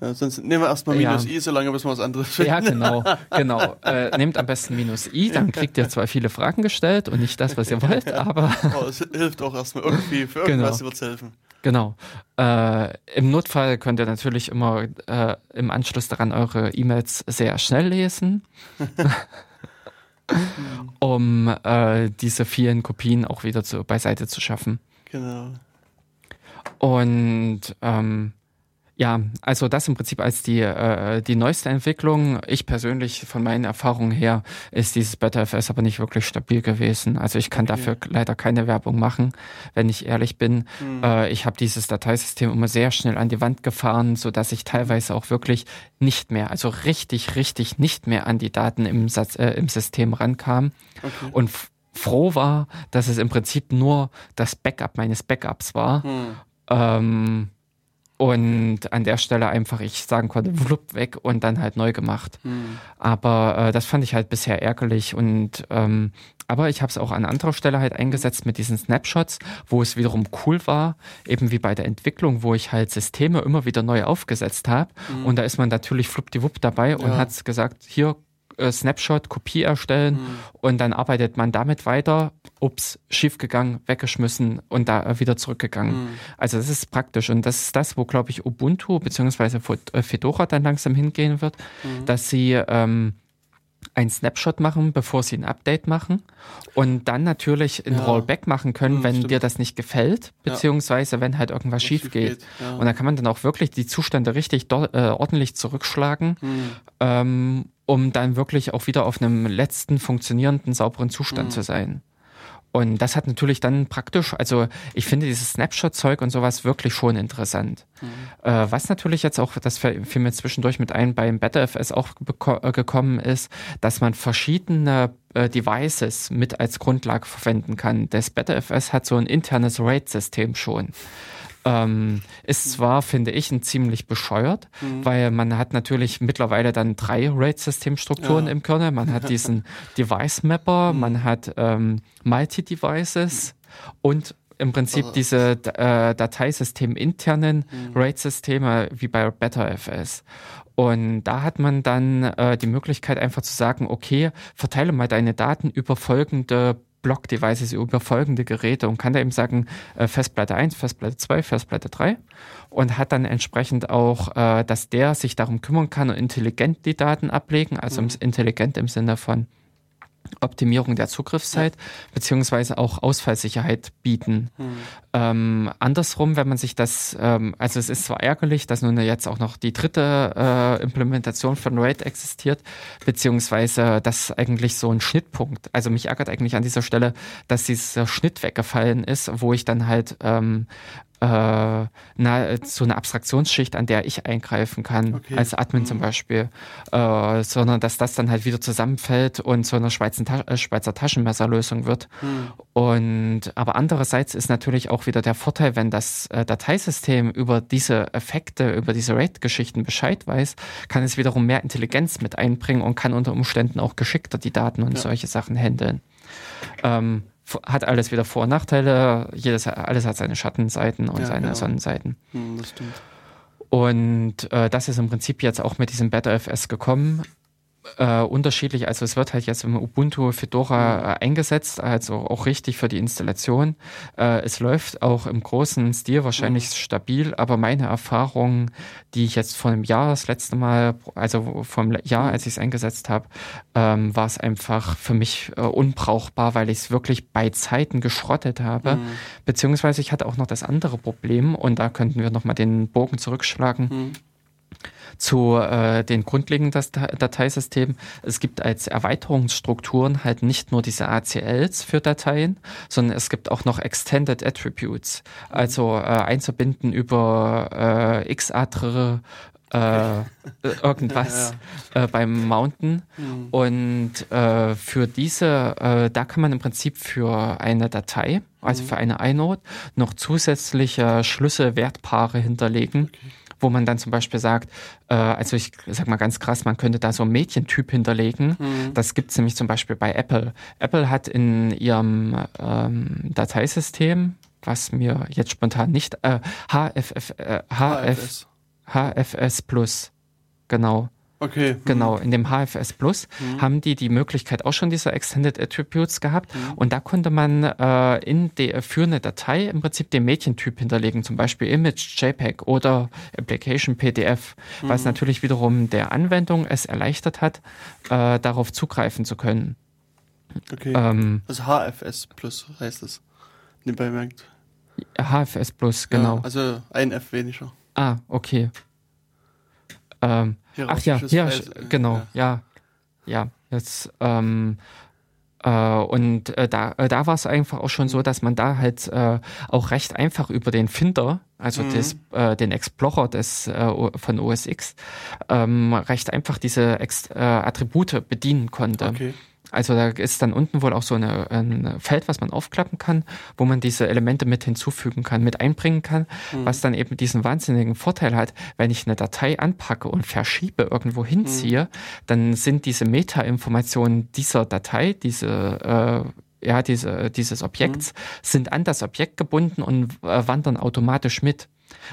Ja, sonst nehmen wir erstmal minus ja. i, solange bis wir was anderes finden. Ja, genau, genau. Äh, nehmt am besten minus i, dann kriegt ihr zwar viele Fragen gestellt und nicht das, was ihr wollt, aber. Oh, es hilft auch erstmal irgendwie, für irgendwas genau. wird es helfen. Genau. Äh, Im Notfall könnt ihr natürlich immer äh, im Anschluss daran eure E-Mails sehr schnell lesen. um äh, diese vielen Kopien auch wieder zu, beiseite zu schaffen. Genau. Und ähm, ja, also das im Prinzip als die, äh, die neueste Entwicklung. Ich persönlich von meinen Erfahrungen her ist dieses BetterFS aber nicht wirklich stabil gewesen. Also ich kann okay. dafür leider keine Werbung machen, wenn ich ehrlich bin. Mhm. Äh, ich habe dieses Dateisystem immer sehr schnell an die Wand gefahren, so dass ich teilweise auch wirklich nicht mehr, also richtig, richtig nicht mehr an die Daten im, Satz, äh, im System rankam. Okay. Und froh war, dass es im Prinzip nur das Backup meines Backups war. Mhm. Ähm, und an der Stelle einfach ich sagen konnte, flupp weg und dann halt neu gemacht. Mhm. Aber äh, das fand ich halt bisher ärgerlich und ähm, aber ich habe es auch an anderer Stelle halt eingesetzt mit diesen Snapshots, wo es wiederum cool war, eben wie bei der Entwicklung, wo ich halt Systeme immer wieder neu aufgesetzt habe. Mhm. Und da ist man natürlich fluppdiwupp dabei ja. und hat gesagt, hier äh, Snapshot, Kopie erstellen mhm. und dann arbeitet man damit weiter. Ups, schiefgegangen, weggeschmissen und da äh, wieder zurückgegangen. Mhm. Also das ist praktisch und das ist das, wo glaube ich Ubuntu bzw. Äh, Fedora dann langsam hingehen wird, mhm. dass sie ähm, ein Snapshot machen, bevor sie ein Update machen und dann natürlich ein ja. Rollback machen können, mhm, wenn stimmt. dir das nicht gefällt, beziehungsweise ja. wenn halt irgendwas schief, schief geht. geht. Ja. Und da kann man dann auch wirklich die Zustände richtig äh, ordentlich zurückschlagen mhm. ähm, um dann wirklich auch wieder auf einem letzten funktionierenden, sauberen Zustand mhm. zu sein. Und das hat natürlich dann praktisch, also ich finde dieses Snapshot-Zeug und sowas wirklich schon interessant. Mhm. Äh, was natürlich jetzt auch, das fiel mir zwischendurch mit ein, beim BetterFS auch äh, gekommen ist, dass man verschiedene äh, Devices mit als Grundlage verwenden kann. Das BetterFS hat so ein internes RAID-System schon. Ähm, ist zwar, finde ich, ein ziemlich bescheuert, mhm. weil man hat natürlich mittlerweile dann drei RAID-Systemstrukturen ja. im Kernel. Man hat diesen Device-Mapper, mhm. man hat ähm, Multi-Devices und im Prinzip also, diese äh, Dateisystem internen mhm. RAID-Systeme wie bei BetterFS. Und da hat man dann äh, die Möglichkeit einfach zu sagen, okay, verteile mal deine Daten über folgende Block-Devices über folgende Geräte und kann da eben sagen, äh, Festplatte 1, Festplatte 2, Festplatte 3 und hat dann entsprechend auch, äh, dass der sich darum kümmern kann und intelligent die Daten ablegen, also mhm. intelligent im Sinne von Optimierung der Zugriffszeit ja. beziehungsweise auch Ausfallsicherheit bieten. Hm. Ähm, andersrum, wenn man sich das, ähm, also es ist zwar ärgerlich, dass nun jetzt auch noch die dritte äh, Implementation von RAID existiert, beziehungsweise dass eigentlich so ein Schnittpunkt, also mich ärgert eigentlich an dieser Stelle, dass dieser Schnitt weggefallen ist, wo ich dann halt ähm, äh, na, so eine Abstraktionsschicht, an der ich eingreifen kann, okay. als Admin mhm. zum Beispiel, äh, sondern dass das dann halt wieder zusammenfällt und zu einer Schweizer, Ta äh, Schweizer Taschenmesserlösung wird. Mhm. Und aber andererseits ist natürlich auch wieder der Vorteil, wenn das äh, Dateisystem über diese Effekte, über diese RAID-Geschichten Bescheid weiß, kann es wiederum mehr Intelligenz mit einbringen und kann unter Umständen auch geschickter die Daten und ja. solche Sachen handeln. Ähm, hat alles wieder Vor- und Nachteile. Jedes, alles hat seine Schattenseiten und ja, seine genau. Sonnenseiten. Hm, das stimmt. Und äh, das ist im Prinzip jetzt auch mit diesem BetterFS gekommen äh, unterschiedlich. Also es wird halt jetzt im Ubuntu Fedora mhm. äh, eingesetzt, also auch richtig für die Installation. Äh, es läuft auch im großen Stil wahrscheinlich mhm. stabil, aber meine Erfahrung, die ich jetzt vor einem Jahr das letzte Mal, also vor einem Jahr, mhm. als ich es eingesetzt habe, ähm, war es einfach für mich äh, unbrauchbar, weil ich es wirklich bei Zeiten geschrottet habe. Mhm. Beziehungsweise ich hatte auch noch das andere Problem und da könnten wir nochmal den Bogen zurückschlagen. Mhm zu äh, den grundlegenden Dateisystemen. Es gibt als Erweiterungsstrukturen halt nicht nur diese ACLs für Dateien, sondern es gibt auch noch Extended Attributes, also äh, einzubinden über äh, X-Adre, äh, irgendwas ja, ja. Äh, beim Mounten. Mhm. Und äh, für diese, äh, da kann man im Prinzip für eine Datei, also mhm. für eine iNode, noch zusätzliche Schlüsselwertpaare hinterlegen. Okay wo man dann zum Beispiel sagt, äh, also ich sag mal ganz krass, man könnte da so einen Mädchentyp hinterlegen. Mhm. Das gibt es nämlich zum Beispiel bei Apple. Apple hat in ihrem ähm, Dateisystem, was mir jetzt spontan nicht, äh, HFF, äh, HF, HFS Plus, genau. Okay. Genau, in dem HFS Plus mhm. haben die die Möglichkeit auch schon dieser Extended Attributes gehabt mhm. und da konnte man äh, in der für eine Datei im Prinzip den Mädchentyp hinterlegen, zum Beispiel Image JPEG oder Application PDF, mhm. was natürlich wiederum der Anwendung es erleichtert hat, äh, darauf zugreifen zu können. Okay. Ähm, also HFS Plus heißt es. Nebenbei merkt. HFS Plus, genau. Ja, also ein F weniger. Ah, okay. Ähm, ach ja, ja, genau, ja. Ja, jetzt, ähm, äh, und äh, da, äh, da war es einfach auch schon so, dass man da halt äh, auch recht einfach über den Finder, also mhm. des, äh, den Explorer des, äh, von OS X, ähm, recht einfach diese Ex äh, Attribute bedienen konnte. Okay. Also da ist dann unten wohl auch so eine, ein Feld, was man aufklappen kann, wo man diese Elemente mit hinzufügen kann, mit einbringen kann, mhm. was dann eben diesen wahnsinnigen Vorteil hat, wenn ich eine Datei anpacke und verschiebe, irgendwo hinziehe, mhm. dann sind diese Meta-Informationen dieser Datei, diese äh, ja, diese, dieses Objekts, mhm. sind an das Objekt gebunden und äh, wandern automatisch mit.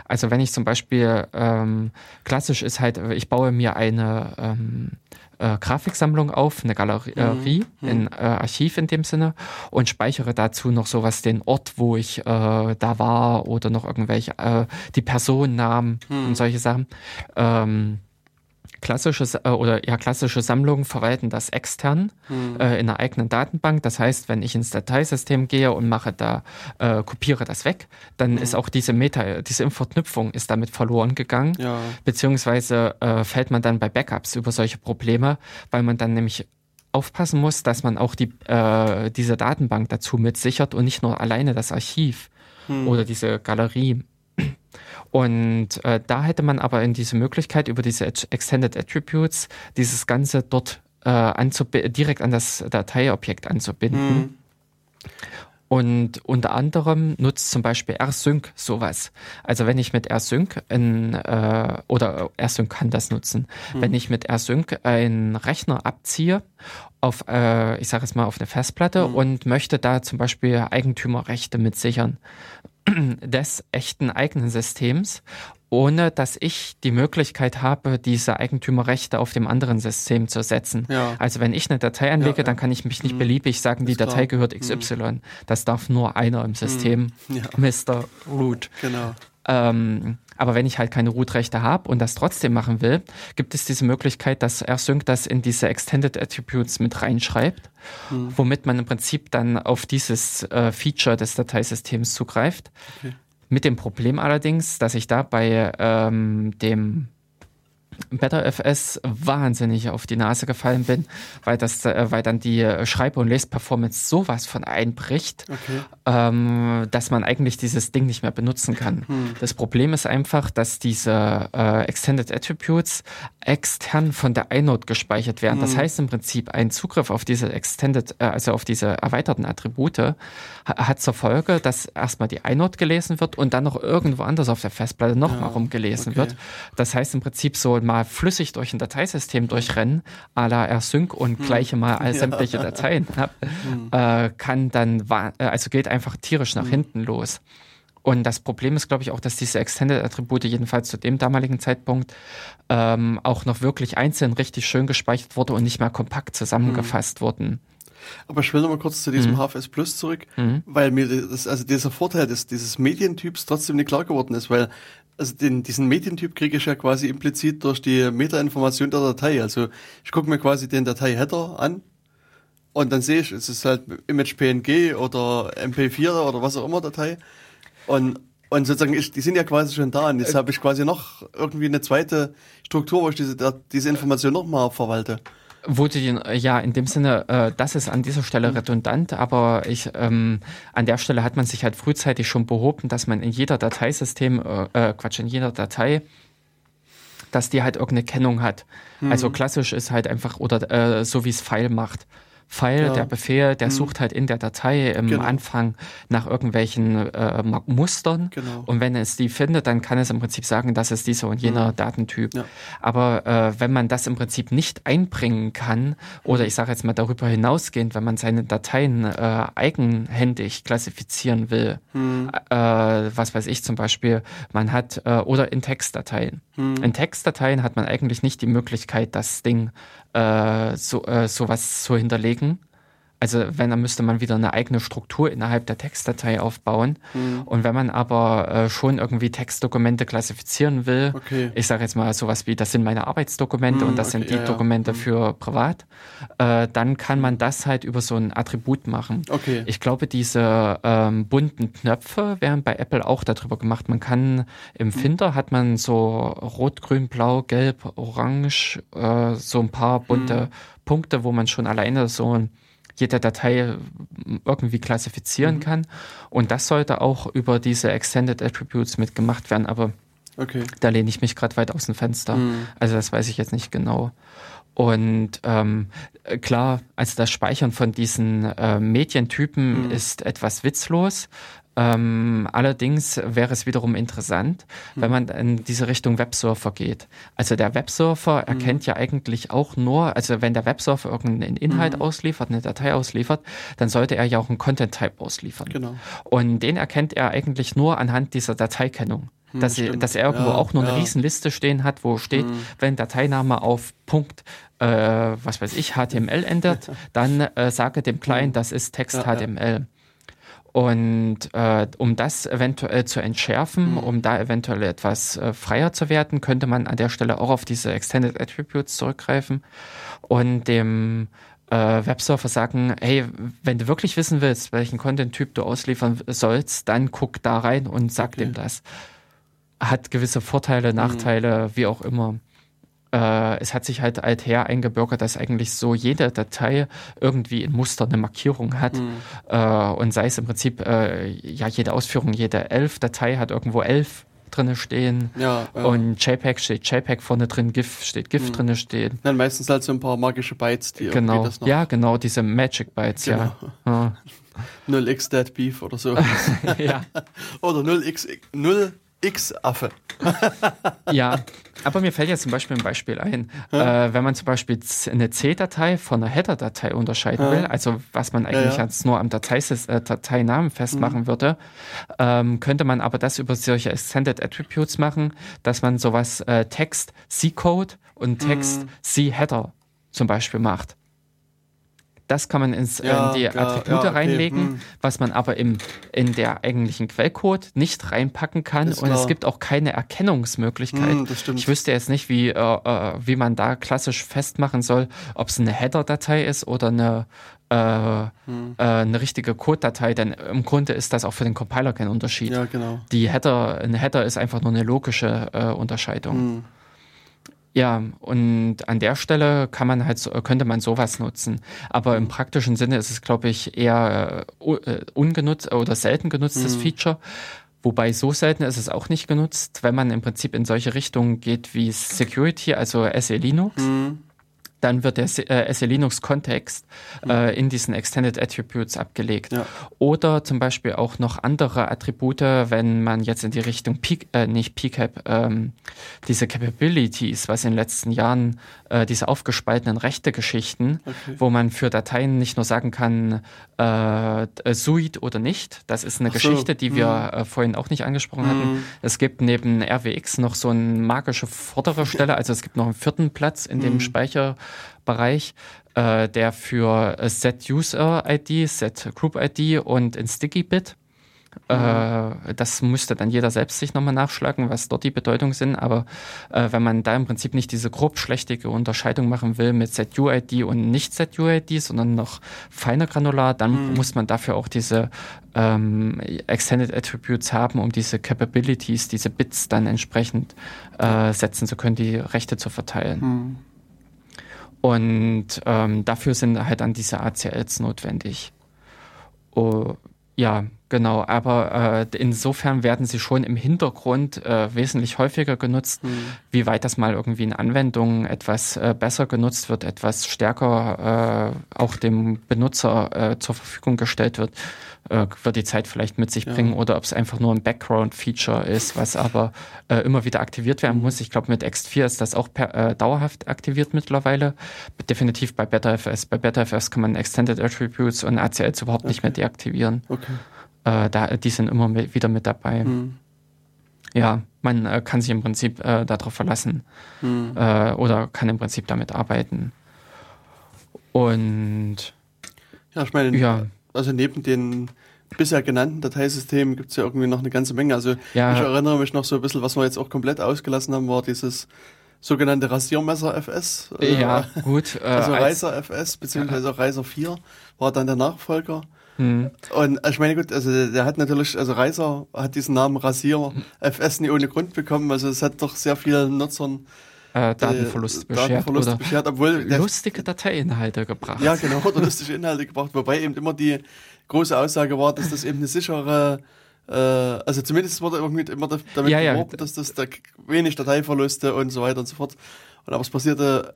Also wenn ich zum Beispiel ähm, klassisch ist halt, ich baue mir eine ähm, äh, Grafiksammlung auf, eine Galerie mhm. mhm. ein äh, Archiv in dem Sinne und speichere dazu noch sowas, den Ort, wo ich äh, da war oder noch irgendwelche, äh, die Personennamen mhm. und solche Sachen. Ähm, klassische äh, oder ja klassische Sammlungen verwalten das extern mhm. äh, in einer eigenen Datenbank. Das heißt, wenn ich ins Dateisystem gehe und mache da äh, kopiere das weg, dann mhm. ist auch diese Meta, diese Info-Verknüpfung ist damit verloren gegangen. Ja. Beziehungsweise äh, fällt man dann bei Backups über solche Probleme, weil man dann nämlich aufpassen muss, dass man auch die, äh, diese Datenbank dazu mitsichert und nicht nur alleine das Archiv mhm. oder diese Galerie. Und äh, da hätte man aber in diese Möglichkeit, über diese Extended Attributes dieses Ganze dort äh, direkt an das Dateiobjekt anzubinden. Mhm. Und unter anderem nutzt zum Beispiel RSync sowas. Also wenn ich mit RSync in, äh, oder RSync kann das nutzen, mhm. wenn ich mit RSync einen Rechner abziehe auf, äh, ich sage jetzt mal auf eine Festplatte mhm. und möchte da zum Beispiel Eigentümerrechte mit sichern, des echten eigenen Systems, ohne dass ich die Möglichkeit habe, diese Eigentümerrechte auf dem anderen System zu setzen. Ja. Also wenn ich eine Datei anlege, ja, ja. dann kann ich mich nicht mhm. beliebig sagen, die Datei klar. gehört XY. Mhm. Das darf nur einer im System, mhm. Mr. Root. Genau. Ähm, aber wenn ich halt keine Root-Rechte habe und das trotzdem machen will, gibt es diese Möglichkeit, dass AirSync das in diese Extended Attributes mit reinschreibt, mhm. womit man im Prinzip dann auf dieses äh, Feature des Dateisystems zugreift. Okay. Mit dem Problem allerdings, dass ich da bei ähm, dem BetterFS wahnsinnig auf die Nase gefallen bin, weil das, äh, weil dann die Schreib- und Lesperformance sowas von einbricht, okay. Ähm, dass man eigentlich dieses Ding nicht mehr benutzen kann. Hm. Das Problem ist einfach, dass diese äh, Extended Attributes extern von der iNode gespeichert werden. Hm. Das heißt im Prinzip, ein Zugriff auf diese Extended, äh, also auf diese erweiterten Attribute, ha hat zur Folge, dass erstmal die iNode gelesen wird und dann noch irgendwo anders auf der Festplatte nochmal ja, rumgelesen okay. wird. Das heißt im Prinzip so mal flüssig durch ein Dateisystem durchrennen, à la RSync und hm. gleiche mal all sämtliche. Dateien hm. äh, kann dann, äh, also geht einfach tierisch nach hm. hinten los. Und das Problem ist, glaube ich, auch, dass diese Extended-Attribute jedenfalls zu dem damaligen Zeitpunkt ähm, auch noch wirklich einzeln richtig schön gespeichert wurde und nicht mehr kompakt zusammengefasst mhm. wurden. Aber ich will noch mal kurz zu diesem mhm. HFS Plus zurück, mhm. weil mir das, also dieser Vorteil des, dieses Medientyps trotzdem nicht klar geworden ist, weil also den, diesen Medientyp kriege ich ja quasi implizit durch die Meta-Information der Datei. Also ich gucke mir quasi den Datei-Header an und dann sehe ich, es ist halt Image PNG oder MP4 oder was auch immer Datei. Und, und sozusagen, ich, die sind ja quasi schon da. Und jetzt äh, habe ich quasi noch irgendwie eine zweite Struktur, wo ich diese, diese Information nochmal verwalte. Wurde den, ja, in dem Sinne, äh, das ist an dieser Stelle mhm. redundant, aber ich, ähm, an der Stelle hat man sich halt frühzeitig schon behoben, dass man in jeder Dateisystem, äh, äh Quatsch, in jeder Datei, dass die halt irgendeine Kennung hat. Mhm. Also klassisch ist halt einfach, oder äh, so wie es File macht. Pfeil, ja. der Befehl, der mhm. sucht halt in der Datei im genau. Anfang nach irgendwelchen äh, Mustern. Genau. Und wenn es die findet, dann kann es im Prinzip sagen, das ist dieser und jener mhm. Datentyp. Ja. Aber äh, wenn man das im Prinzip nicht einbringen kann, oder ich sage jetzt mal darüber hinausgehend, wenn man seine Dateien äh, eigenhändig klassifizieren will, mhm. äh, was weiß ich zum Beispiel, man hat, äh, oder in Textdateien. Mhm. In Textdateien hat man eigentlich nicht die Möglichkeit, das Ding äh, so, äh, sowas zu hinterlegen. Also wenn, dann müsste man wieder eine eigene Struktur innerhalb der Textdatei aufbauen. Mhm. Und wenn man aber äh, schon irgendwie Textdokumente klassifizieren will, okay. ich sage jetzt mal sowas wie, das sind meine Arbeitsdokumente mhm, und das okay, sind die ja, Dokumente ja. Mhm. für privat, äh, dann kann man das halt über so ein Attribut machen. Okay. Ich glaube, diese ähm, bunten Knöpfe werden bei Apple auch darüber gemacht. Man kann im mhm. Finder hat man so rot, grün, blau, gelb, orange, äh, so ein paar bunte mhm. Punkte, wo man schon alleine so ein jede Datei irgendwie klassifizieren mhm. kann. Und das sollte auch über diese Extended Attributes mitgemacht werden, aber okay. da lehne ich mich gerade weit aus dem Fenster. Mhm. Also das weiß ich jetzt nicht genau. Und ähm, klar, also das Speichern von diesen äh, Medientypen mhm. ist etwas witzlos, ähm, allerdings wäre es wiederum interessant, wenn man in diese Richtung Websurfer geht. Also der Websurfer mhm. erkennt ja eigentlich auch nur, also wenn der Websurfer irgendeinen Inhalt mhm. ausliefert, eine Datei ausliefert, dann sollte er ja auch einen Content-Type ausliefern. Genau. Und den erkennt er eigentlich nur anhand dieser Dateikennung. Hm, dass, er, dass er irgendwo ja, auch nur eine ja. Riesenliste stehen hat, wo steht, wenn Dateiname auf Punkt, äh, was weiß ich, HTML ändert, dann äh, sage dem Client, hm. das ist Text ja, HTML. Und äh, um das eventuell zu entschärfen, mhm. um da eventuell etwas äh, freier zu werden, könnte man an der Stelle auch auf diese Extended Attributes zurückgreifen und dem äh, Websurfer sagen, hey, wenn du wirklich wissen willst, welchen Content-Typ du ausliefern sollst, dann guck da rein und sag okay. dem das. Hat gewisse Vorteile. Nachteile, mhm. wie auch immer äh, es hat sich halt alther eingebürgert, dass eigentlich so jede Datei irgendwie in Muster eine Markierung hat. Mhm. Äh, und sei es im Prinzip, äh, ja, jede Ausführung, jede elf Datei hat irgendwo elf drinne stehen. Ja, ja. Und JPEG steht JPEG vorne drin, GIF steht GIF mhm. drinne stehen. Dann meistens halt so ein paar magische Bytes, die genau. das noch. Ja, genau, diese Magic Bytes, genau. ja. 0x Dead Beef oder so. ja. oder 0x 0 X-Affe. ja, aber mir fällt jetzt zum Beispiel ein Beispiel ein. Ja. Äh, wenn man zum Beispiel eine C-Datei von einer Header-Datei unterscheiden ja. will, also was man eigentlich ja, jetzt nur am Dateis äh, Dateinamen festmachen mhm. würde, ähm, könnte man aber das über solche Extended Attributes machen, dass man sowas äh, Text C-Code und Text mhm. C-Header zum Beispiel macht. Das kann man ins, ja, in die Attribute ja, okay. reinlegen, hm. was man aber im, in der eigentlichen Quellcode nicht reinpacken kann. Ist und klar. es gibt auch keine Erkennungsmöglichkeit. Hm, ich wüsste jetzt nicht, wie, äh, äh, wie man da klassisch festmachen soll, ob es eine Header-Datei ist oder eine, äh, hm. äh, eine richtige Code-Datei, denn im Grunde ist das auch für den Compiler kein Unterschied. Ja, genau. Die Header, ein Header ist einfach nur eine logische äh, Unterscheidung. Ja, und an der Stelle kann man halt, könnte man sowas nutzen. Aber im praktischen Sinne ist es, glaube ich, eher äh, äh, ungenutzt oder selten genutztes mhm. Feature. Wobei so selten ist es auch nicht genutzt, wenn man im Prinzip in solche Richtungen geht wie Security, also SE Linux. Mhm dann wird der äh, SE Linux Kontext äh, in diesen Extended Attributes abgelegt. Ja. Oder zum Beispiel auch noch andere Attribute, wenn man jetzt in die Richtung P äh, nicht PCAP, ähm, diese Capabilities, was in den letzten Jahren äh, diese aufgespaltenen Rechte-Geschichten, okay. wo man für Dateien nicht nur sagen kann, äh, äh Suite oder nicht. Das ist eine so. Geschichte, die wir mhm. vorhin auch nicht angesprochen mhm. hatten. Es gibt neben RWX noch so eine magische vordere Stelle, also es gibt noch einen vierten Platz in dem mhm. Speicherbereich, äh, der für Set User ID, Set Group ID und in Sticky Bit äh, das müsste dann jeder selbst sich nochmal nachschlagen, was dort die Bedeutung sind. Aber äh, wenn man da im Prinzip nicht diese grob schlechtige Unterscheidung machen will mit ZUID und nicht ZUID, sondern noch feiner granular, dann mhm. muss man dafür auch diese ähm, Extended Attributes haben, um diese Capabilities, diese Bits dann entsprechend äh, setzen zu können, die Rechte zu verteilen. Mhm. Und ähm, dafür sind halt dann diese ACLs notwendig. Oh, ja, Genau, aber äh, insofern werden sie schon im Hintergrund äh, wesentlich häufiger genutzt. Mhm. Wie weit das mal irgendwie in Anwendungen etwas äh, besser genutzt wird, etwas stärker äh, auch dem Benutzer äh, zur Verfügung gestellt wird, äh, wird die Zeit vielleicht mit sich ja. bringen oder ob es einfach nur ein Background-Feature ist, was aber äh, immer wieder aktiviert werden mhm. muss. Ich glaube, mit X4 ist das auch per, äh, dauerhaft aktiviert mittlerweile. Definitiv bei BetaFS. Bei BetaFS kann man Extended Attributes und ACLs überhaupt okay. nicht mehr deaktivieren. Okay äh, da, die sind immer mit, wieder mit dabei. Mhm. Ja, man äh, kann sich im Prinzip äh, darauf verlassen mhm. oder kann im Prinzip damit arbeiten. Und Ja, ich meine, ja. also neben den bisher genannten Dateisystemen gibt es ja irgendwie noch eine ganze Menge. Also ja. ich erinnere mich noch so ein bisschen, was wir jetzt auch komplett ausgelassen haben, war dieses sogenannte Rasiermesser FS. Äh, ja, gut. Äh, also Reiser FS, beziehungsweise auch Reiser 4 war dann der Nachfolger. Mhm. Und ich meine, gut, also der hat natürlich, also Reiser hat diesen Namen Rasier FS nie ohne Grund bekommen. Also es hat doch sehr vielen Nutzern äh, Datenverlust, beschert, Datenverlust beschert, obwohl lustige Dateiinhalte gebracht. Ja, genau, oder lustige Inhalte gebracht, wobei eben immer die große Aussage war, dass das eben eine sichere äh, also zumindest wurde irgendwie immer damit ja, ja. geworben, dass das da wenig Dateiverluste und so weiter und so fort. Und aber es passierte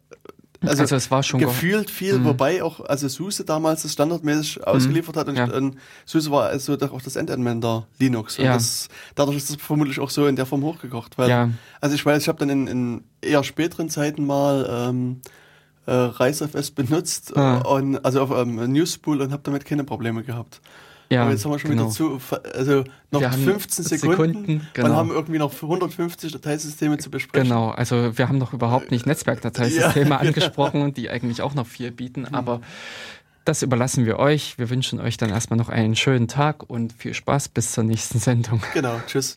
also, also es war schon gefühlt viel, mhm. wobei auch also SUSE damals das standardmäßig mhm. ausgeliefert hat und, ja. und SUSE war also doch auch das Endanwender Linux. Und ja. das, dadurch ist das vermutlich auch so in der Form hochgekocht. Weil, ja. Also ich weiß, ich habe dann in, in eher späteren Zeiten mal ähm, äh, RiseFS benutzt ah. und also auf ähm, Newspool und habe damit keine Probleme gehabt. Ja, Aber jetzt haben wir schon genau. wieder zu, also noch wir 15 Sekunden, Sekunden genau. und haben irgendwie noch 150 Dateisysteme zu besprechen. Genau, also wir haben noch überhaupt nicht Netzwerkdateisysteme ja, angesprochen, die eigentlich auch noch viel bieten, mhm. aber das überlassen wir euch. Wir wünschen euch dann erstmal noch einen schönen Tag und viel Spaß bis zur nächsten Sendung. Genau, tschüss.